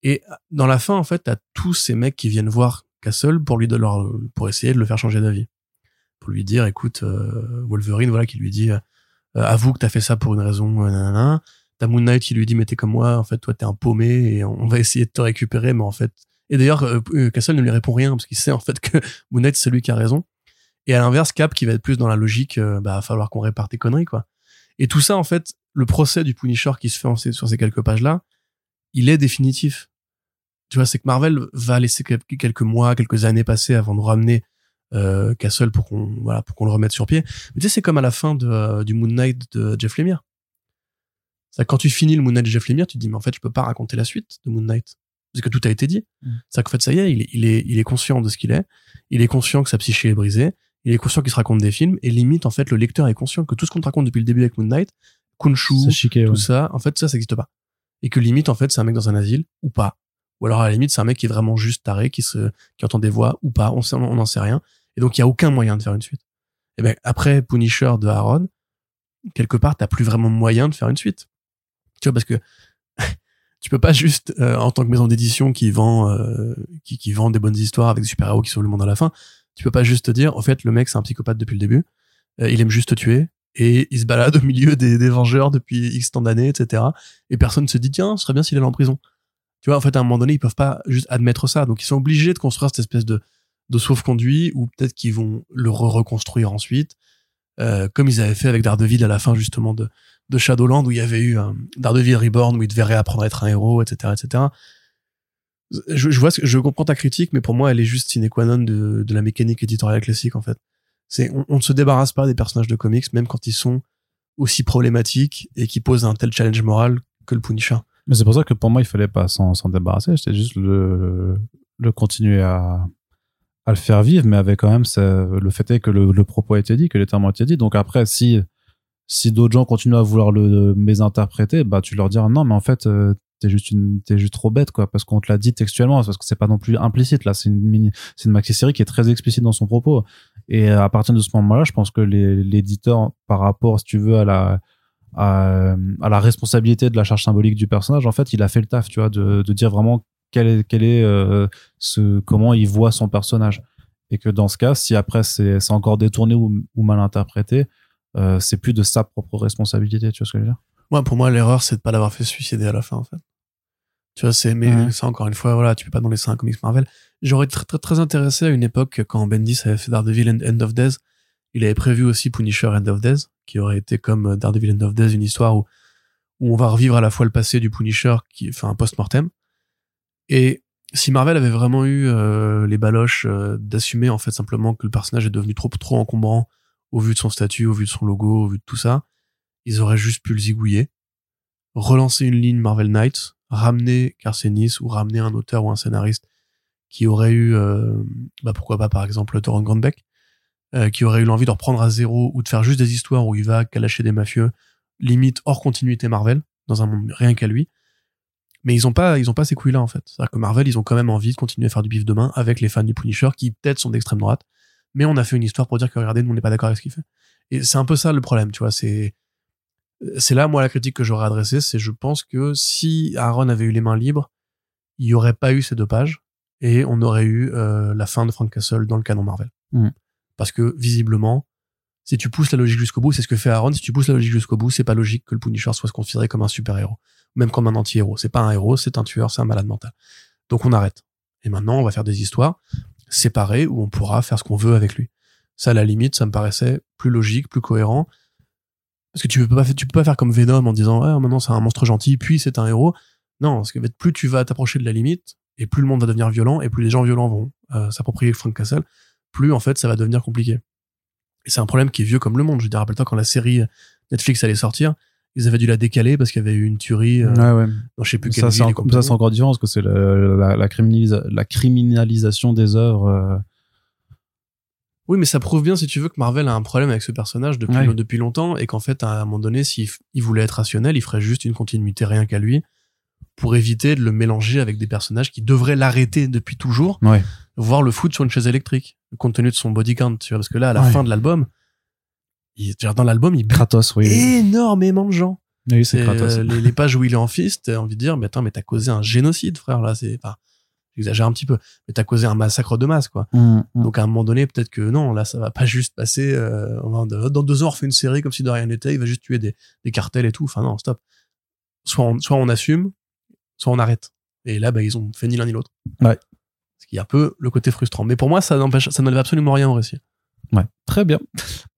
Et dans la fin, en fait, t'as tous ces mecs qui viennent voir Castle pour lui de leur, pour essayer de le faire changer d'avis. Pour lui dire, écoute, euh, Wolverine, voilà, qui lui dit, euh, avoue que t'as fait ça pour une raison, euh. T'as Moon Knight qui lui dit, mais t'es comme moi, en fait, toi, t'es un paumé et on va essayer de te récupérer, mais en fait, et d'ailleurs, Castle ne lui répond rien parce qu'il sait, en fait, que Moon Knight, c'est lui qui a raison. Et à l'inverse, Cap, qui va être plus dans la logique, bah, va falloir qu'on répare tes conneries, quoi. Et tout ça, en fait, le procès du Punisher qui se fait sur ces quelques pages-là, il est définitif. Tu vois, c'est que Marvel va laisser quel- quelques mois, quelques années passer avant de ramener euh, Castle pour qu'on voilà pour qu'on le remette sur pied. Mais tu sais, c'est comme à la fin de, euh, du Moon Knight de Jeff Lemire. C'est quand tu finis le Moon Knight de Jeff Lemire, tu te dis mais en fait je peux pas raconter la suite de Moon Knight parce que tout a été dit. Mm. C'est qu'en fait ça y est, il est il est il est conscient de ce qu'il est, il est conscient que sa psyché est brisée, il est conscient qu'il se raconte des films et limite en fait le lecteur est conscient que tout ce qu'on te raconte depuis le début avec Moon Knight, Kunshu, chiqué, tout ouais. ça, en fait, ça, ça n'existe pas. Et que limite, en fait, c'est un mec dans un asile ou pas. Ou alors, à la limite, c'est un mec qui est vraiment juste taré, qui se, qui entend des voix ou pas. On sait, on n'en sait rien. Et donc, il y a aucun moyen de faire une suite. Et ben, après Punisher de Aaron, quelque part, t'as plus vraiment moyen de faire une suite. Tu vois, parce que tu peux pas juste, euh, en tant que maison d'édition qui vend, euh, qui, qui vend des bonnes histoires avec des super-héros qui sauvent le monde à la fin, tu peux pas juste te dire, en fait, le mec, c'est un psychopathe depuis le début. Euh, il aime juste tuer et il se balade au milieu des, des Vengeurs depuis X temps d'années, etc. Et personne se dit, tiens, ce serait bien s'il allait en prison. Tu vois, en fait, à un moment donné, ils peuvent pas juste admettre ça. Donc, ils sont obligés de construire cette espèce de, de sauf-conduit ou peut-être qu'ils vont le re-reconstruire ensuite, euh, comme ils avaient fait avec Daredevil à la fin, justement, de, de Shadowland, où il y avait eu un Daredevil Reborn, où il devait réapprendre à être un héros, etc., etc. Je, vois, que- je comprends ta critique, mais pour moi, elle est juste sine qua non de, de la mécanique éditoriale classique, en fait. C'est, on, ne se débarrasse pas des personnages de comics, même quand ils sont aussi problématiques et qui posent un tel challenge moral que le Punisher. Mais c'est pour ça que pour moi, il fallait pas s'en s'en débarrasser. C'était juste le, le continuer à, à le faire vivre, mais avec quand même le fait est que le, le propos a été dit, que les termes ont été dit. Donc après, si, si d'autres gens continuent à vouloir le mésinterpréter, bah, tu leur dis non, mais en fait, euh, t'es juste t'es juste trop bête, quoi, parce qu'on te l'a dit textuellement, parce que c'est pas non plus implicite, là. C'est une c'est une maxi-série qui est très explicite dans son propos. Et à partir de ce moment-là, je pense que l'éditeur, par rapport, si tu veux, à la, à, à la responsabilité de la charge symbolique du personnage, en fait, il a fait le taf, tu vois, de, de dire vraiment quel est, quel est euh, ce, comment il voit son personnage. Et que dans ce cas, si après c'est encore détourné ou, ou mal interprété, euh, c'est plus de sa propre responsabilité, tu vois ce que je veux dire? Moi, pour moi, l'erreur, c'est de pas l'avoir fait suicider à la fin, en fait. Tu vois, c'est, mais Ouais. ça, encore une fois, voilà, tu peux pas dans les un comics Marvel. J'aurais été très, très, très intéressé à une époque quand Bendis avait fait Daredevil End End of Days. Il avait prévu aussi Punisher End of Days, qui aurait été comme Daredevil End of Days, une histoire où, où on va revivre à la fois le passé du Punisher qui fait un post-mortem et si Marvel avait vraiment eu euh, les baloches euh, d'assumer en fait simplement que le personnage est devenu trop trop encombrant au vu de son statut, au vu de son logo, au vu de tout ça, ils auraient juste pu le zigouiller, relancer une ligne Marvel Knights, ramener Carcenis ou ramener un auteur ou un scénariste qui aurait eu, euh, bah pourquoi pas par exemple Torrent Grandbeck, qui aurait eu l'envie de reprendre à zéro ou de faire juste des histoires où il va calacher des mafieux, limite hors continuité Marvel, dans un monde rien qu'à lui. Mais ils ont pas, ils ont pas ces couilles-là en fait. C'est-à-dire que Marvel, ils ont quand même envie de continuer à faire du bif demain avec les fans du Punisher qui peut-être sont d'extrême droite, mais on a fait une histoire pour dire que regardez, nous on n'est pas d'accord avec ce qu'il fait. Et c'est un peu ça le problème, tu vois. C'est c'est là moi la critique que j'aurais adressée, c'est je pense que si Aaron avait eu les mains libres, il y aurait pas eu ces deux pages et on aurait eu euh, la fin de Frank Castle dans le canon Marvel. Mm. Parce que visiblement, si tu pousses la logique jusqu'au bout, c'est ce que fait Aaron. Si tu pousses la logique jusqu'au bout, c'est pas logique que le Punisher soit considéré comme un super héros, même comme un anti-héros. C'est pas un héros, c'est un tueur, c'est un malade mental. Donc on arrête. Et maintenant, on va faire des histoires séparées où on pourra faire ce qu'on veut avec lui. Ça, à la limite, ça me paraissait plus logique, plus cohérent. Parce que tu peux pas, peux pas faire comme Venom en disant, ouais, maintenant c'est un monstre gentil, puis c'est un héros. Non, parce que plus tu vas t'approcher de la limite, et plus le monde va devenir violent, et plus les gens violents vont euh, s'approprier Frank Castle, plus en fait ça va devenir compliqué. Et c'est un problème qui est vieux comme le monde. Je veux dire, rappelle-toi quand la série Netflix allait sortir, ils avaient dû la décaler parce qu'il y avait eu une tuerie euh, Ouais, ouais. dans je sais plus quelle Ça, ville c'est et en- compagnie. ça, c'est encore différent parce que c'est la, la, la, criminalisa- la criminalisation des œuvres. euh, Oui, mais ça prouve bien, si tu veux, que Marvel a un problème avec ce personnage depuis, Ouais. depuis longtemps et qu'en fait, à un moment donné, s'il il voulait être rationnel, il ferait juste une continuité rien qu'à lui pour éviter de le mélanger avec des personnages qui devraient l'arrêter depuis toujours, Ouais. voire le foutre sur une chaise électrique, compte tenu de son body count, tu vois, parce que là, à la fin de l'album, il, genre, dans l'album, il Kratos, oui. énormément de gens. Oui, c'est Kratos. euh, les, les pages où il est en fist, t'as envie de dire, mais attends, mais t'as causé un génocide, frère, là, c'est, enfin, j'exagère un petit peu, mais t'as causé un massacre de masse, quoi. Mm, mm. Donc à un moment donné, peut-être que non, là, ça va pas juste passer. euh, dans deux ans, on refait une série comme si de rien n'était. Il va juste tuer des, des cartels et tout. Enfin non, stop. Soit on, soit on assume, soit on arrête. Et là, bah, ils ont fait ni l'un ni l'autre. Ouais. Ce qui est un peu le côté frustrant. Mais pour moi, ça n'empêche, ça n'enlève absolument rien au récit. Ouais, très bien.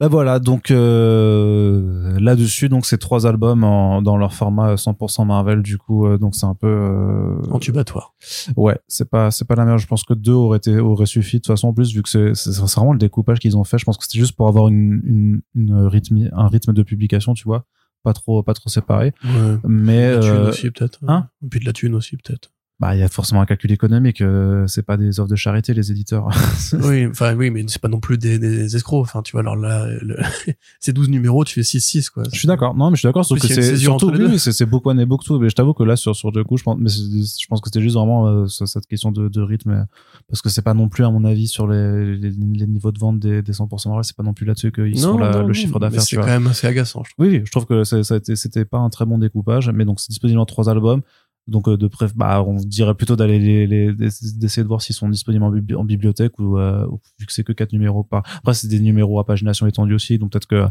Bah voilà, donc euh, là-dessus, donc ces trois albums en, dans leur format 100% Marvel, du coup, euh, donc c'est un peu. euh, Entubatoire. Ouais, c'est pas c'est pas la meilleure. Je pense que deux auraient été auraient suffi de toute façon en plus vu que c'est c'est c'est vraiment le découpage qu'ils ont fait. Je pense que c'était juste pour avoir une une, une rythme un rythme de publication, tu vois, pas trop pas trop séparé. Ouais. Mais De la thune euh, aussi, peut-être. hein? Et puis de la thune aussi, peut-être. Bah il y a forcément un calcul économique. euh, c'est pas des offres de charité les éditeurs. oui, enfin, oui, mais c'est pas non plus des, des escrocs. Enfin, tu vois, alors là, le- ces 12 numéros, tu fais 6-6, quoi. Je suis d'accord. Non, mais je suis d'accord. Sauf que c'est surtout oui, c'est c'est beaucoup et beaucoup. Mais je t'avoue que là, sur sur deux coups, je pense, mais c'est- je pense que c'était juste vraiment euh, ce- cette question de, de rythme, euh, parce que c'est pas non plus, à mon avis, sur les, les, les niveaux de vente des, des 100% Marvel, c'est pas non plus là-dessus qu'ils sont la- le chiffre d'affaires. C'est quand vois. même assez agaçant, je trouve. Oui, je trouve que c'est- c'était pas un très bon découpage, mais donc c'est disponible en trois albums. Donc euh, de préf, bah on dirait plutôt d'aller les, les- d'essayer de voir s'ils sont disponibles en, bibli- en bibliothèque ou euh, vu que c'est que quatre numéros par. Après c'est des numéros à pagination étendue aussi, donc peut-être que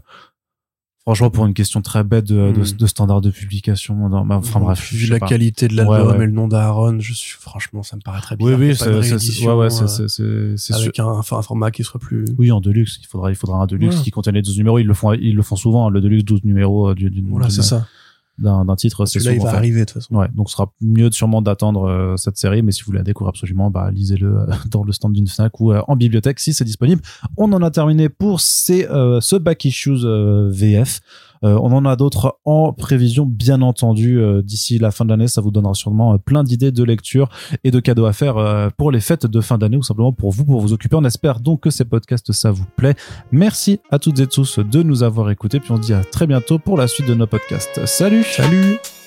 franchement pour une question très bête de, de, Mm. de standard de publication, dans, bah, enfin bref, vu la pas. qualité de l'album Ouais, ouais. et le nom d'Aaron, je suis franchement, ça me paraît très bien. Oui, oui, c'est, ouais, ouais, c'est, c'est, avec un, un format qui soit plus. Oui, en deluxe, il faudra, il faudra un deluxe qui contienne les 12 numéros. Ils le font, ils le font souvent, hein, le deluxe 12 numéros euh, d'une, Voilà, c'est ça. D'un, titre, c'est Celui-là, il va fait. arriver de toute façon. Ouais, donc ce sera mieux sûrement d'attendre euh, cette série, mais si vous voulez la découvrir absolument, bah lisez-le euh, dans le stand d'une Fnac ou euh, en bibliothèque si c'est disponible. On en a terminé pour ces, ce back issues VF. Euh, on en a d'autres en prévision, bien entendu. euh, D'ici la fin de l'année, ça vous donnera sûrement euh, plein d'idées de lecture et de cadeaux à faire pour les fêtes de fin d'année ou simplement pour vous, pour vous occuper. On espère donc que ces podcasts, ça vous plaît. Merci à toutes et tous de nous avoir écoutés, puis on se dit à très bientôt pour la suite de nos podcasts. Salut Salut!